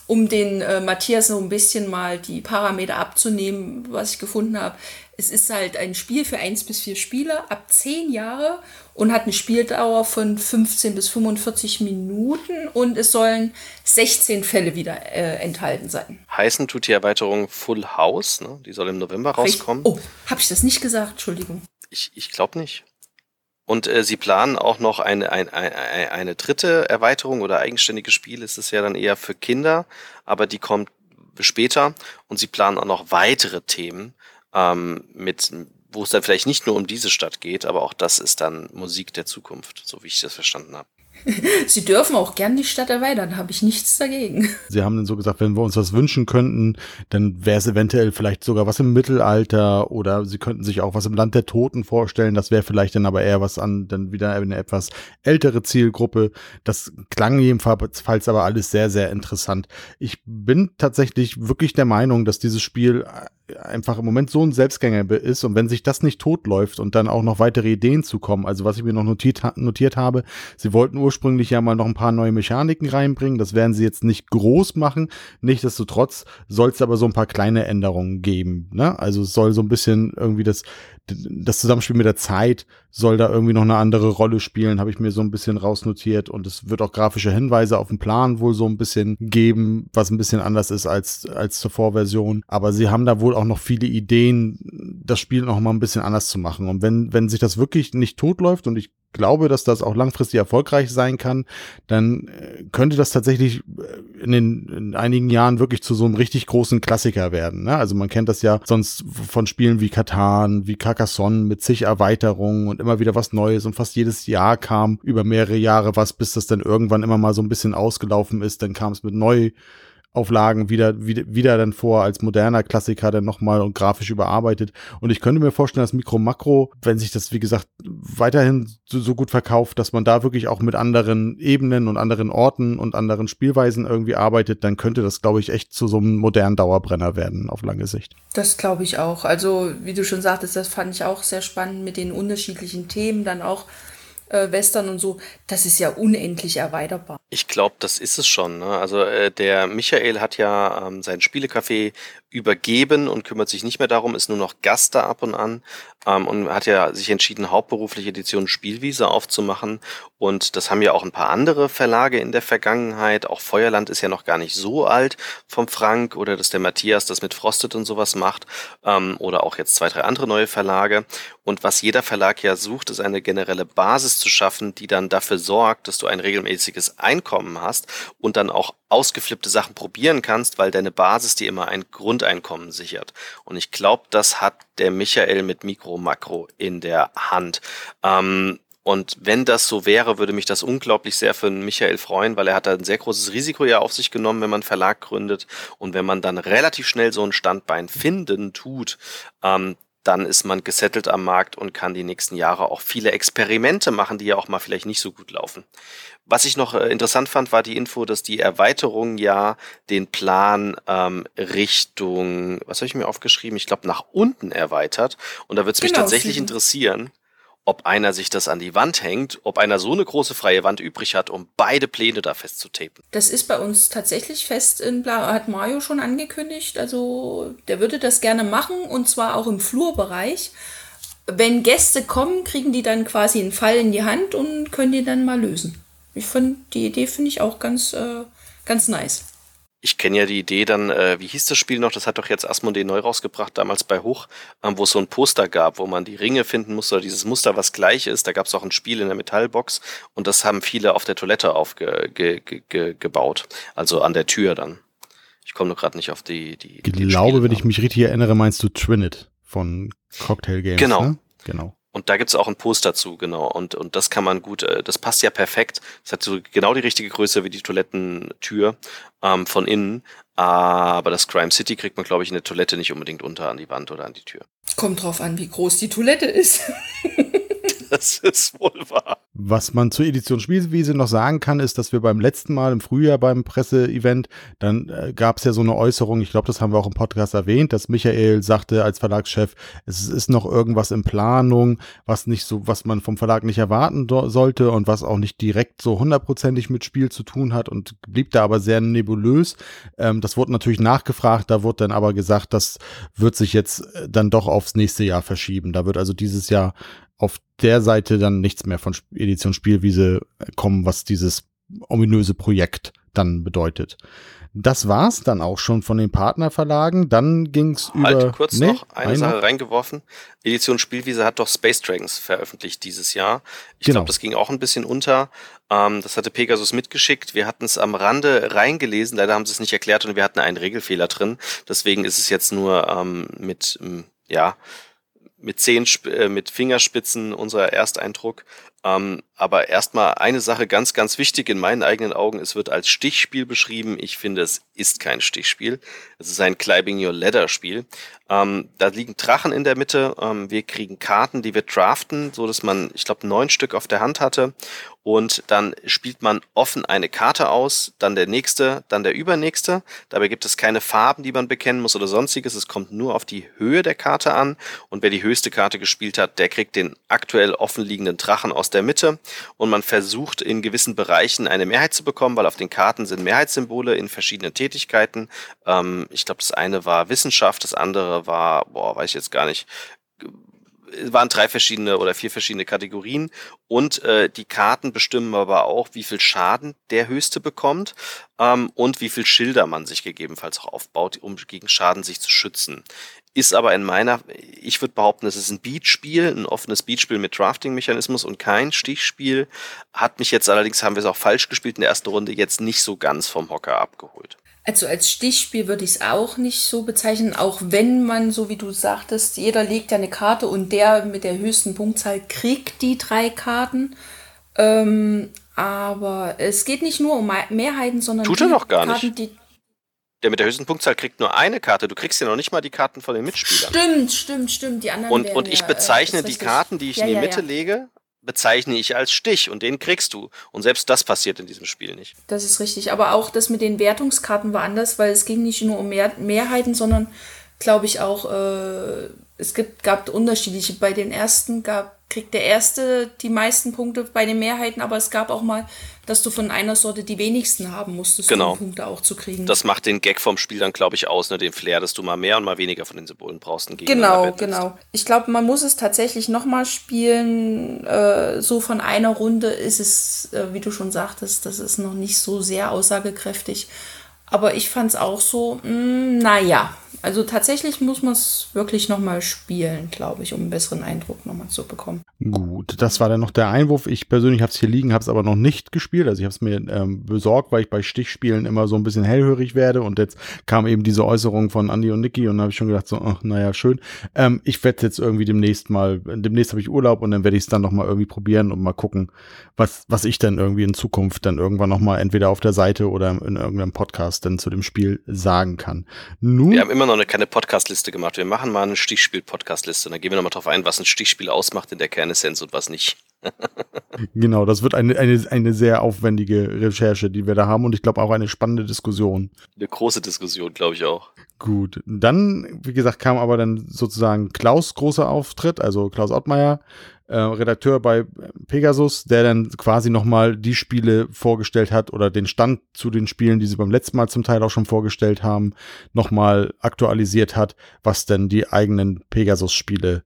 um den äh, Matthias so ein bisschen mal die Parameter abzunehmen, was ich gefunden habe. Es ist halt ein Spiel für eins bis vier Spieler ab zehn Jahre und hat eine Spieldauer von 15 bis 45 Minuten und es sollen 16 Fälle wieder äh, enthalten sein. Heißen tut die Erweiterung Full House, ne? die soll im November rauskommen. Oh, habe ich das nicht gesagt? Entschuldigung. Ich, ich glaube nicht. Und äh, sie planen auch noch eine, eine, eine, eine dritte Erweiterung oder eigenständiges Spiel ist es ja dann eher für Kinder, aber die kommt später und sie planen auch noch weitere Themen ähm, mit wo es dann vielleicht nicht nur um diese Stadt geht, aber auch das ist dann Musik der Zukunft, so wie ich das verstanden habe. Sie dürfen auch gern die Stadt erweitern, habe ich nichts dagegen. Sie haben dann so gesagt, wenn wir uns was wünschen könnten, dann wäre es eventuell vielleicht sogar was im Mittelalter oder Sie könnten sich auch was im Land der Toten vorstellen. Das wäre vielleicht dann aber eher was an, dann wieder eine etwas ältere Zielgruppe. Das klang jedenfalls aber alles sehr, sehr interessant. Ich bin tatsächlich wirklich der Meinung, dass dieses Spiel einfach im Moment so ein Selbstgänger ist und wenn sich das nicht totläuft und dann auch noch weitere Ideen zu kommen, also was ich mir noch notiert, notiert habe, sie wollten ursprünglich ja mal noch ein paar neue Mechaniken reinbringen, das werden sie jetzt nicht groß machen, nichtsdestotrotz soll es aber so ein paar kleine Änderungen geben, ne? also es soll so ein bisschen irgendwie das, das Zusammenspiel mit der Zeit soll da irgendwie noch eine andere Rolle spielen, habe ich mir so ein bisschen rausnotiert und es wird auch grafische Hinweise auf dem Plan wohl so ein bisschen geben, was ein bisschen anders ist als, als zur Vorversion. Aber sie haben da wohl auch noch viele Ideen, das Spiel noch mal ein bisschen anders zu machen. Und wenn, wenn sich das wirklich nicht totläuft und ich glaube, dass das auch langfristig erfolgreich sein kann, dann äh, könnte das tatsächlich äh, in, den, in einigen Jahren wirklich zu so einem richtig großen Klassiker werden. Ne? Also man kennt das ja sonst von Spielen wie Katan, wie Carcassonne mit zig Erweiterungen und immer wieder was Neues und fast jedes Jahr kam über mehrere Jahre was, bis das dann irgendwann immer mal so ein bisschen ausgelaufen ist. Dann kam es mit neu Auflagen wieder, wieder, wieder dann vor als moderner Klassiker dann nochmal und grafisch überarbeitet. Und ich könnte mir vorstellen, dass Mikro Makro, wenn sich das, wie gesagt, weiterhin so, so, gut verkauft, dass man da wirklich auch mit anderen Ebenen und anderen Orten und anderen Spielweisen irgendwie arbeitet, dann könnte das, glaube ich, echt zu so einem modernen Dauerbrenner werden auf lange Sicht. Das glaube ich auch. Also, wie du schon sagtest, das fand ich auch sehr spannend mit den unterschiedlichen Themen, dann auch äh, Western und so, das ist ja unendlich erweiterbar. Ich glaube, das ist es schon. Ne? Also äh, der Michael hat ja ähm, sein Spielecafé übergeben und kümmert sich nicht mehr darum, ist nur noch Gast da ab und an ähm, und hat ja sich entschieden, hauptberufliche Edition Spielwiese aufzumachen. Und das haben ja auch ein paar andere Verlage in der Vergangenheit. Auch Feuerland ist ja noch gar nicht so alt vom Frank oder dass der Matthias das mit Frosted und sowas macht. Ähm, oder auch jetzt zwei, drei andere neue Verlage. Und was jeder Verlag ja sucht, ist eine generelle Basis zu schaffen, die dann dafür sorgt, dass du ein regelmäßiges Einkommen hast und dann auch ausgeflippte Sachen probieren kannst, weil deine Basis dir immer ein Grundeinkommen sichert. Und ich glaube, das hat der Michael mit Mikro Makro in der Hand. Ähm, und wenn das so wäre, würde mich das unglaublich sehr für Michael freuen, weil er hat da ein sehr großes Risiko ja auf sich genommen, wenn man Verlag gründet. Und wenn man dann relativ schnell so ein Standbein finden tut, ähm, dann ist man gesettelt am Markt und kann die nächsten Jahre auch viele Experimente machen, die ja auch mal vielleicht nicht so gut laufen. Was ich noch äh, interessant fand, war die Info, dass die Erweiterung ja den Plan ähm, Richtung, was habe ich mir aufgeschrieben? Ich glaube nach unten erweitert. Und da würde es genau, mich tatsächlich interessieren, ob einer sich das an die Wand hängt, ob einer so eine große freie Wand übrig hat, um beide Pläne da festzutapen. Das ist bei uns tatsächlich fest in Blau, hat Mario schon angekündigt. Also der würde das gerne machen und zwar auch im Flurbereich. Wenn Gäste kommen, kriegen die dann quasi einen Fall in die Hand und können die dann mal lösen. Ich finde, die Idee finde ich auch ganz, äh, ganz nice ich kenne ja die Idee dann, äh, wie hieß das Spiel noch? Das hat doch jetzt Asmodee neu rausgebracht, damals bei Hoch, ähm, wo es so ein Poster gab, wo man die Ringe finden musste, oder dieses Muster, was gleich ist. Da gab es auch ein Spiel in der Metallbox und das haben viele auf der Toilette aufgebaut, ge, ge, ge, also an der Tür dann. Ich komme nur gerade nicht auf die. die ich glaube, wenn ich mich richtig erinnere, meinst du Trinit von Cocktail Games. Genau. Ne? Genau. Und da gibt's auch ein Poster zu, genau. Und, und das kann man gut, äh, das passt ja perfekt. Es hat so genau die richtige Größe wie die Toilettentür ähm, von innen. Aber das Crime City kriegt man, glaube ich, in der Toilette nicht unbedingt unter an die Wand oder an die Tür. Kommt drauf an, wie groß die Toilette ist. das ist wohl wahr. Was man zur Edition Spielwiese noch sagen kann, ist, dass wir beim letzten Mal im Frühjahr beim Presseevent, dann äh, gab es ja so eine Äußerung, ich glaube, das haben wir auch im Podcast erwähnt, dass Michael sagte als Verlagschef, es ist noch irgendwas in Planung, was nicht so, was man vom Verlag nicht erwarten sollte und was auch nicht direkt so hundertprozentig mit Spiel zu tun hat und blieb da aber sehr nebulös. Ähm, das wurde natürlich nachgefragt, da wurde dann aber gesagt, das wird sich jetzt äh, dann doch aufs nächste Jahr verschieben. Da wird also dieses Jahr auf der Seite dann nichts mehr von Edition Spielwiese kommen, was dieses ominöse Projekt dann bedeutet. Das war's dann auch schon von den Partnerverlagen. Dann ging's halt, über. Halt kurz nee, noch eine Sache reingeworfen. Edition Spielwiese hat doch Space Dragons veröffentlicht dieses Jahr. Ich genau. glaube, das ging auch ein bisschen unter. Ähm, das hatte Pegasus mitgeschickt. Wir hatten es am Rande reingelesen. Leider haben sie es nicht erklärt und wir hatten einen Regelfehler drin. Deswegen ist es jetzt nur ähm, mit, ähm, ja, mit zehn, äh, mit Fingerspitzen unser Ersteindruck. Ähm, aber erstmal eine Sache ganz, ganz wichtig in meinen eigenen Augen. Es wird als Stichspiel beschrieben. Ich finde, es ist kein Stichspiel. Es ist ein Climbing Your Ladder Spiel. Ähm, da liegen Drachen in der Mitte. Ähm, wir kriegen Karten, die wir draften, so dass man, ich glaube, neun Stück auf der Hand hatte. Und dann spielt man offen eine Karte aus, dann der nächste, dann der übernächste. Dabei gibt es keine Farben, die man bekennen muss oder sonstiges. Es kommt nur auf die Höhe der Karte an. Und wer die höchste Karte gespielt hat, der kriegt den aktuell offen liegenden Drachen aus der Mitte. Und man versucht in gewissen Bereichen eine Mehrheit zu bekommen, weil auf den Karten sind Mehrheitssymbole in verschiedenen Tätigkeiten. Ähm, ich glaube, das eine war Wissenschaft, das andere war, boah, weiß ich jetzt gar nicht, waren drei verschiedene oder vier verschiedene Kategorien und äh, die Karten bestimmen aber auch, wie viel Schaden der Höchste bekommt ähm, und wie viel Schilder man sich gegebenenfalls auch aufbaut, um gegen Schaden sich zu schützen. Ist aber in meiner, ich würde behaupten, es ist ein Beatspiel, ein offenes Beatspiel mit Drafting-Mechanismus und kein Stichspiel. Hat mich jetzt allerdings, haben wir es auch falsch gespielt in der ersten Runde, jetzt nicht so ganz vom Hocker abgeholt. Also als Stichspiel würde ich es auch nicht so bezeichnen, auch wenn man, so wie du sagtest, jeder legt ja eine Karte und der mit der höchsten Punktzahl kriegt die drei Karten. Ähm, aber es geht nicht nur um Mehrheiten, sondern Tut er doch gar Karten, nicht. Die der mit der höchsten Punktzahl kriegt nur eine Karte. Du kriegst ja noch nicht mal die Karten von den Mitspielern. Stimmt, stimmt, stimmt. Die anderen und, und ich bezeichne ja, die Karten, die ich ja, in die ja, Mitte lege, bezeichne ich als Stich und den kriegst du. Und selbst das passiert in diesem Spiel nicht. Das ist richtig. Aber auch das mit den Wertungskarten war anders, weil es ging nicht nur um Mehr Mehrheiten, sondern glaube ich auch, äh, es gibt, gab unterschiedliche. Bei den ersten gab, kriegt der erste die meisten Punkte bei den Mehrheiten, aber es gab auch mal dass du von einer Sorte die wenigsten haben musstest, genau. um Punkte auch zu kriegen. Das macht den Gag vom Spiel dann, glaube ich, aus, ne? den Flair, dass du mal mehr und mal weniger von den Symbolen brauchst. Genau, genau. Ich glaube, man muss es tatsächlich nochmal spielen. Äh, so von einer Runde ist es, äh, wie du schon sagtest, das ist noch nicht so sehr aussagekräftig. Aber ich fand es auch so, mh, mm, naja. Also tatsächlich muss man es wirklich nochmal spielen, glaube ich, um einen besseren Eindruck nochmal zu bekommen. Gut, das war dann noch der Einwurf. Ich persönlich habe es hier liegen, habe es aber noch nicht gespielt. Also ich habe es mir ähm, besorgt, weil ich bei Stichspielen immer so ein bisschen hellhörig werde. Und jetzt kam eben diese Äußerung von Andy und Niki und habe ich schon gedacht, so, ach, naja, schön. Ähm, ich werde jetzt irgendwie demnächst mal, demnächst habe ich Urlaub und dann werde ich es dann nochmal irgendwie probieren und mal gucken, was, was ich dann irgendwie in Zukunft dann irgendwann nochmal entweder auf der Seite oder in irgendeinem Podcast dann zu dem Spiel sagen kann. Nun, Wir haben immer noch eine, keine Podcastliste gemacht. Wir machen mal eine Stichspiel-Podcastliste dann gehen wir nochmal drauf ein, was ein Stichspiel ausmacht in der Kernessenz und was nicht. genau, das wird eine, eine, eine sehr aufwendige Recherche, die wir da haben und ich glaube auch eine spannende Diskussion. Eine große Diskussion, glaube ich auch. Gut, dann, wie gesagt, kam aber dann sozusagen Klaus großer Auftritt, also Klaus Ottmeier, äh, Redakteur bei Pegasus, der dann quasi nochmal die Spiele vorgestellt hat oder den Stand zu den Spielen, die sie beim letzten Mal zum Teil auch schon vorgestellt haben, nochmal aktualisiert hat, was denn die eigenen Pegasus-Spiele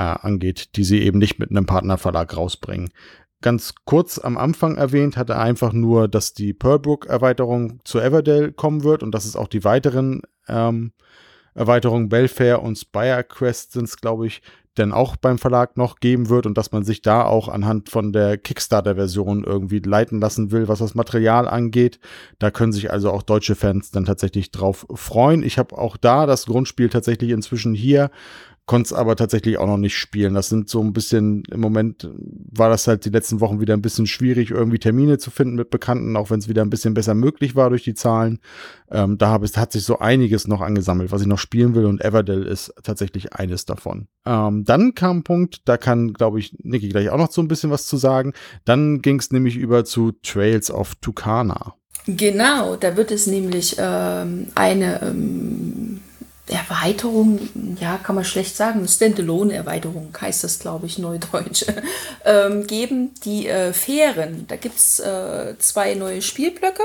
äh, angeht, die sie eben nicht mit einem Partnerverlag rausbringen. Ganz kurz am Anfang erwähnt hat er einfach nur, dass die Pearlbrook-Erweiterung zu Everdale kommen wird und dass es auch die weiteren ähm, Erweiterungen Belfair und Spire Quest sind, glaube ich, denn auch beim Verlag noch geben wird und dass man sich da auch anhand von der Kickstarter-Version irgendwie leiten lassen will, was das Material angeht. Da können sich also auch deutsche Fans dann tatsächlich drauf freuen. Ich habe auch da das Grundspiel tatsächlich inzwischen hier konnte es aber tatsächlich auch noch nicht spielen. Das sind so ein bisschen, im Moment war das halt die letzten Wochen wieder ein bisschen schwierig, irgendwie Termine zu finden mit Bekannten, auch wenn es wieder ein bisschen besser möglich war durch die Zahlen. Ähm, da hab, hat sich so einiges noch angesammelt, was ich noch spielen will und Everdell ist tatsächlich eines davon. Ähm, dann kam ein Punkt, da kann, glaube ich, Niki gleich auch noch so ein bisschen was zu sagen. Dann ging es nämlich über zu Trails of Tucana. Genau, da wird es nämlich ähm, eine ähm, Erweiterung, ja, kann man schlecht sagen, Standalone-Erweiterung heißt das, glaube ich, neudeutsch, ähm, geben. Die äh, Fähren, da gibt es äh, zwei neue Spielblöcke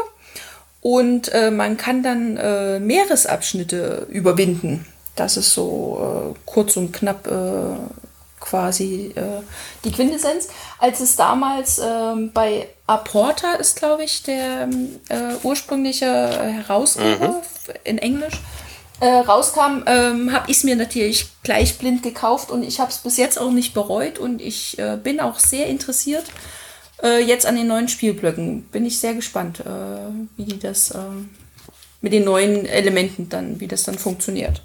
und äh, man kann dann äh, Meeresabschnitte überwinden. Das ist so äh, kurz und knapp äh, quasi äh, die Quintessenz. Als es damals ähm, bei Aporta ist, glaube ich, der äh, ursprüngliche Herausgeber mhm. in Englisch, äh, rauskam, ähm, habe ich es mir natürlich gleich blind gekauft und ich habe es bis jetzt auch nicht bereut und ich äh, bin auch sehr interessiert äh, jetzt an den neuen Spielblöcken. Bin ich sehr gespannt, äh, wie die das äh, mit den neuen Elementen dann, wie das dann funktioniert.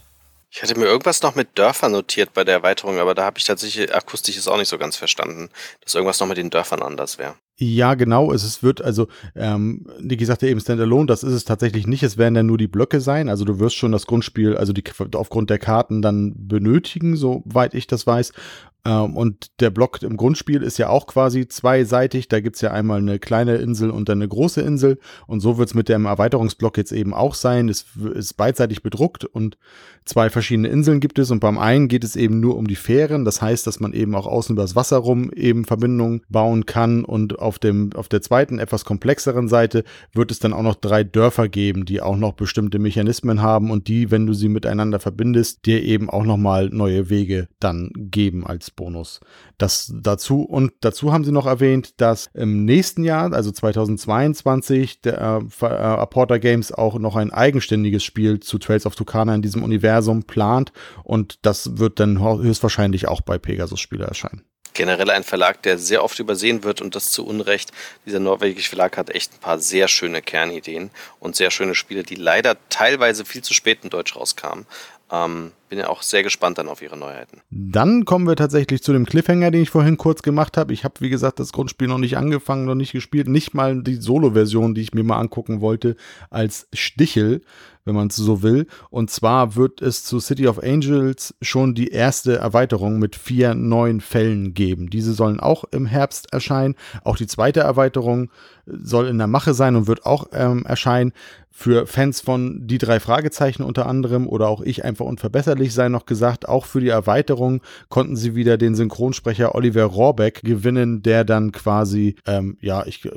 Ich hatte mir irgendwas noch mit Dörfern notiert bei der Erweiterung, aber da habe ich tatsächlich akustisch es auch nicht so ganz verstanden, dass irgendwas noch mit den Dörfern anders wäre. Ja, genau. Es, wird, also, ähm, Niki sagte eben Standalone, das ist es tatsächlich nicht. Es werden dann nur die Blöcke sein. Also du wirst schon das Grundspiel, also die aufgrund der Karten dann benötigen, soweit ich das weiß. Ähm, und der Block im Grundspiel ist ja auch quasi zweiseitig. Da gibt's ja einmal eine kleine Insel und dann eine große Insel. Und so wird's mit dem Erweiterungsblock jetzt eben auch sein. Es ist beidseitig bedruckt und zwei verschiedene Inseln gibt es. Und beim einen geht es eben nur um die Fähren. Das heißt, dass man eben auch außen übers Wasser rum eben Verbindungen bauen kann. Und auf, dem, auf der zweiten, etwas komplexeren Seite wird es dann auch noch drei Dörfer geben, die auch noch bestimmte Mechanismen haben und die, wenn du sie miteinander verbindest, dir eben auch nochmal neue Wege dann geben als Bonus. Das dazu und dazu haben sie noch erwähnt, dass im nächsten Jahr, also 2022, der äh, Apporter Games auch noch ein eigenständiges Spiel zu Trails of Tucana in diesem Universum plant und das wird dann höchstwahrscheinlich auch bei Pegasus Spiele erscheinen generell ein Verlag, der sehr oft übersehen wird und das zu Unrecht. Dieser norwegische Verlag hat echt ein paar sehr schöne Kernideen und sehr schöne Spiele, die leider teilweise viel zu spät in Deutsch rauskamen. Ähm, bin ja auch sehr gespannt dann auf ihre Neuheiten. Dann kommen wir tatsächlich zu dem Cliffhanger, den ich vorhin kurz gemacht habe. Ich habe, wie gesagt, das Grundspiel noch nicht angefangen, noch nicht gespielt. Nicht mal die Solo-Version, die ich mir mal angucken wollte, als Stichel, wenn man es so will. Und zwar wird es zu City of Angels schon die erste Erweiterung mit vier neuen Fällen geben. Diese sollen auch im Herbst erscheinen. Auch die zweite Erweiterung soll in der Mache sein und wird auch ähm, erscheinen. Für Fans von die drei Fragezeichen unter anderem oder auch ich einfach unverbesserlich sei noch gesagt, auch für die Erweiterung konnten sie wieder den Synchronsprecher Oliver Rohrbeck gewinnen, der dann quasi, ähm, ja, ich,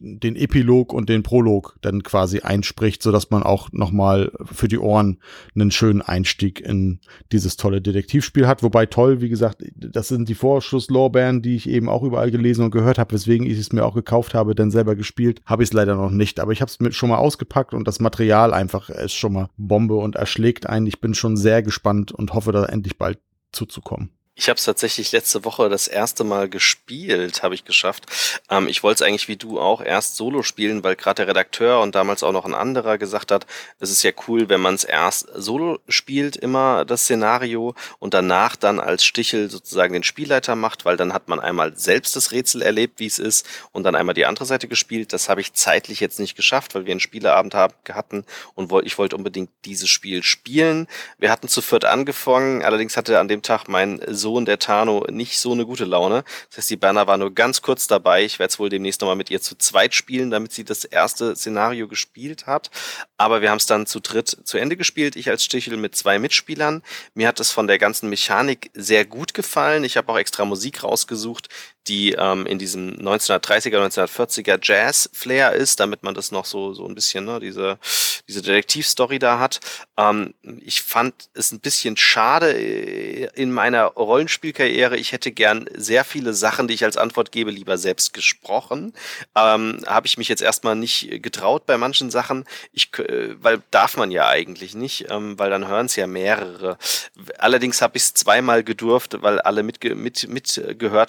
den Epilog und den Prolog dann quasi einspricht, sodass man auch nochmal für die Ohren einen schönen Einstieg in dieses tolle Detektivspiel hat. Wobei toll, wie gesagt, das sind die Vorschusslorbeeren, die ich eben auch überall gelesen und gehört habe, weswegen ich es mir auch gekauft habe, denn selber gespielt habe ich es leider noch nicht. Aber ich habe es schon mal ausgepackt und das Material einfach ist schon mal Bombe und erschlägt einen. Ich bin schon sehr gespannt und hoffe, da endlich bald zuzukommen. Ich habe es tatsächlich letzte Woche das erste Mal gespielt, habe ich geschafft. Ähm, ich wollte es eigentlich wie du auch erst solo spielen, weil gerade der Redakteur und damals auch noch ein anderer gesagt hat, es ist ja cool, wenn man es erst solo spielt, immer das Szenario und danach dann als Stichel sozusagen den Spielleiter macht, weil dann hat man einmal selbst das Rätsel erlebt, wie es ist und dann einmal die andere Seite gespielt. Das habe ich zeitlich jetzt nicht geschafft, weil wir einen Spieleabend hatten und ich wollte unbedingt dieses Spiel spielen. Wir hatten zu viert angefangen, allerdings hatte an dem Tag mein Sohn Sohn der Tano nicht so eine gute Laune. Das heißt, die Berner war nur ganz kurz dabei. Ich werde es wohl demnächst nochmal mit ihr zu zweit spielen, damit sie das erste Szenario gespielt hat. Aber wir haben es dann zu dritt zu Ende gespielt. Ich als Stichel mit zwei Mitspielern. Mir hat es von der ganzen Mechanik sehr gut gefallen. Ich habe auch extra Musik rausgesucht, die ähm, in diesem 1930er, 1940er Jazz-Flair ist, damit man das noch so, so ein bisschen, ne, diese, diese Detektivstory da hat. Ähm, ich fand es ein bisschen schade äh, in meiner Rollenspielkarriere. Ich hätte gern sehr viele Sachen, die ich als Antwort gebe, lieber selbst gesprochen. Ähm, Habe ich mich jetzt erstmal nicht getraut bei manchen Sachen. Ich, äh, weil darf man ja eigentlich nicht, ähm, weil dann hören es ja mehrere. Allerdings habe ich es zweimal gedurft, weil alle mitgehört mit, mit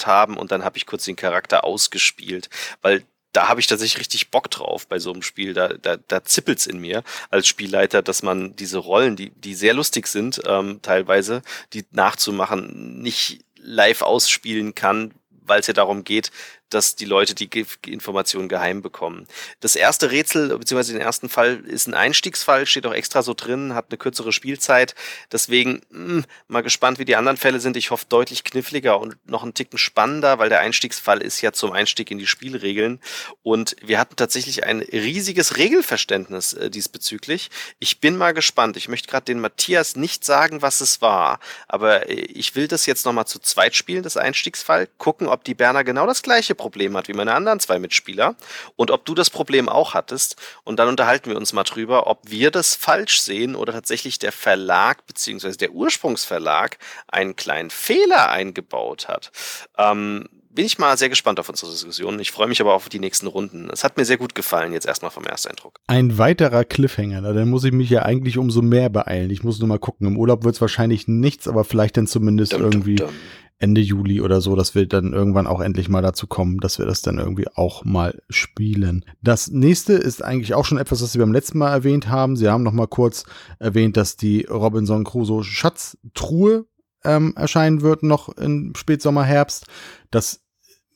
haben und dann habe ich kurz den Charakter ausgespielt, weil da habe ich tatsächlich richtig Bock drauf bei so einem Spiel. Da, da, da zippelt's in mir als Spielleiter, dass man diese Rollen, die, die sehr lustig sind, ähm, teilweise, die nachzumachen, nicht live ausspielen kann, weil es ja darum geht, dass die Leute die Informationen geheim bekommen. Das erste Rätsel, beziehungsweise den ersten Fall, ist ein Einstiegsfall, steht auch extra so drin, hat eine kürzere Spielzeit. Deswegen mh, hm, mal gespannt, wie die anderen Fälle sind. Ich hoffe deutlich kniffliger und noch einen Ticken spannender, weil der Einstiegsfall ist ja zum Einstieg in die Spielregeln. Und wir hatten tatsächlich ein riesiges Regelverständnis äh, diesbezüglich. Ich bin mal gespannt. Ich möchte gerade den Matthias nicht sagen, was es war, aber äh, ich will das jetzt nochmal zu zweit spielen, das Einstiegsfall, gucken, ob die Berner genau das gleiche Problem hat wie meine anderen zwei Mitspieler und ob du das Problem auch hattest. Und dann unterhalten wir uns mal drüber, ob wir das falsch sehen oder tatsächlich der Verlag bzw. der Ursprungsverlag einen kleinen Fehler eingebaut hat. Ähm, bin ich mal sehr gespannt auf unsere Diskussion. Ich freue mich aber auf die nächsten Runden. Es hat mir sehr gut gefallen, jetzt erstmal vom Ersteindruck. Ein weiterer Cliffhanger, dann muss ich mich ja eigentlich umso mehr beeilen. Ich muss nur mal gucken. Im Urlaub wird es wahrscheinlich nichts, aber vielleicht dann zumindest dum, irgendwie dum, dum. Ende Juli oder so, dass wir dann irgendwann auch endlich mal dazu kommen, dass wir das dann irgendwie auch mal spielen. Das nächste ist eigentlich auch schon etwas, was Sie beim letzten Mal erwähnt haben. Sie haben noch mal kurz erwähnt, dass die Robinson Crusoe Schatztruhe ähm, erscheinen wird noch im Spätsommer, Herbst. Das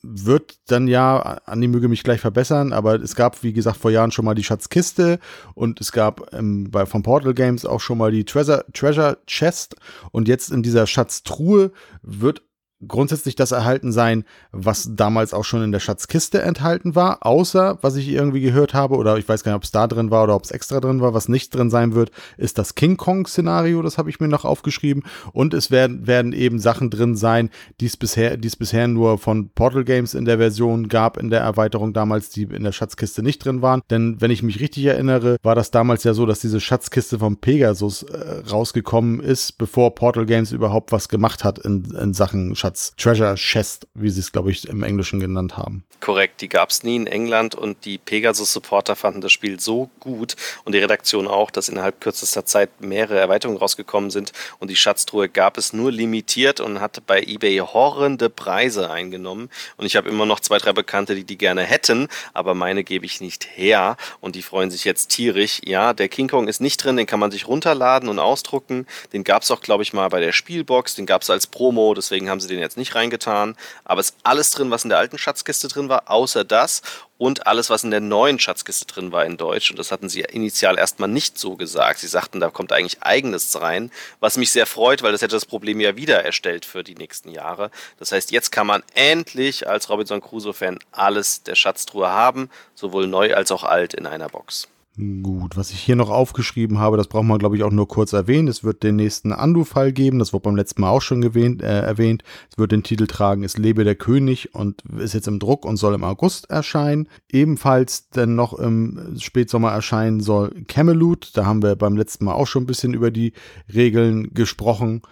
wird dann ja, Andi möge mich gleich verbessern, aber es gab, wie gesagt, vor Jahren schon mal die Schatzkiste und es gab ähm, bei, von Portal Games auch schon mal die Treasure, Treasure Chest und jetzt in dieser Schatztruhe wird grundsätzlich das erhalten sein, was damals auch schon in der Schatzkiste enthalten war, außer, was ich irgendwie gehört habe, oder ich weiß gar nicht, ob es da drin war oder ob es extra drin war, was nicht drin sein wird, ist das King Kong-Szenario, das habe ich mir noch aufgeschrieben. Und es werden, werden eben Sachen drin sein, die es bisher, bisher nur von Portal Games in der Version gab, in der Erweiterung damals, die in der Schatzkiste nicht drin waren. Denn wenn ich mich richtig erinnere, war das damals ja so, dass diese Schatzkiste vom Pegasus äh, rausgekommen ist, bevor Portal Games überhaupt was gemacht hat in, in Sachen Schatz Schatz, Treasure Chest, wie sie es, glaube ich, im Englischen genannt haben. Korrekt, die gab es nie in England und die Pegasus-Supporter fanden das Spiel so gut und die Redaktion auch, dass innerhalb kürzester Zeit mehrere Erweiterungen rausgekommen sind und die Schatztruhe gab es nur limitiert und hatte bei eBay horrende Preise eingenommen und ich habe immer noch zwei, drei Bekannte, die die gerne hätten, aber meine gebe ich nicht her und die freuen sich jetzt tierisch. Ja, der King Kong ist nicht drin, den kann man sich runterladen und ausdrucken, den gab es auch, glaube ich, mal bei der Spielbox, den gab es als Promo, deswegen haben sie den jetzt nicht reingetan, aber es ist alles drin, was in der alten Schatzkiste drin war, außer das und alles, was in der neuen Schatzkiste drin war in Deutsch. Und das hatten sie initial erstmal nicht so gesagt. Sie sagten, da kommt eigentlich eigenes rein, was mich sehr freut, weil das hätte das Problem ja wieder erstellt für die nächsten Jahre. Das heißt, jetzt kann man endlich als Robinson Crusoe-Fan alles der Schatztruhe haben, sowohl neu als auch alt in einer Box. Gut, was ich hier noch aufgeschrieben habe, das braucht man, glaube ich, auch nur kurz erwähnen. Es wird den nächsten Andu-Fall geben, das wurde beim letzten Mal auch schon gewähnt, äh, erwähnt. Es wird den Titel tragen, Es lebe der König und ist jetzt im Druck und soll im August erscheinen. Ebenfalls dann noch im Spätsommer erscheinen soll Camelot. Da haben wir beim letzten Mal auch schon ein bisschen über die Regeln gesprochen.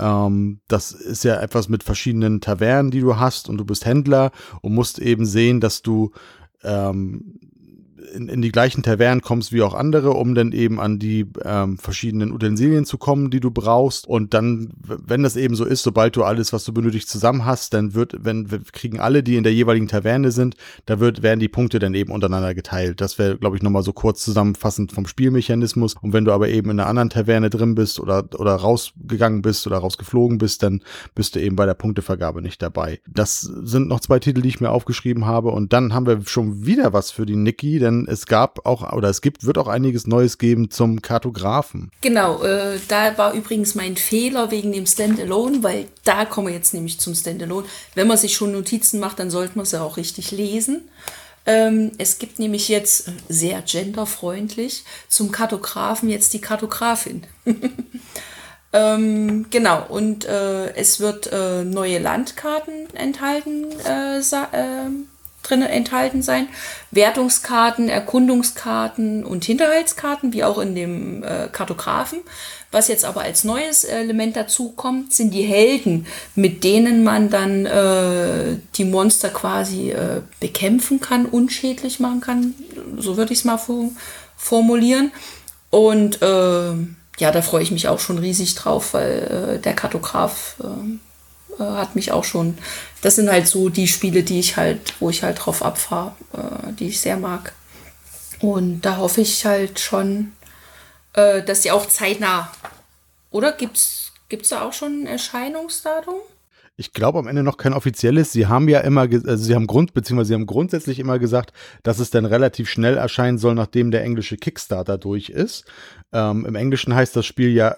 Ähm, das ist ja etwas mit verschiedenen Tavernen, die du hast und du bist Händler und musst eben sehen, dass du ähm, in, in die gleichen Tavernen kommst wie auch andere, um dann eben an die ähm, verschiedenen Utensilien zu kommen, die du brauchst. Und dann, wenn das eben so ist, sobald du alles, was du benötigst, zusammen hast, dann wird, wenn wir kriegen alle, die in der jeweiligen Taverne sind, da wird, werden die Punkte dann eben untereinander geteilt. Das wäre, glaube ich, nochmal so kurz zusammenfassend vom Spielmechanismus. Und wenn du aber eben in einer anderen Taverne drin bist oder, oder rausgegangen bist oder rausgeflogen bist, dann bist du eben bei der Punktevergabe nicht dabei. Das sind noch zwei Titel, die ich mir aufgeschrieben habe. Und dann haben wir schon wieder was für die Niki, denn es gab auch, oder es gibt, wird auch einiges Neues geben zum Kartografen. Genau, äh, da war übrigens mein Fehler wegen dem Standalone, weil da kommen wir jetzt nämlich zum Standalone. Wenn man sich schon Notizen macht, dann sollte man sie auch richtig lesen. Ähm, es gibt nämlich jetzt sehr genderfreundlich zum Kartografen jetzt die Kartografin. ähm, genau, und äh, es wird äh, neue Landkarten enthalten äh, ähm, drin enthalten sein. Wertungskarten, Erkundungskarten und Hinterhaltskarten, wie auch in dem äh, Kartografen. Was jetzt aber als neues Element dazu kommt, sind die Helden, mit denen man dann äh, die Monster quasi äh, bekämpfen kann, unschädlich machen kann. So würde ich es mal formulieren. Und äh, ja, da freue ich mich auch schon riesig drauf, weil äh, der Kartograf äh, äh, hat mich auch schon. Das sind halt so die Spiele, die ich halt, wo ich halt drauf abfahre, äh, die ich sehr mag. Und da hoffe ich halt schon, äh, dass die auch zeitnah. Oder gibt's gibt's da auch schon ein Erscheinungsdatum? Ich glaube am Ende noch kein offizielles. Sie haben ja immer, also sie haben Grund, beziehungsweise sie haben grundsätzlich immer gesagt, dass es dann relativ schnell erscheinen soll, nachdem der englische Kickstarter durch ist. Ähm, Im Englischen heißt das Spiel ja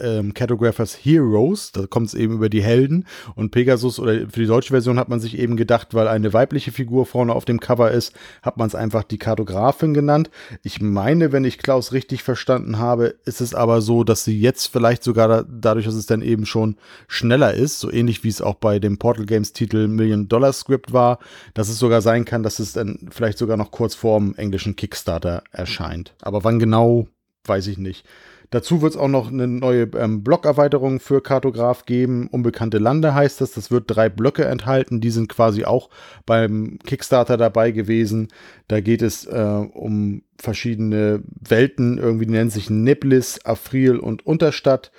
ähm, Cartographers Heroes, da kommt es eben über die Helden. Und Pegasus oder für die deutsche Version hat man sich eben gedacht, weil eine weibliche Figur vorne auf dem Cover ist, hat man es einfach die Kartografin genannt. Ich meine, wenn ich Klaus richtig verstanden habe, ist es aber so, dass sie jetzt vielleicht sogar da, dadurch, dass es dann eben schon schneller ist, so ähnlich wie es auch bei dem Portal Games Titel Million Dollar Script war, dass es sogar sein kann, dass es dann vielleicht sogar noch kurz vorm englischen Kickstarter erscheint. Aber wann genau, weiß ich nicht. Dazu wird es auch noch eine neue ähm, Blockerweiterung für Kartograf geben. Unbekannte Lande heißt das. Das wird drei Blöcke enthalten. Die sind quasi auch beim Kickstarter dabei gewesen. Da geht es äh, um verschiedene Welten. Irgendwie nennt sich Neblis, Afril und Unterstadt.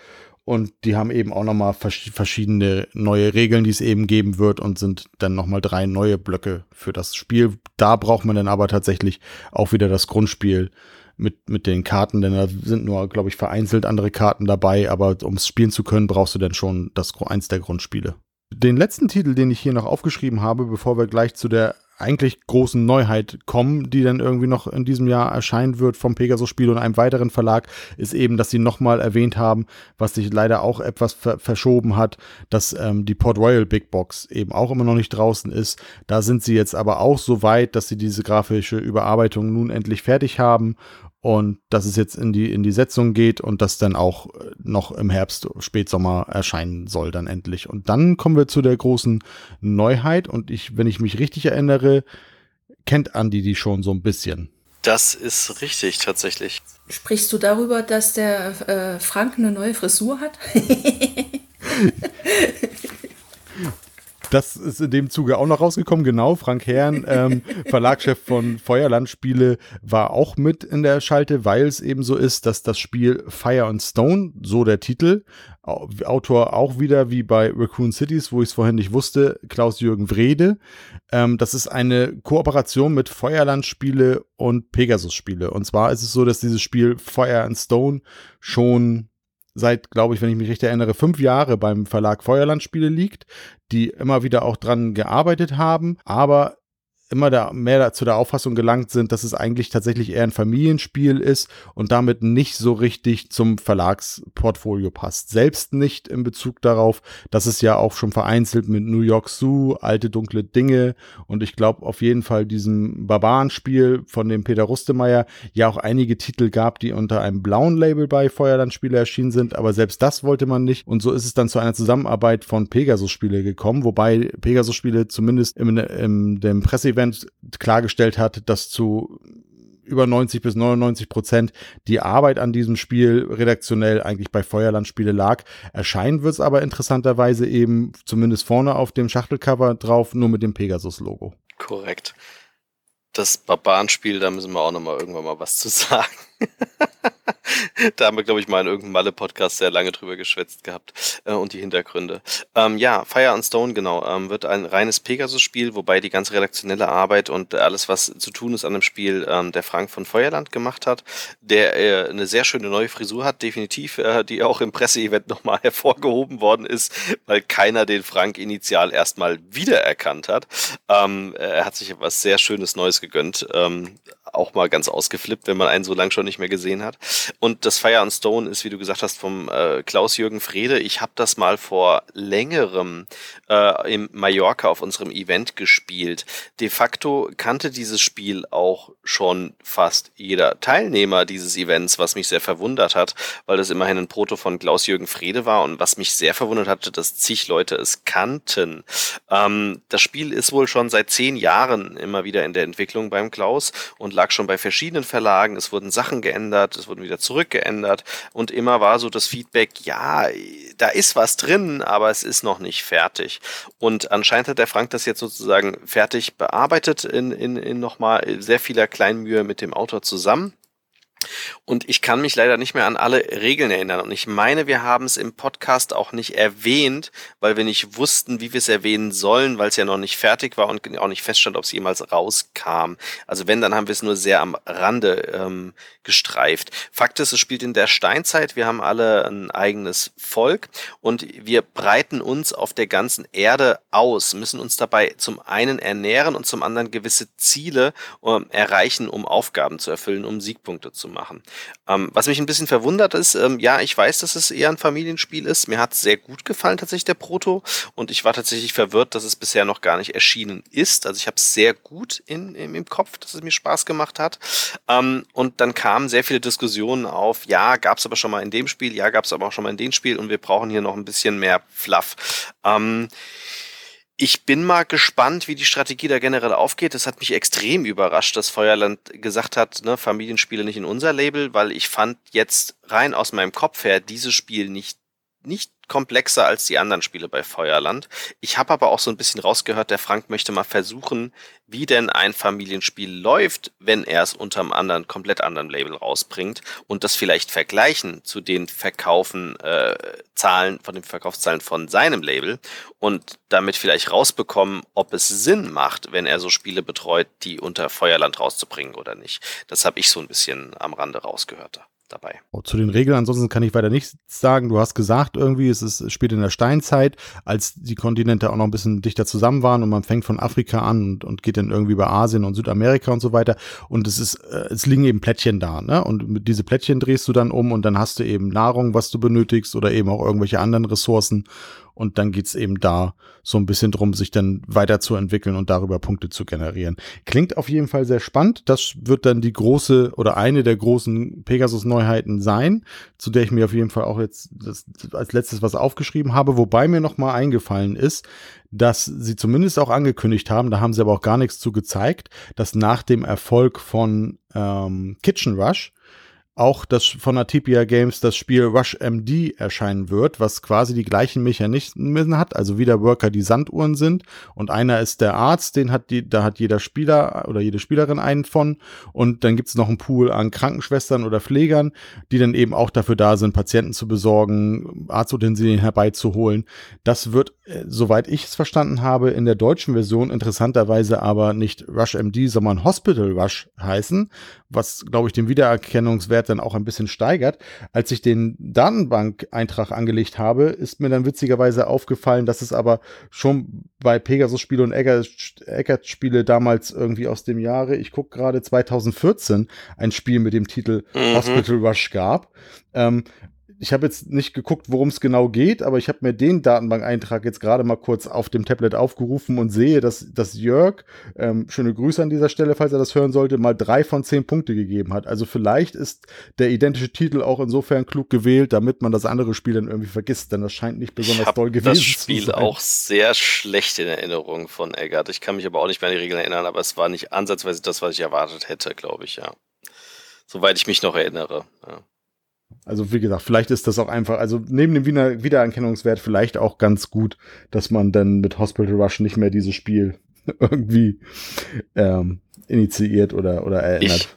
Und die haben eben auch nochmal verschiedene neue Regeln, die es eben geben wird und sind dann nochmal drei neue Blöcke für das Spiel. Da braucht man dann aber tatsächlich auch wieder das Grundspiel mit, mit den Karten, denn da sind nur, glaube ich, vereinzelt andere Karten dabei, aber um es spielen zu können, brauchst du dann schon das eins der Grundspiele. Den letzten Titel, den ich hier noch aufgeschrieben habe, bevor wir gleich zu der eigentlich großen Neuheit kommen, die dann irgendwie noch in diesem Jahr erscheinen wird vom Pegasus-Spiel und einem weiteren Verlag, ist eben, dass sie nochmal erwähnt haben, was sich leider auch etwas ver verschoben hat, dass ähm, die Port Royal Big Box eben auch immer noch nicht draußen ist. Da sind sie jetzt aber auch so weit, dass sie diese grafische Überarbeitung nun endlich fertig haben und dass es jetzt in die, in die Setzung geht und das dann auch äh, noch im Herbst, Spätsommer erscheinen soll dann endlich. Und dann kommen wir zu der großen Neuheit und ich, wenn ich mich richtig erinnere, kennt Andi die schon so ein bisschen. Das ist richtig, tatsächlich. Sprichst du darüber, dass der äh, Frank eine neue Frisur hat? Das ist in dem Zuge auch noch rausgekommen, genau. Frank Herrn, ähm, Verlagschef von Feuerlandspiele, war auch mit in der Schalte, weil es eben so ist, dass das Spiel Fire and Stone, so der Titel, Autor auch wieder wie bei Raccoon Cities, wo ich es vorhin nicht wusste, Klaus-Jürgen Wrede. Ähm, das ist eine Kooperation mit Feuerlandspiele und Pegasus-Spiele. Und zwar ist es so, dass dieses Spiel Fire and Stone schon seit, glaube ich, wenn ich mich richtig erinnere, fünf Jahre beim Verlag Feuerlandspiele liegt, die immer wieder auch dran gearbeitet haben, aber immer da mehr zu der Auffassung gelangt sind, dass es eigentlich tatsächlich eher ein Familienspiel ist und damit nicht so richtig zum Verlagsportfolio passt. Selbst nicht in Bezug darauf, dass es ja auch schon vereinzelt mit New York Zoo, alte dunkle Dinge und ich glaube auf jeden Fall diesem Barbarenspiel von dem Peter Rustemeyer ja auch einige Titel gab, die unter einem blauen Label bei Feuerlandspiele erschienen sind, aber selbst das wollte man nicht und so ist es dann zu einer Zusammenarbeit von Pegasus Spiele gekommen, wobei Pegasus Spiele zumindest im, im dem Presseevent Event klargestellt hat, dass zu über 90 bis 99 Prozent die Arbeit an diesem Spiel redaktionell eigentlich bei Feuerlandspiele lag. Erscheinen wird es aber interessanterweise eben zumindest vorne auf dem Schachtelcover drauf, nur mit dem Pegasus-Logo. Korrekt. Das Barbarenspiel, da müssen wir auch nochmal irgendwann mal was zu sagen. da haben wir, glaube ich, mal in irgendeinem Malle-Podcast sehr lange drüber geschwätzt gehabt äh, und die Hintergründe. Ähm, ja, Fire and Stone, genau, ähm, wird ein reines Pegasus-Spiel, wobei die ganze redaktionelle Arbeit und alles, was zu tun ist an dem Spiel, ähm, der Frank von Feuerland gemacht hat, der äh, eine sehr schöne neue Frisur hat, definitiv, äh, die auch im Presseevent nochmal hervorgehoben worden ist, weil keiner den Frank initial erstmal wiedererkannt hat. Ähm, er hat sich etwas sehr Schönes Neues gegönnt. Auch mal ganz ausgeflippt, wenn man einen so lange schon nicht mehr gesehen hat. Und das Fire and Stone ist, wie du gesagt hast, vom äh, Klaus-Jürgen Frede. Ich habe das mal vor längerem äh, im Mallorca auf unserem Event gespielt. De facto kannte dieses Spiel auch schon fast jeder Teilnehmer dieses Events, was mich sehr verwundert hat, weil das immerhin ein Proto von Klaus-Jürgen Frede war und was mich sehr verwundert hatte, dass zig Leute es kannten. Ähm, das Spiel ist wohl schon seit zehn Jahren immer wieder in der Entwicklung beim Klaus und lag schon bei verschiedenen Verlagen. Es wurden Sachen geändert, es wurden wieder zurückgeändert und immer war so das Feedback, ja, da ist was drin, aber es ist noch nicht fertig. Und anscheinend hat der Frank das jetzt sozusagen fertig bearbeitet in, in, in nochmal sehr vieler Kleinmühe mit dem Autor zusammen Und ich kann mich leider nicht mehr an alle Regeln erinnern. Und ich meine, wir haben es im Podcast auch nicht erwähnt, weil wir nicht wussten, wie wir es erwähnen sollen, weil es ja noch nicht fertig war und auch nicht feststand, ob es jemals rauskam. Also wenn, dann haben wir es nur sehr am Rande ähm, gestreift. Fakt ist, es spielt in der Steinzeit. Wir haben alle ein eigenes Volk und wir breiten uns auf der ganzen Erde aus, müssen uns dabei zum einen ernähren und zum anderen gewisse Ziele ähm, erreichen, um Aufgaben zu erfüllen, um Siegpunkte zu machen. Ähm, was mich ein bisschen verwundert ist, ähm, ja, ich weiß, dass es eher ein Familienspiel ist. Mir hat es sehr gut gefallen, tatsächlich der Proto. Und ich war tatsächlich verwirrt, dass es bisher noch gar nicht erschienen ist. Also ich habe es sehr gut in, in, im Kopf, dass es mir Spaß gemacht hat. Ähm, und dann kamen sehr viele Diskussionen auf, ja, gab es aber schon mal in dem Spiel, ja, gab es aber auch schon mal in dem Spiel und wir brauchen hier noch ein bisschen mehr Fluff. Ähm, ich bin mal gespannt, wie die Strategie da generell aufgeht. Das hat mich extrem überrascht, dass Feuerland gesagt hat, ne, Familienspiele nicht in unser Label, weil ich fand jetzt rein aus meinem Kopf her dieses Spiel nicht nicht komplexer als die anderen Spiele bei Feuerland. Ich habe aber auch so ein bisschen rausgehört, der Frank möchte mal versuchen, wie denn ein Familienspiel läuft, wenn er es unter einem anderen, komplett anderen Label rausbringt und das vielleicht vergleichen zu den Verkaufen, äh, Zahlen, von den Verkaufszahlen von seinem Label und damit vielleicht rausbekommen, ob es Sinn macht, wenn er so Spiele betreut, die unter Feuerland rauszubringen oder nicht. Das habe ich so ein bisschen am Rande rausgehört dabei. Oh, zu den Regeln ansonsten kann ich weiter nichts sagen. Du hast gesagt, irgendwie, es, ist, spielt in der Steinzeit, als die Kontinente auch noch ein bisschen dichter zusammen waren und man fängt von Afrika an und, und geht dann irgendwie über Asien und Südamerika und so weiter. Und es ist, äh, es liegen eben Plättchen da, ne? Und diese Plättchen drehst du dann um und dann hast du eben Nahrung, was du benötigst oder eben auch irgendwelche anderen Ressourcen. Und dann geht's eben da so ein bisschen drum, sich dann weiterzuentwickeln und darüber Punkte zu generieren. Klingt auf jeden Fall sehr spannend. Das wird dann die große oder eine der großen Pegasus-Neuheiten sein, zu der ich mir auf jeden Fall auch jetzt das, als letztes was aufgeschrieben habe. Wobei mir noch mal eingefallen ist, dass sie zumindest auch angekündigt haben, da haben sie aber auch gar nichts zu gezeigt, dass nach dem Erfolg von ähm, Kitchen Rush auch das von Atipia Games das Spiel Rush MD erscheinen wird, was quasi die gleichen Mechanismen hat, also wie der Worker die Sanduhren sind und einer ist der Arzt, den hat die, da hat jeder Spieler oder jede Spielerin einen von und dann gibt es noch einen Pool an Krankenschwestern oder Pflegern, die dann eben auch dafür da sind, Patienten zu besorgen, Arztutensilien herbeizuholen. Das wird, äh, soweit ich es verstanden habe, in der deutschen Version interessanterweise aber nicht Rush MD, sondern Hospital Rush heißen, was glaube ich den Wiedererkennungswert dann auch ein bisschen steigert. Als ich den Datenbank-Eintrag angelegt habe, ist mir dann witzigerweise aufgefallen, dass es aber schon bei Pegasus-Spiele und Eckert-Spiele damals irgendwie aus dem Jahre, ich gucke gerade 2014, ein Spiel mit dem Titel mhm. Hospital Rush gab. Ähm, ich habe jetzt nicht geguckt, worum es genau geht, aber ich habe mir den Datenbank-Eintrag jetzt gerade mal kurz auf dem Tablet aufgerufen und sehe, dass, dass Jörg, ähm, schöne Grüße an dieser Stelle, falls er das hören sollte, mal drei von zehn Punkte gegeben hat. Also vielleicht ist der identische Titel auch insofern klug gewählt, damit man das andere Spiel dann irgendwie vergisst, denn das scheint nicht besonders doll gewesen zu sein. das Spiel auch sehr schlecht in Erinnerung von Eggert. Ich kann mich aber auch nicht mehr an die Regeln erinnern, aber es war nicht ansatzweise das, was ich erwartet hätte, glaube ich, ja. Soweit ich mich noch erinnere. Ja. Also wie gesagt, vielleicht ist das auch einfach, also neben dem Wiener Wiedererkennungswert vielleicht auch ganz gut, dass man dann mit Hospital Rush nicht mehr dieses Spiel irgendwie ähm, initiiert oder, oder erinnert. Ich,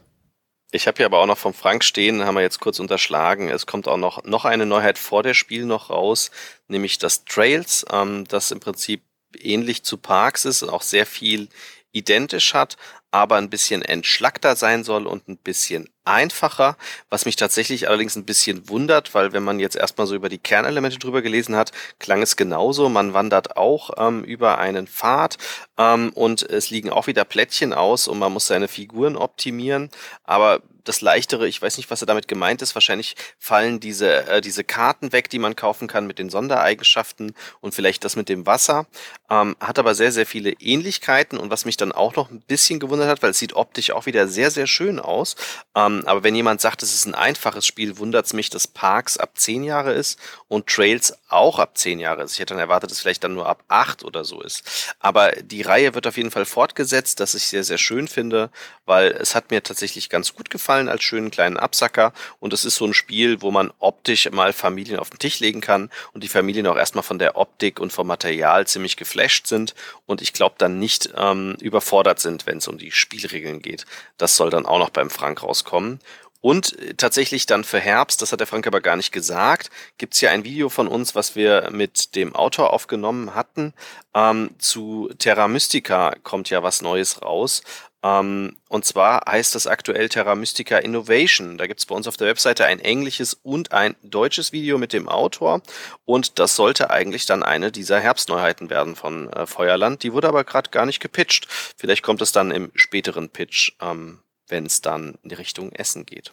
ich habe hier aber auch noch vom Frank stehen, haben wir jetzt kurz unterschlagen. Es kommt auch noch, noch eine Neuheit vor der Spiel noch raus, nämlich das Trails, ähm, das im Prinzip ähnlich zu Parks ist und auch sehr viel identisch hat, aber ein bisschen entschlackter sein soll und ein bisschen einfacher, was mich tatsächlich allerdings ein bisschen wundert, weil wenn man jetzt erstmal so über die Kernelemente drüber gelesen hat, klang es genauso. Man wandert auch ähm, über einen Pfad ähm, und es liegen auch wieder Plättchen aus und man muss seine Figuren optimieren, aber das leichtere, ich weiß nicht, was er damit gemeint ist. Wahrscheinlich fallen diese, äh, diese Karten weg, die man kaufen kann mit den Sondereigenschaften und vielleicht das mit dem Wasser. Ähm, hat aber sehr, sehr viele Ähnlichkeiten und was mich dann auch noch ein bisschen gewundert hat, weil es sieht optisch auch wieder sehr, sehr schön aus. Ähm, aber wenn jemand sagt, es ist ein einfaches Spiel, wundert es mich, dass Parks ab zehn Jahre ist und Trails auch ab zehn Jahre ist. Ich hätte dann erwartet, dass es vielleicht dann nur ab acht oder so ist. Aber die Reihe wird auf jeden Fall fortgesetzt, das ich sehr, sehr schön finde, weil es hat mir tatsächlich ganz gut gefallen gefallen als schönen kleinen Absacker. Und es ist so ein Spiel, wo man optisch mal Familien auf den Tisch legen kann und die Familien auch erstmal von der Optik und vom Material ziemlich geflasht sind und ich glaube dann nicht ähm, überfordert sind, wenn es um die Spielregeln geht. Das soll dann auch noch beim Frank rauskommen. Und äh, tatsächlich dann für Herbst, das hat der Frank aber gar nicht gesagt, gibt's hier ein Video von uns, was wir mit dem Autor aufgenommen hatten. Ähm, zu Terra Mystica kommt ja was Neues raus. Ähm, und zwar heißt das aktuell Terra Mystica Innovation. Da gibt's bei uns auf der Webseite ein englisches und ein deutsches Video mit dem Autor. Und das sollte eigentlich dann eine dieser Herbstneuheiten werden von äh, Feuerland. Die wurde aber gerade gar nicht gepitcht. Vielleicht kommt es dann im späteren Pitch, ähm, wenn es dann in die Richtung Essen geht.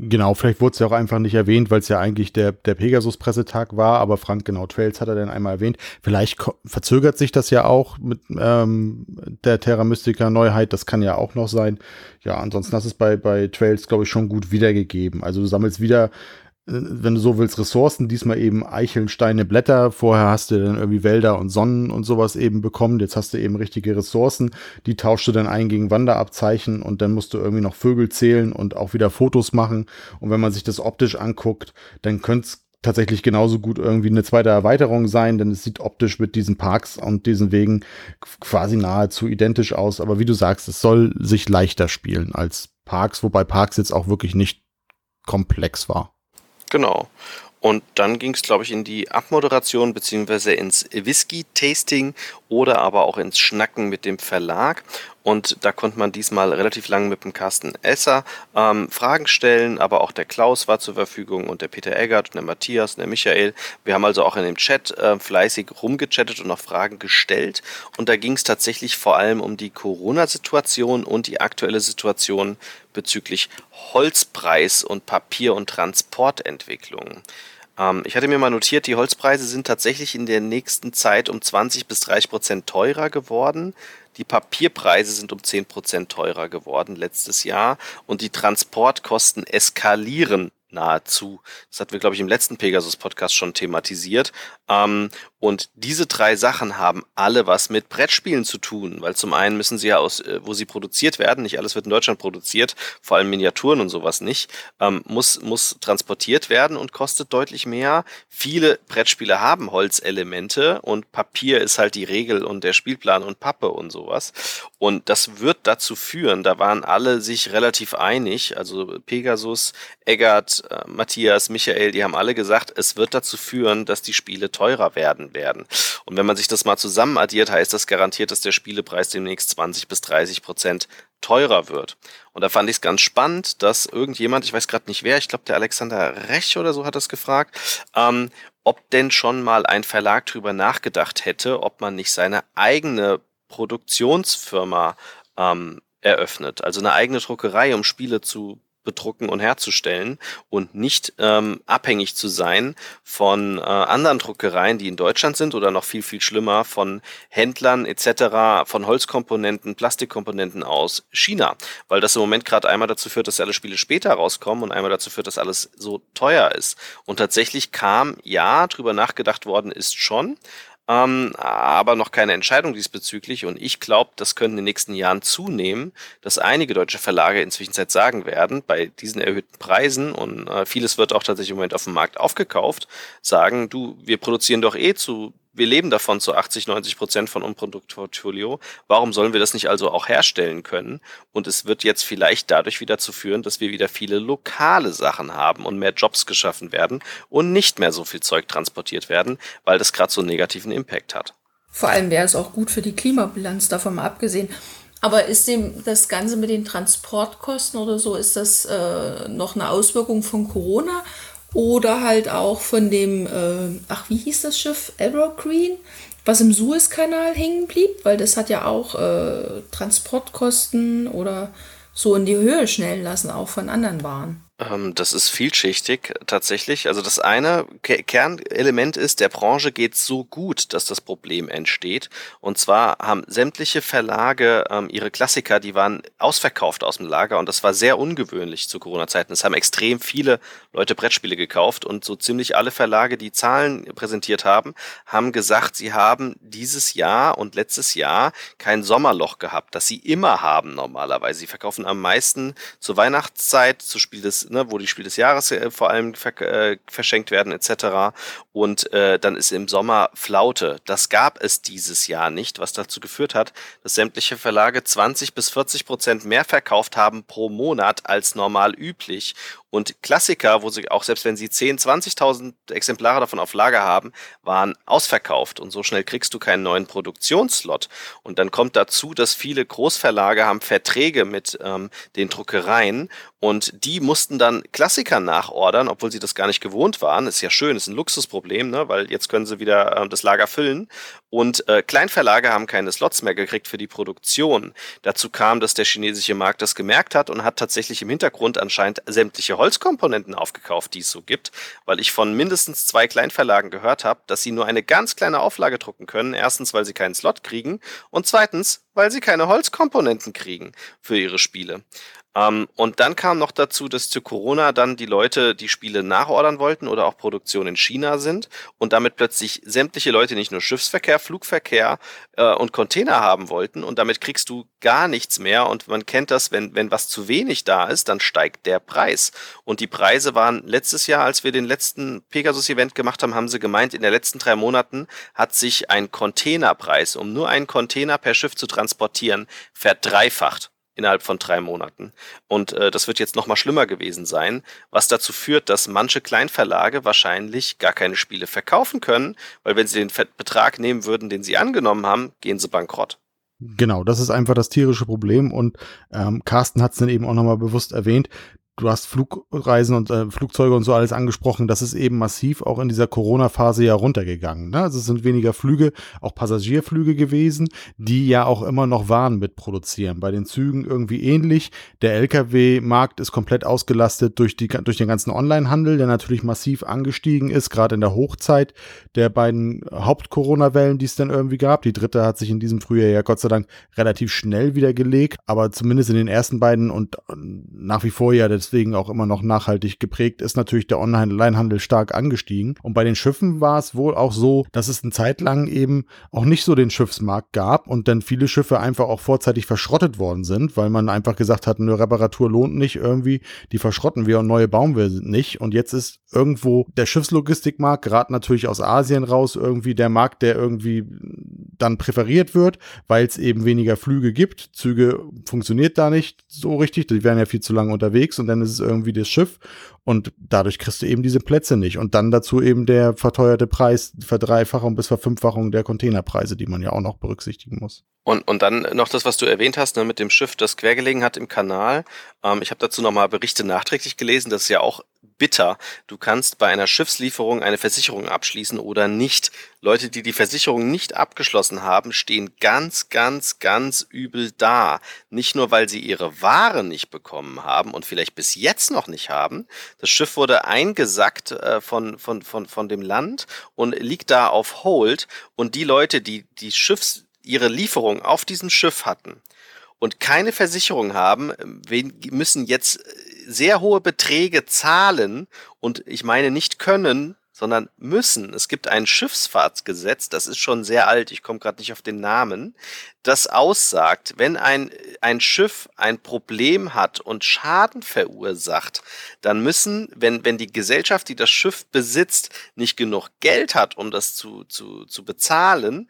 Genau, vielleicht wurde es ja auch einfach nicht erwähnt, weil es ja eigentlich der, der Pegasus-Pressetag war, aber Frank, genau, Trails hat er dann einmal erwähnt. Vielleicht verzögert sich das ja auch mit ähm, der Terra Mystica Neuheit, das kann ja auch noch sein. Ja, ansonsten hast du es bei, bei Trails, glaube ich, schon gut wiedergegeben. Also du sammelst wieder wenn du so willst, Ressourcen, diesmal eben Eicheln, Steine, Blätter. Vorher hast du dann irgendwie Wälder und Sonnen und sowas eben bekommen. Jetzt hast du eben richtige Ressourcen. Die tauschst du dann ein gegen Wanderabzeichen und dann musst du irgendwie noch Vögel zählen und auch wieder Fotos machen. Und wenn man sich das optisch anguckt, dann könnte es tatsächlich genauso gut irgendwie eine zweite Erweiterung sein, denn es sieht optisch mit diesen Parks und diesen Wegen quasi nahezu identisch aus. Aber wie du sagst, es soll sich leichter spielen als Parks, wobei Parks jetzt auch wirklich nicht komplex war. Genau. Und dann ging es, glaube ich, in die Abmoderation beziehungsweise ins Whisky-Tasting oder aber auch ins Schnacken mit dem Verlag. Und da konnte man diesmal relativ lang mit dem Carsten Esser ähm, Fragen stellen, aber auch der Klaus war zur Verfügung und der Peter Eggert und der Matthias und der Michael. Wir haben also auch in dem Chat äh, fleißig rumgechattet und noch Fragen gestellt. Und da ging es tatsächlich vor allem um die Corona-Situation und die aktuelle Situation bezüglich Holzpreis und Papier- und Transportentwicklung. Ähm, ich hatte mir mal notiert, die Holzpreise sind tatsächlich in der nächsten Zeit um 20 bis 30 Prozent teurer geworden. Die Papierpreise sind um 10 Prozent teurer geworden letztes Jahr und die Transportkosten eskalieren nahezu. Das hatten wir, glaube ich, im letzten Pegasus-Podcast schon thematisiert. Ähm, und diese drei Sachen haben alle was mit Brettspielen zu tun, weil zum einen müssen sie ja aus, äh, wo sie produziert werden, nicht alles wird in Deutschland produziert, vor allem Miniaturen und sowas nicht, ähm, muss, muss transportiert werden und kostet deutlich mehr. Viele Brettspiele haben Holzelemente und Papier ist halt die Regel und der Spielplan und Pappe und sowas. Und das wird dazu führen, da waren alle sich relativ einig, also Pegasus, Eggert, äh, Matthias, Michael, die haben alle gesagt, es wird dazu führen, dass die Spiele teurer werden werden. Und wenn man sich das mal zusammen addiert, heißt das garantiert, dass der Spielepreis demnächst 20 bis 30 Prozent teurer wird. Und da fand ich es ganz spannend, dass irgendjemand, ich weiß gerade nicht wer, ich glaube der Alexander Rech oder so hat das gefragt, ähm, ob denn schon mal ein Verlag drüber nachgedacht hätte, ob man nicht seine eigene Produktionsfirma ähm, eröffnet, also eine eigene Druckerei, um Spiele zu bedrucken und herzustellen und nicht ähm, abhängig zu sein von äh, anderen Druckereien, die in Deutschland sind oder noch viel, viel schlimmer von Händlern etc., von Holzkomponenten, Plastikkomponenten aus China, weil das im Moment gerade einmal dazu führt, dass alle Spiele später rauskommen und einmal dazu führt, dass alles so teuer ist. Und tatsächlich kam, ja, drüber nachgedacht worden ist schon, ähm, aber noch keine Entscheidung diesbezüglich. Und ich glaube, das könnte in den nächsten Jahren zunehmen, dass einige deutsche Verlage inzwischen sagen werden, bei diesen erhöhten Preisen und äh, vieles wird auch tatsächlich im Moment auf dem Markt aufgekauft, sagen, du, wir produzieren doch eh zu wir leben davon zu 80, 90 Prozent von unserem Produktportfolio. Warum sollen wir das nicht also auch herstellen können? Und es wird jetzt vielleicht dadurch wieder zu führen, dass wir wieder viele lokale Sachen haben und mehr Jobs geschaffen werden und nicht mehr so viel Zeug transportiert werden, weil das gerade so einen negativen Impact hat. Vor allem wäre es auch gut für die Klimabilanz, davon mal abgesehen. Aber ist dem das Ganze mit den Transportkosten oder so, ist das äh, noch eine Auswirkung von Corona? Oder halt auch von dem, äh, ach, wie hieß das Schiff? Evergreen, was im Suezkanal hängen blieb, weil das hat ja auch äh, Transportkosten oder so in die Höhe schnellen lassen, auch von anderen Waren. Ähm, das ist vielschichtig tatsächlich. Also das eine Kernelement ist, der Branche geht so gut, dass das Problem entsteht. Und zwar haben sämtliche Verlage ähm, ihre Klassiker, die waren ausverkauft aus dem Lager und das war sehr ungewöhnlich zu Corona-Zeiten. Es haben extrem viele Leute Brettspiele gekauft und so ziemlich alle Verlage, die Zahlen präsentiert haben, haben gesagt, sie haben dieses Jahr und letztes Jahr kein Sommerloch gehabt, das sie immer haben normalerweise. Sie verkaufen am meisten zur Weihnachtszeit, zu Spiel des ne, wo die Spiel des Jahres äh, vor allem ver äh, verschenkt werden etc. Und äh, dann ist im Sommer Flaute. Das gab es dieses Jahr nicht, was dazu geführt hat, dass sämtliche Verlage 20 bis 40 Prozent mehr verkauft haben pro Monat als normal üblich. Und Klassiker, wo sie auch selbst wenn sie 10, 20.000 Exemplare davon auf Lager haben, waren ausverkauft. Und so schnell kriegst du keinen neuen Produktionslot. Und dann kommt dazu, dass viele Großverlage haben Verträge mit ähm, den Druckereien und die mussten dann Klassiker nachordern, obwohl sie das gar nicht gewohnt waren. Ist ja schön, ist ein Luxusproblem, ne? weil jetzt können sie wieder äh, das Lager füllen. Und äh, Kleinverlage haben keine Slots mehr gekriegt für die Produktion. Dazu kam, dass der chinesische Markt das gemerkt hat und hat tatsächlich im Hintergrund anscheinend sämtliche Holzkomponenten aufgekauft, die es so gibt, weil ich von mindestens zwei Kleinverlagen gehört habe, dass sie nur eine ganz kleine Auflage drucken können. Erstens, weil sie keinen Slot kriegen und zweitens, weil sie keine Holzkomponenten kriegen für ihre Spiele. Ähm, und dann kam noch dazu, dass zu Corona dann die Leute die Spiele nachordern wollten oder auch Produktion in China sind und damit plötzlich sämtliche Leute nicht nur Schiffsverkehr, Flugverkehr äh, und Container haben wollten und damit kriegst du gar nichts mehr und man kennt das, wenn, wenn was zu wenig da ist, dann steigt der Preis. Und die Preise waren letztes Jahr, als wir den letzten Pegasus-Event gemacht haben, haben sie gemeint, in den letzten drei Monaten hat sich ein Containerpreis, um nur einen Container per Schiff zu transportieren, verdreifacht innerhalb von drei Monaten. Und äh, das wird jetzt noch mal schlimmer gewesen sein, was dazu führt, dass manche Kleinverlage wahrscheinlich gar keine Spiele verkaufen können, weil wenn sie den Betrag nehmen würden, den sie angenommen haben, gehen sie bankrott. Genau, das ist einfach das tierische Problem und ähm, Carsten hat es dann eben auch nochmal bewusst erwähnt du hast Flugreisen und äh, Flugzeuge und so alles angesprochen. Das ist eben massiv auch in dieser Corona-Phase ja runtergegangen. Ne? Also es sind weniger Flüge, auch Passagierflüge gewesen, die ja auch immer noch Waren mitproduzieren. Bei den Zügen irgendwie ähnlich. Der Lkw-Markt ist komplett ausgelastet durch, die, durch den ganzen Online-Handel, der natürlich massiv angestiegen ist, gerade in der Hochzeit der beiden Haupt-Corona-Wellen, die es dann irgendwie gab. Die dritte hat sich in diesem Frühjahr ja Gott sei Dank relativ schnell wieder gelegt, aber zumindest in den ersten beiden und nach wie vor ja das deswegen auch immer noch nachhaltig geprägt ist, natürlich der Online-Handel stark angestiegen. Und bei den Schiffen war es wohl auch so, dass es eine Zeit lang eben auch nicht so den Schiffsmarkt gab und dann viele Schiffe einfach auch vorzeitig verschrottet worden sind, weil man einfach gesagt hat, eine Reparatur lohnt nicht irgendwie, die verschrotten wir und neue bauen wir nicht. Und jetzt ist irgendwo der Schiffslogistikmarkt, gerade natürlich aus Asien raus, irgendwie der Markt, der irgendwie dann präferiert wird, weil es eben weniger Flüge gibt. Züge funktioniert da nicht so richtig, die wären ja viel zu lange unterwegs und dann ist es irgendwie das Schiff und dadurch kriegst du eben diese Plätze nicht. Und dann dazu eben der verteuerte Preis, Verdreifachung bis Verfünffachung der Containerpreise, die man ja auch noch berücksichtigen muss. Und, und dann noch das, was du erwähnt hast, ne, mit dem Schiff, das quergelegen hat im Kanal. Ähm, ich habe dazu nochmal Berichte nachträglich gelesen. Das ist ja auch bitter. Du kannst bei einer Schiffslieferung eine Versicherung abschließen oder nicht. Leute, die die Versicherung nicht abgeschlossen haben, stehen ganz, ganz, ganz übel da. Nicht nur, weil sie ihre Ware nicht bekommen haben und vielleicht bis jetzt noch nicht haben. Das Schiff wurde eingesackt äh, von, von, von, von dem Land und liegt da auf Hold. Und die Leute, die die Schiffs, ihre Lieferung auf diesem Schiff hatten, und keine Versicherung haben, müssen jetzt sehr hohe Beträge zahlen und ich meine nicht können, sondern müssen. Es gibt ein Schiffsfahrtsgesetz, das ist schon sehr alt, ich komme gerade nicht auf den Namen, das aussagt, wenn ein, ein Schiff ein Problem hat und Schaden verursacht, dann müssen, wenn, wenn die Gesellschaft, die das Schiff besitzt, nicht genug Geld hat, um das zu, zu, zu bezahlen,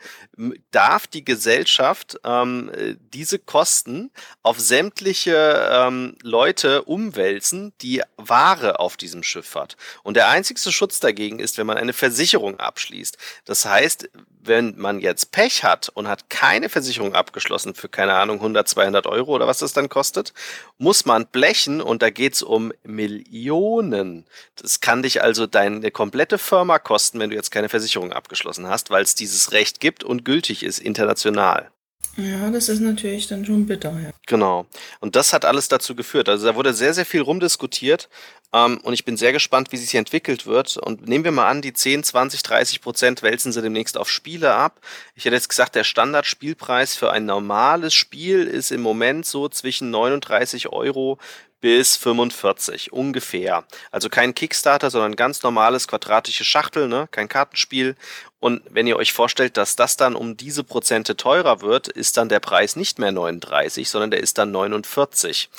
darf die Gesellschaft ähm, diese Kosten auf sämtliche ähm, Leute umwälzen, die Ware auf diesem Schiff hat. Und der einzigste Schutz dagegen ist, wenn man eine Versicherung abschließt. Das heißt, wenn man jetzt Pech hat und hat keine Versicherung abgeschlossen für, keine Ahnung, 100, 200 Euro oder was das dann kostet, muss man blechen und da geht's um Millionen. Das kann dich also deine komplette Firma kosten, wenn du jetzt keine Versicherung abgeschlossen hast, weil es dieses Recht gibt und gültig ist international. Ja, das ist natürlich dann schon bitter. Ja. Genau. Und das hat alles dazu geführt. Also da wurde sehr, sehr viel rumdiskutiert. Ähm, und ich bin sehr gespannt, wie sich entwickelt wird. Und nehmen wir mal an, die 10, 20, 30 Prozent wälzen sie demnächst auf Spiele ab. Ich hätte jetzt gesagt, der Standardspielpreis für ein normales Spiel ist im Moment so zwischen 39 Euro bis 45 ungefähr. Also kein Kickstarter, sondern ganz normales quadratische Schachtel, ne? kein Kartenspiel. Und wenn ihr euch vorstellt, dass das dann um diese Prozente teurer wird, ist dann der Preis nicht mehr 39, sondern der ist dann 49.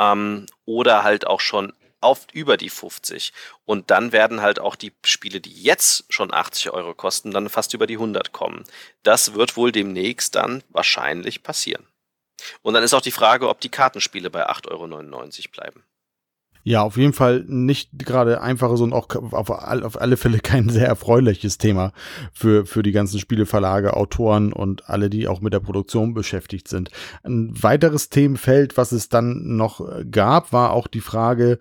Ähm, oder halt auch schon auf über die 50. Und dann werden halt auch die Spiele, die jetzt schon 80 Euro kosten, dann fast über die 100 kommen. Das wird wohl demnächst dann wahrscheinlich passieren. Und dann ist auch die Frage, ob die Kartenspiele bei 8,99 Euro bleiben. Ja, auf jeden Fall nicht gerade einfaches und auch auf, auf, alle Fälle kein sehr erfreuliches Thema für, für die ganzen Spieleverlage, Autoren und alle, die auch mit der Produktion beschäftigt sind. Ein weiteres Themenfeld, was es dann noch gab, war auch die Frage,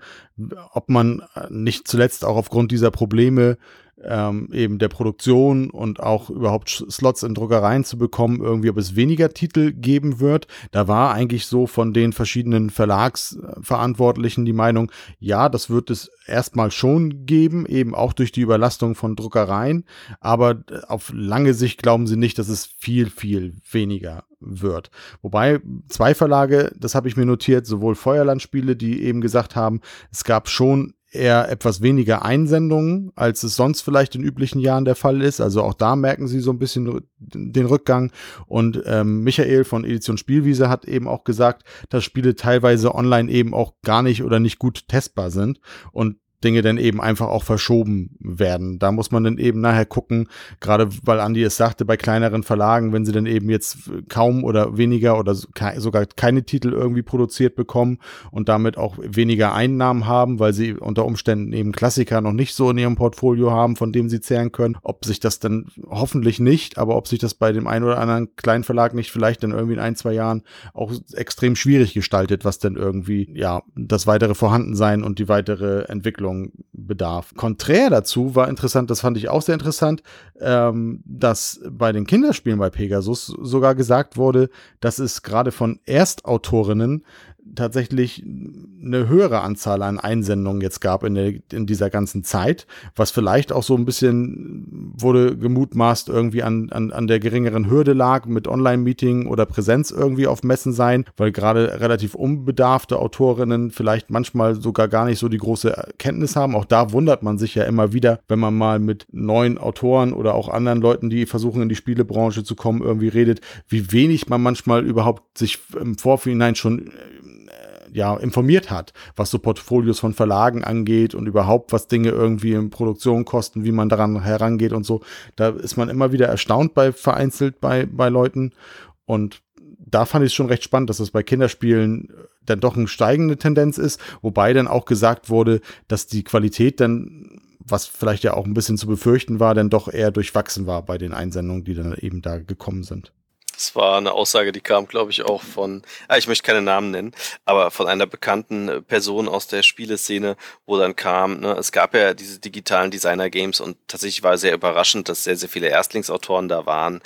ob man nicht zuletzt auch aufgrund dieser Probleme ähm, eben der Produktion und auch überhaupt Slots in Druckereien zu bekommen, irgendwie, ob es weniger Titel geben wird. Da war eigentlich so von den verschiedenen Verlagsverantwortlichen die Meinung, ja, das wird es erstmal schon geben, eben auch durch die Überlastung von Druckereien, aber auf lange Sicht glauben sie nicht, dass es viel, viel weniger wird. Wobei zwei Verlage, das habe ich mir notiert, sowohl Feuerlandspiele, die eben gesagt haben, es gab schon eher etwas weniger Einsendungen, als es sonst vielleicht in üblichen Jahren der Fall ist. Also auch da merken sie so ein bisschen den Rückgang. Und ähm, Michael von Edition Spielwiese hat eben auch gesagt, dass Spiele teilweise online eben auch gar nicht oder nicht gut testbar sind. Und Dinge dann eben einfach auch verschoben werden. Da muss man dann eben nachher gucken, gerade weil Andi es sagte, bei kleineren Verlagen, wenn sie dann eben jetzt kaum oder weniger oder sogar keine Titel irgendwie produziert bekommen und damit auch weniger Einnahmen haben, weil sie unter Umständen eben Klassiker noch nicht so in ihrem Portfolio haben, von dem sie zehren können, ob sich das dann hoffentlich nicht, aber ob sich das bei dem einen oder anderen kleinen Verlag nicht vielleicht dann irgendwie in ein, zwei Jahren auch extrem schwierig gestaltet, was dann irgendwie, ja, das weitere Vorhandensein und die weitere Entwicklung Erklärung bedarf. Konträr dazu war interessant, das fand ich auch sehr interessant, ähm, dass bei den Kinderspielen bei Pegasus sogar gesagt wurde, dass es gerade von Erstautorinnen tatsächlich eine höhere Anzahl an Einsendungen jetzt gab in, der, in dieser ganzen Zeit, was vielleicht auch so ein bisschen wurde gemutmaßt irgendwie an, an, an der geringeren Hürde lag mit Online-Meeting oder Präsenz irgendwie auf Messen sein, weil gerade relativ unbedarfte Autorinnen vielleicht manchmal sogar gar nicht so die große Kenntnis haben. Auch da wundert man sich ja immer wieder, wenn man mal mit neuen Autoren oder auch anderen Leuten, die versuchen in die Spielebranche zu kommen, irgendwie redet, wie wenig man manchmal überhaupt sich im Vorhinein schon ja, informiert hat, was so Portfolios von Verlagen angeht und überhaupt, was Dinge irgendwie in Produktion kosten, wie man daran herangeht und so. Da ist man immer wieder erstaunt bei vereinzelt bei, bei Leuten. Und da fand ich es schon recht spannend, dass es bei Kinderspielen dann doch eine steigende Tendenz ist, wobei dann auch gesagt wurde, dass die Qualität dann, was vielleicht ja auch ein bisschen zu befürchten war, dann doch eher durchwachsen war bei den Einsendungen, die dann eben da gekommen sind. Das war eine Aussage, die kam, glaube ich, auch von, ah, ich möchte keine Namen nennen, aber von einer bekannten Person aus der Spieleszene, wo dann kam, ne, es gab ja diese digitalen Designer-Games und tatsächlich war sehr überraschend, dass sehr, sehr viele Erstlingsautoren da waren,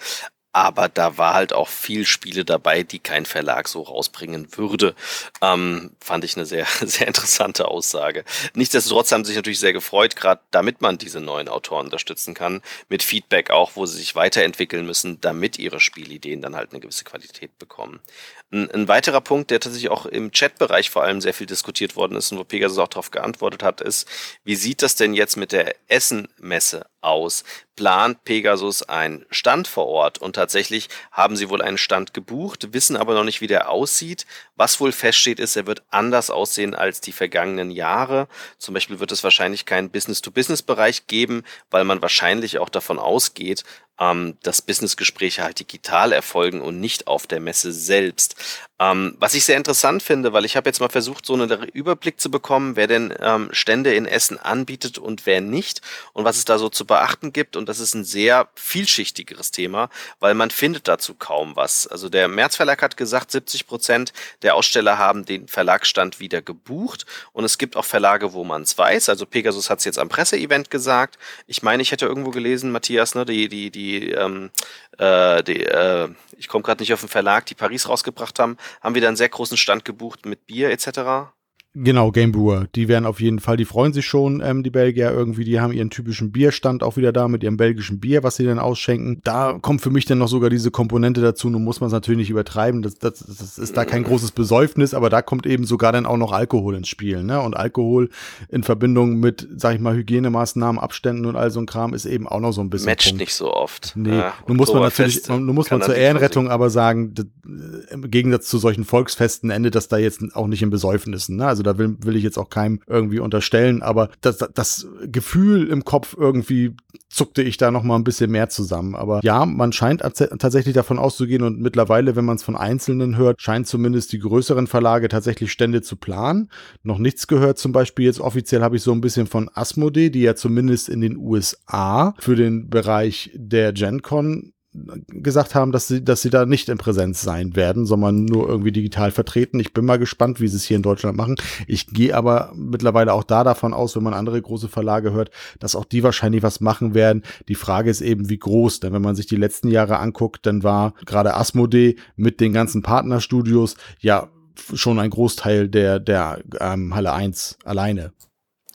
aber da war halt auch viel Spiele dabei, die kein Verlag so rausbringen würde. Ähm, fand ich eine sehr, sehr interessante Aussage. Nichtsdestotrotz haben sie sich natürlich sehr gefreut, gerade damit man diese neuen Autoren unterstützen kann, mit Feedback auch, wo sie sich weiterentwickeln müssen, damit ihre Spielideen dann halt eine gewisse Qualität bekommen. Ein, ein weiterer Punkt, der tatsächlich auch im Chatbereich vor allem sehr viel diskutiert worden ist und wo Pegasus auch darauf geantwortet hat, ist, wie sieht das denn jetzt mit der Essen-Messe aus? Plant Pegasus einen Stand vor Ort? Und tatsächlich haben sie wohl einen Stand gebucht, wissen aber noch nicht, wie der aussieht. Was wohl feststeht, ist, er wird anders aussehen als die vergangenen Jahre. Zum Beispiel wird es wahrscheinlich keinen Business-to-Business-Bereich geben, weil man wahrscheinlich auch davon ausgeht, ähm, dass Businessgespräche halt digital erfolgen und nicht auf der Messe selbst. Ähm, was ich sehr interessant finde, weil ich habe jetzt mal versucht, so einen Überblick zu bekommen, wer denn ähm, Stände in Essen anbietet und wer nicht und was es da so zu beachten gibt. Und das ist ein sehr vielschichtigeres Thema, weil man findet dazu kaum was. Also der Märzverlag hat gesagt, 70 Prozent der Aussteller haben den Verlagsstand wieder gebucht und es gibt auch Verlage, wo man es weiß. Also Pegasus hat es jetzt am Presseevent gesagt. Ich meine, ich hätte irgendwo gelesen, Matthias, ne, die, die, die, ähm, äh, die äh, ich komme gerade nicht auf den Verlag, die Paris rausgebracht haben, haben wieder einen sehr großen Stand gebucht mit Bier etc. Genau, Game Brewer. Die werden auf jeden Fall, die freuen sich schon, ähm, die Belgier irgendwie. Die haben ihren typischen Bierstand auch wieder da mit ihrem belgischen Bier, was sie dann ausschenken. Da kommt für mich dann noch sogar diese Komponente dazu. Nun muss man es natürlich nicht übertreiben. Das, das, das ist da kein großes Besäufnis, aber da kommt eben sogar dann auch noch Alkohol ins Spiel. Ne? Und Alkohol in Verbindung mit, sag ich mal, Hygienemaßnahmen, Abständen und all so ein Kram ist eben auch noch so ein bisschen. Matcht Punkt. nicht so oft. Nee, ja, nun muss man natürlich, nun muss man zur Ehrenrettung aber sagen, im Gegensatz zu solchen Volksfesten endet das da jetzt auch nicht in Besäufnissen. Ne? Also Da will, will ich jetzt auch keinem irgendwie unterstellen, aber das, das Gefühl im Kopf irgendwie zuckte ich da noch mal ein bisschen mehr zusammen. Aber ja, man scheint tatsächlich davon auszugehen und mittlerweile, wenn man es von Einzelnen hört, scheint zumindest die größeren Verlage tatsächlich Stände zu planen. Noch nichts gehört zum Beispiel jetzt offiziell habe ich so ein bisschen von Asmodee, die ja zumindest in den USA für den Bereich der GenCon gesagt haben, dass sie, dass sie da nicht in Präsenz sein werden, sondern nur irgendwie digital vertreten. Ich bin mal gespannt, wie sie es hier in Deutschland machen. Ich gehe aber mittlerweile auch da davon aus, wenn man andere große Verlage hört, dass auch die wahrscheinlich was machen werden. Die Frage ist eben, wie groß. Denn wenn man sich die letzten Jahre anguckt, dann war gerade Asmodee mit den ganzen Partnerstudios ja schon ein Großteil der, der ähm, Halle 1 alleine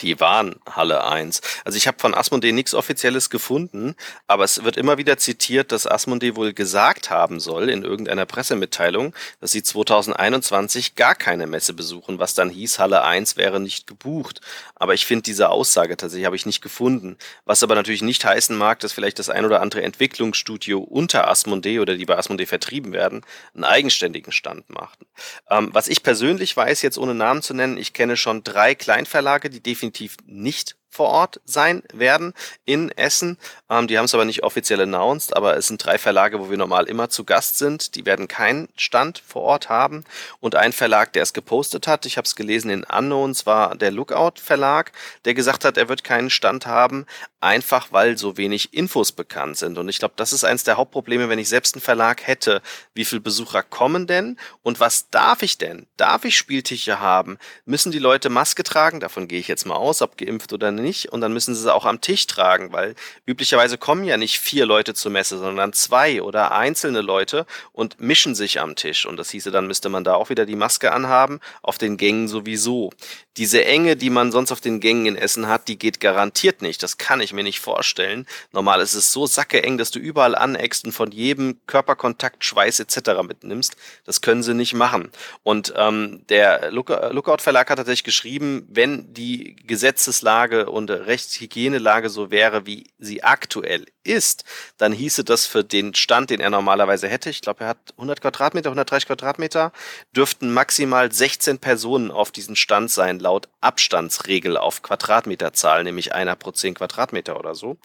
die waren Halle 1. Also ich habe von Asmodee nichts Offizielles gefunden, aber es wird immer wieder zitiert, dass Asmodee wohl gesagt haben soll in irgendeiner Pressemitteilung, dass sie 2021 gar keine Messe besuchen, was dann hieß, Halle 1 wäre nicht gebucht. Aber ich finde diese Aussage tatsächlich habe ich nicht gefunden. Was aber natürlich nicht heißen mag, dass vielleicht das ein oder andere Entwicklungsstudio unter Asmodee oder die bei Asmodee vertrieben werden, einen eigenständigen Stand machten. Ähm, was ich persönlich weiß, jetzt ohne Namen zu nennen, ich kenne schon drei Kleinverlage, die definitiv definitiv nicht vor Ort sein werden in Essen. Ähm, die haben es aber nicht offiziell announced, aber es sind drei Verlage, wo wir normal immer zu Gast sind. Die werden keinen Stand vor Ort haben. Und ein Verlag, der es gepostet hat, ich habe es gelesen in Unknowns, war der Lookout Verlag, der gesagt hat, er wird keinen Stand haben, einfach weil so wenig Infos bekannt sind. Und ich glaube, das ist eines der Hauptprobleme, wenn ich selbst einen Verlag hätte. Wie viele Besucher kommen denn? Und was darf ich denn? Darf ich Spieltische haben? Müssen die Leute Maske tragen? Davon gehe ich jetzt mal aus, ob geimpft oder nicht nicht und dann müssen sie sie auch am Tisch tragen, weil üblicherweise kommen ja nicht vier Leute zur Messe, sondern zwei oder einzelne Leute und mischen sich am Tisch. Und das hieße, dann müsste man da auch wieder die Maske anhaben, auf den Gängen sowieso. Diese Enge, die man sonst auf den Gängen in Essen hat, die geht garantiert nicht. Das kann ich mir nicht vorstellen. Normal ist es so sackeeng, dass du überall aneckst und von jedem Körperkontakt, Schweiß etc. mitnimmst. Das können sie nicht machen. Und ähm, der Lookout Verlag hat tatsächlich geschrieben, wenn die Gesetzeslage und Rechtshygienelage so wäre, wie sie aktuell ist, dann hieße das für den Stand, den er normalerweise hätte, ich glaube, er hat 100 Quadratmeter, 130 Quadratmeter, dürften maximal 16 Personen auf diesem Stand sein, laut Abstandsregel auf Quadratmeterzahl, nämlich einer pro 10 Quadratmeter oder so.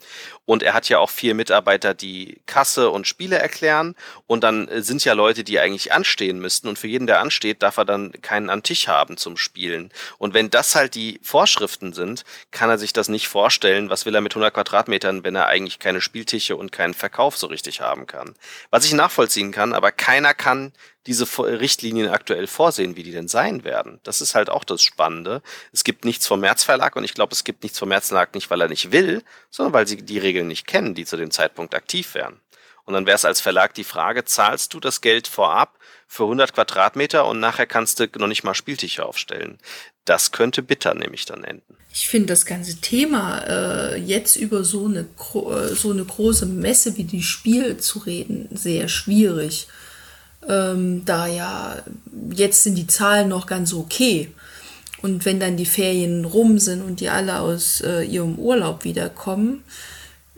Und er hat ja auch vier Mitarbeiter, die Kasse und Spiele erklären. Und dann sind ja Leute, die eigentlich anstehen müssten. Und für jeden, der ansteht, darf er dann keinen an Tisch haben zum Spielen. Und wenn das halt die Vorschriften sind, kann er sich das nicht vorstellen. Was will er mit 100 Quadratmetern, wenn er eigentlich keine Spieltische und keinen Verkauf so richtig haben kann? Was ich nachvollziehen kann, aber keiner kann diese Richtlinien aktuell vorsehen, wie die denn sein werden. Das ist halt auch das Spannende. Es gibt nichts vom März Verlag und ich glaube, es gibt nichts vom März Verlag nicht, weil er nicht will, sondern weil sie die Regeln nicht kennen, die zu dem Zeitpunkt aktiv wären. Und dann wäre es als Verlag die Frage, zahlst du das Geld vorab für 100 Quadratmeter und nachher kannst du noch nicht mal Spieltische aufstellen. Das könnte bitter nämlich dann enden. Ich finde das ganze Thema, äh, jetzt über so eine, äh, so eine große Messe wie die Spiel zu reden, sehr schwierig ähm, da ja jetzt sind die Zahlen noch ganz okay. Und wenn dann die Ferien rum sind und die alle aus äh, ihrem Urlaub wiederkommen,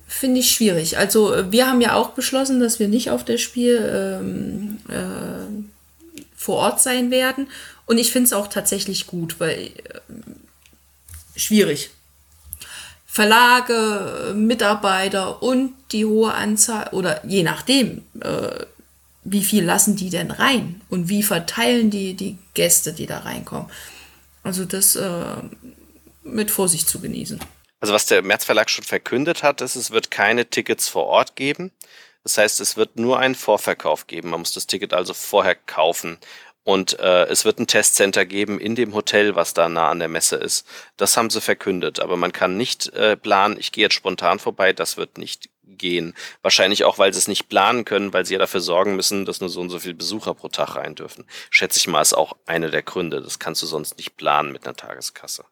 finde ich schwierig. Also äh, wir haben ja auch beschlossen, dass wir nicht auf das Spiel ähm, äh, vor Ort sein werden. Und ich finde es auch tatsächlich gut, weil äh, schwierig. Verlage, Mitarbeiter und die hohe Anzahl oder je nachdem, äh, wie viel lassen die denn rein und wie verteilen die die Gäste, die da reinkommen. Also das äh, mit Vorsicht zu genießen. Also was der März Verlag schon verkündet hat, ist, es wird keine Tickets vor Ort geben. Das heißt, es wird nur einen Vorverkauf geben. Man muss das Ticket also vorher kaufen. Und äh, es wird ein Testcenter geben in dem Hotel, was da nah an der Messe ist. Das haben sie verkündet. Aber man kann nicht äh, planen, ich gehe jetzt spontan vorbei, das wird nicht gehen. Wahrscheinlich auch, weil sie es nicht planen können, weil sie ja dafür sorgen müssen, dass nur so und so viele Besucher pro Tag rein dürfen. Schätze ich mal, ist auch eine der Gründe. Das kannst du sonst nicht planen mit einer Tageskasse.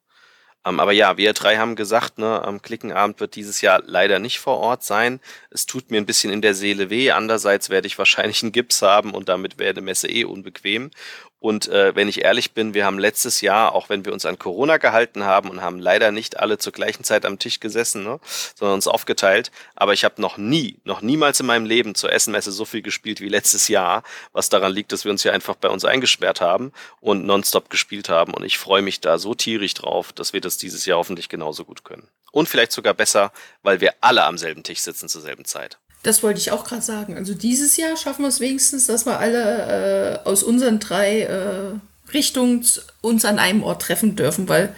Ähm, aber ja, wir drei haben gesagt, ne, am Klickenabend wird dieses Jahr leider nicht vor Ort sein. Es tut mir ein bisschen in der Seele weh. Andererseits werde ich wahrscheinlich einen Gips haben und damit wäre die Messe eh unbequem. Und äh, wenn ich ehrlich bin, wir haben letztes Jahr, auch wenn wir uns an Corona gehalten haben und haben leider nicht alle zur gleichen Zeit am Tisch gesessen, ne, sondern uns aufgeteilt, aber ich habe noch nie, noch niemals in meinem Leben zur Essenmesse so viel gespielt wie letztes Jahr, was daran liegt, dass wir uns ja einfach bei uns eingesperrt haben und nonstop gespielt haben. Und ich freue mich da so tierisch drauf, dass wir das dieses Jahr hoffentlich genauso gut können. Und vielleicht sogar besser, weil wir alle am selben Tisch sitzen zur selben Zeit. Das wollte ich auch gerade sagen. Also dieses Jahr schaffen wir es wenigstens, dass wir alle äh, aus unseren drei äh, Richtungen uns an einem Ort treffen dürfen, weil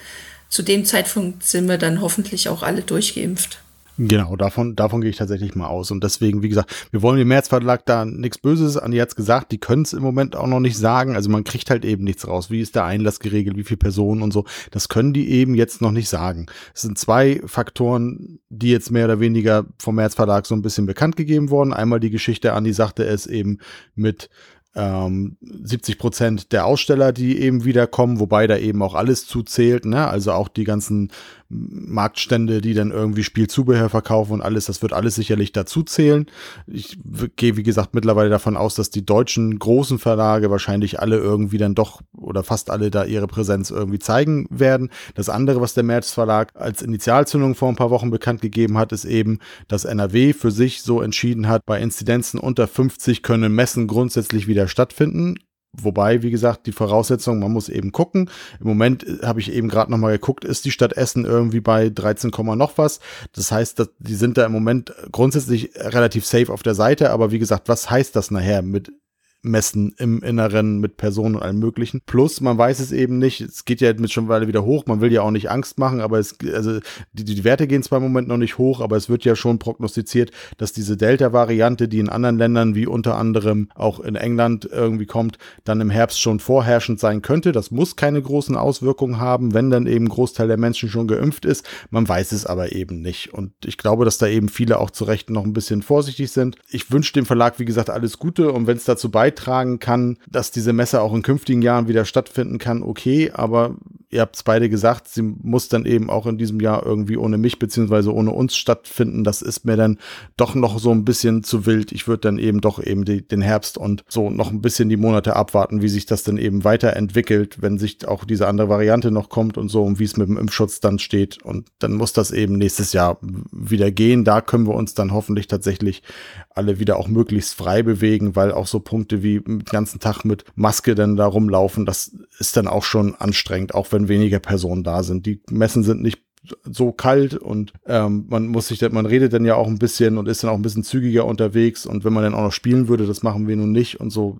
zu dem Zeitpunkt sind wir dann hoffentlich auch alle durchgeimpft. Genau, davon, davon gehe ich tatsächlich mal aus. Und deswegen, wie gesagt, wir wollen dem Märzverlag da nichts Böses an hat gesagt, die können es im Moment auch noch nicht sagen. Also man kriegt halt eben nichts raus. Wie ist der Einlass geregelt, wie viele Personen und so. Das können die eben jetzt noch nicht sagen. Es sind zwei Faktoren, die jetzt mehr oder weniger vom Märzverlag so ein bisschen bekannt gegeben wurden. Einmal die Geschichte, Andi sagte es eben mit ähm, 70 Prozent der Aussteller, die eben wiederkommen, wobei da eben auch alles zuzählt, ne? also auch die ganzen Marktstände, die dann irgendwie Spielzubehör verkaufen und alles, das wird alles sicherlich dazu zählen. Ich gehe, wie gesagt, mittlerweile davon aus, dass die deutschen großen Verlage wahrscheinlich alle irgendwie dann doch oder fast alle da ihre Präsenz irgendwie zeigen werden. Das andere, was der März Verlag als Initialzündung vor ein paar Wochen bekannt gegeben hat, ist eben, dass NRW für sich so entschieden hat, bei Inzidenzen unter 50 können Messen grundsätzlich wieder stattfinden. Wobei, wie gesagt, die Voraussetzung, man muss eben gucken. Im Moment äh, habe ich eben gerade noch mal geguckt, ist die Stadt Essen irgendwie bei 13, noch was. Das heißt, die sind da im Moment grundsätzlich relativ safe auf der Seite. Aber wie gesagt, was heißt das nachher mit messen im Inneren mit Personen und allem möglichen. Plus, man weiß es eben nicht, es geht ja mit schon Weile wieder hoch, man will ja auch nicht Angst machen, aber es, also die, die Werte gehen zwar im Moment noch nicht hoch, aber es wird ja schon prognostiziert, dass diese Delta-Variante, die in anderen Ländern wie unter anderem auch in England irgendwie kommt, dann im Herbst schon vorherrschend sein könnte. Das muss keine großen Auswirkungen haben, wenn dann eben ein Großteil der Menschen schon geimpft ist. Man weiß es aber eben nicht. Und ich glaube, dass da eben viele auch zu Recht noch ein bisschen vorsichtig sind. Ich wünsche dem Verlag, wie gesagt, alles Gute und wenn es dazu beiträgt, beitragen kann, dass diese Messe auch in künftigen Jahren wieder stattfinden kann, okay, aber ihr habt es beide gesagt, sie muss dann eben auch in diesem Jahr irgendwie ohne mich beziehungsweise ohne uns stattfinden. Das ist mir dann doch noch so ein bisschen zu wild. Ich würde dann eben doch eben die, den Herbst und so noch ein bisschen die Monate abwarten, wie sich das dann eben weiterentwickelt, wenn sich auch diese andere Variante noch kommt und so und wie es mit dem Impfschutz dann steht. Und dann muss das eben nächstes Jahr wieder gehen. Da können wir uns dann hoffentlich tatsächlich alle wieder auch möglichst frei bewegen, weil auch so Punkte wie den ganzen Tag mit Maske dann da rumlaufen, das ist dann auch schon anstrengend, auch wenn wenn weniger Personen da sind. Die Messen sind nicht so kalt und ähm, man muss sich, man redet dann ja auch ein bisschen und ist dann auch ein bisschen zügiger unterwegs und wenn man dann auch noch spielen würde, das machen wir nun nicht und so,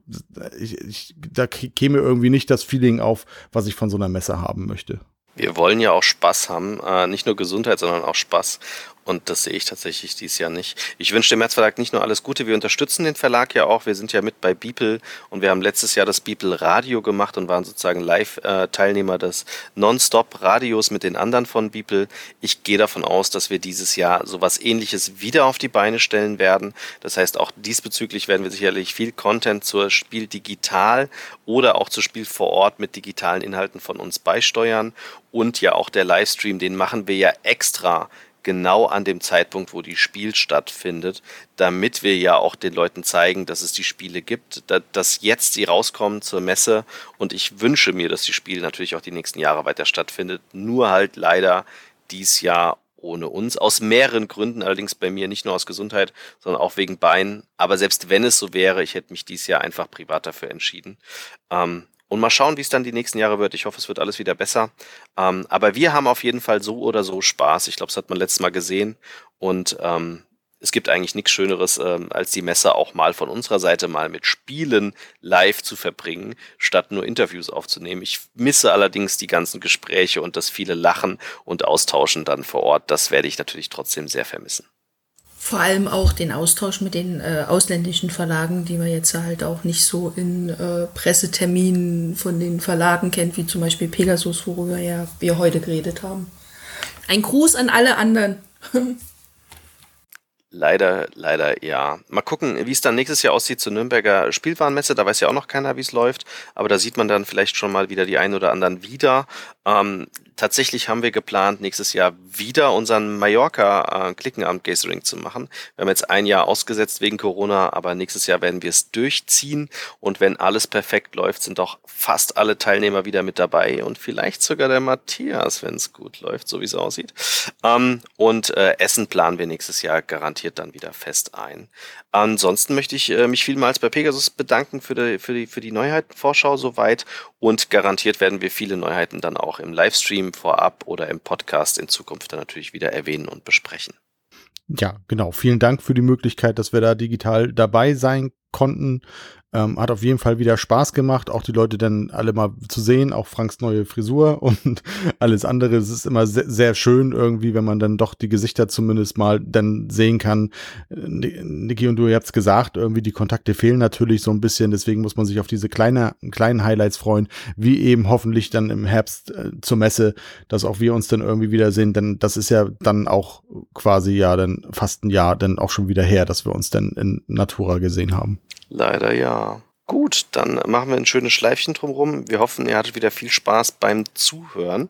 ich, ich, da käme irgendwie nicht das Feeling auf, was ich von so einer Messe haben möchte. Wir wollen ja auch Spaß haben, äh, nicht nur Gesundheit, sondern auch Spaß. Und das sehe ich tatsächlich dieses Jahr nicht. Ich wünsche dem Märzverlag nicht nur alles Gute, wir unterstützen den Verlag ja auch. Wir sind ja mit bei Beeple und wir haben letztes Jahr das Beeple Radio gemacht und waren sozusagen Live-Teilnehmer des Non-Stop-Radios mit den anderen von Beeple. Ich gehe davon aus, dass wir dieses Jahr sowas ähnliches wieder auf die Beine stellen werden. Das heißt, auch diesbezüglich werden wir sicherlich viel Content zur Spiel digital oder auch zu Spiel vor Ort mit digitalen Inhalten von uns beisteuern. Und ja auch der Livestream, den machen wir ja extra genau an dem Zeitpunkt, wo die Spiel stattfindet, damit wir ja auch den Leuten zeigen, dass es die Spiele gibt, dass jetzt sie rauskommen zur Messe und ich wünsche mir, dass die Spiele natürlich auch die nächsten Jahre weiter stattfindet, nur halt leider dies Jahr ohne uns. Aus mehreren Gründen, allerdings bei mir nicht nur aus Gesundheit, sondern auch wegen Beinen. Aber selbst wenn es so wäre, ich hätte mich dieses Jahr einfach privat dafür entschieden. Ähm, und mal schauen, wie es dann die nächsten Jahre wird. Ich hoffe, es wird alles wieder besser. Ähm, aber wir haben auf jeden Fall so oder so Spaß. Ich glaube, das hat man letztes Mal gesehen. Und ähm, es gibt eigentlich nichts Schöneres, ähm, als die Messe auch mal von unserer Seite mal mit Spielen live zu verbringen, statt nur Interviews aufzunehmen. Ich misse allerdings die ganzen Gespräche und das viele Lachen und Austauschen dann vor Ort. Das werde ich natürlich trotzdem sehr vermissen. Vor allem auch den Austausch mit den äh, ausländischen Verlagen, die man jetzt halt auch nicht so in äh, Presseterminen von den Verlagen kennt, wie zum Beispiel Pegasus, worüber ja wir heute geredet haben. Ein Gruß an alle anderen. Leider, leider ja. Mal gucken, wie es dann nächstes Jahr aussieht zur Nürnberger Spielwarenmesse. Da weiß ja auch noch keiner, wie es läuft. Aber da sieht man dann vielleicht schon mal wieder die ein oder anderen wieder. Ähm, Tatsächlich haben wir geplant, nächstes Jahr wieder unseren Mallorca äh, Klickenamt Gathering zu machen. Wir haben jetzt ein Jahr ausgesetzt wegen Corona, aber nächstes Jahr werden wir es durchziehen und wenn alles perfekt läuft, sind auch fast alle Teilnehmer wieder mit dabei und vielleicht sogar der Matthias, wenn es gut läuft, so wie es aussieht. Ähm, und äh, Essen planen wir nächstes Jahr garantiert dann wieder fest ein. Ansonsten möchte ich äh, mich vielmals bei Pegasus bedanken für die, für die, für die Neuheitenvorschau soweit und garantiert werden wir viele Neuheiten dann auch im Livestream vorab oder im Podcast in Zukunft dann natürlich wieder erwähnen und besprechen. Ja, genau. Vielen Dank für die Möglichkeit, dass wir da digital dabei sein konnten. Ähm, hat auf jeden Fall wieder Spaß gemacht, auch die Leute dann alle mal zu sehen, auch Franks neue Frisur und alles andere. Es ist immer sehr, sehr schön irgendwie, wenn man dann doch die Gesichter zumindest mal dann sehen kann. Niki und du, ihr habt es gesagt, irgendwie die Kontakte fehlen natürlich so ein bisschen, deswegen muss man sich auf diese kleine, kleinen Highlights freuen, wie eben hoffentlich dann im Herbst äh, zur Messe, dass auch wir uns dann irgendwie wiedersehen, denn das ist ja dann auch quasi ja dann fast ein Jahr dann auch schon wieder her, dass wir uns dann in Natura gesehen haben. Leider ja. Gut, dann machen wir ein schönes Schleifchen drumherum. Wir hoffen, ihr hattet wieder viel Spaß beim Zuhören.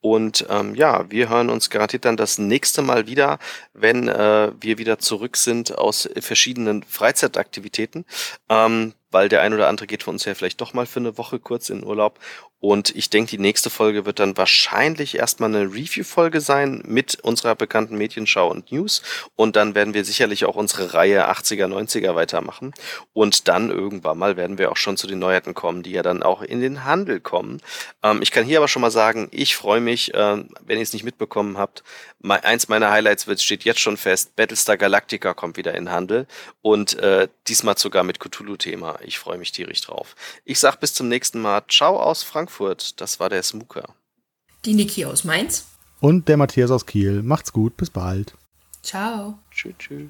Und ähm, ja, wir hören uns garantiert dann das nächste Mal wieder, wenn äh, wir wieder zurück sind aus verschiedenen Freizeitaktivitäten. Ähm, weil der ein oder andere geht von uns ja vielleicht doch mal für eine Woche kurz in Urlaub. Und ich denke, die nächste Folge wird dann wahrscheinlich erstmal eine Review-Folge sein mit unserer bekannten Medienschau und News. Und dann werden wir sicherlich auch unsere Reihe 80er, 90er weitermachen. Und dann irgendwann mal werden wir auch schon zu den Neuheiten kommen, die ja dann auch in den Handel kommen. Ähm, ich kann hier aber schon mal sagen, ich freue mich, äh, wenn ihr es nicht mitbekommen habt. Eins meiner Highlights wird, steht jetzt schon fest. Battlestar Galactica kommt wieder in den Handel. Und äh, diesmal sogar mit Cthulhu-Thema. Ich freue mich tierisch drauf. Ich sag bis zum nächsten Mal. Ciao aus Frankfurt. Frankfurt. Das war der Smooker. Die Niki aus Mainz. Und der Matthias aus Kiel. Macht's gut, bis bald. Ciao. Tschüss, tschüss.